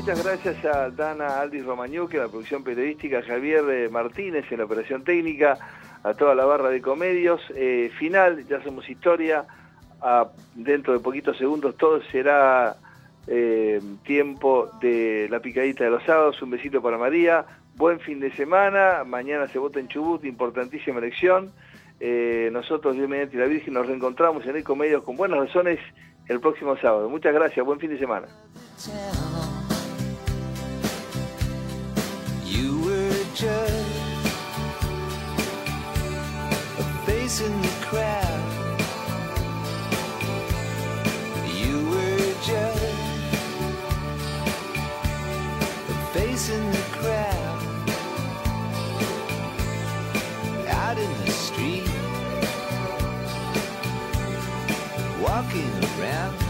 Muchas gracias a Dana Aldis Romagnocchi en la producción periodística, a Javier eh, Martínez en la operación técnica, a toda la barra de comedios. Eh, final, ya hacemos historia, dentro de poquitos segundos todo será eh, tiempo de la picadita de los sábados. Un besito para María, buen fin de semana, mañana se vota en Chubut, importantísima elección. nosotros, Dios mediante la Virgen, nos reencontramos en Ecomedios con buenas razones el próximo sábado. Muchas gracias, buen fin de semana. Just a face in the crowd. You were just a face in the crowd. Out in the street, walking around,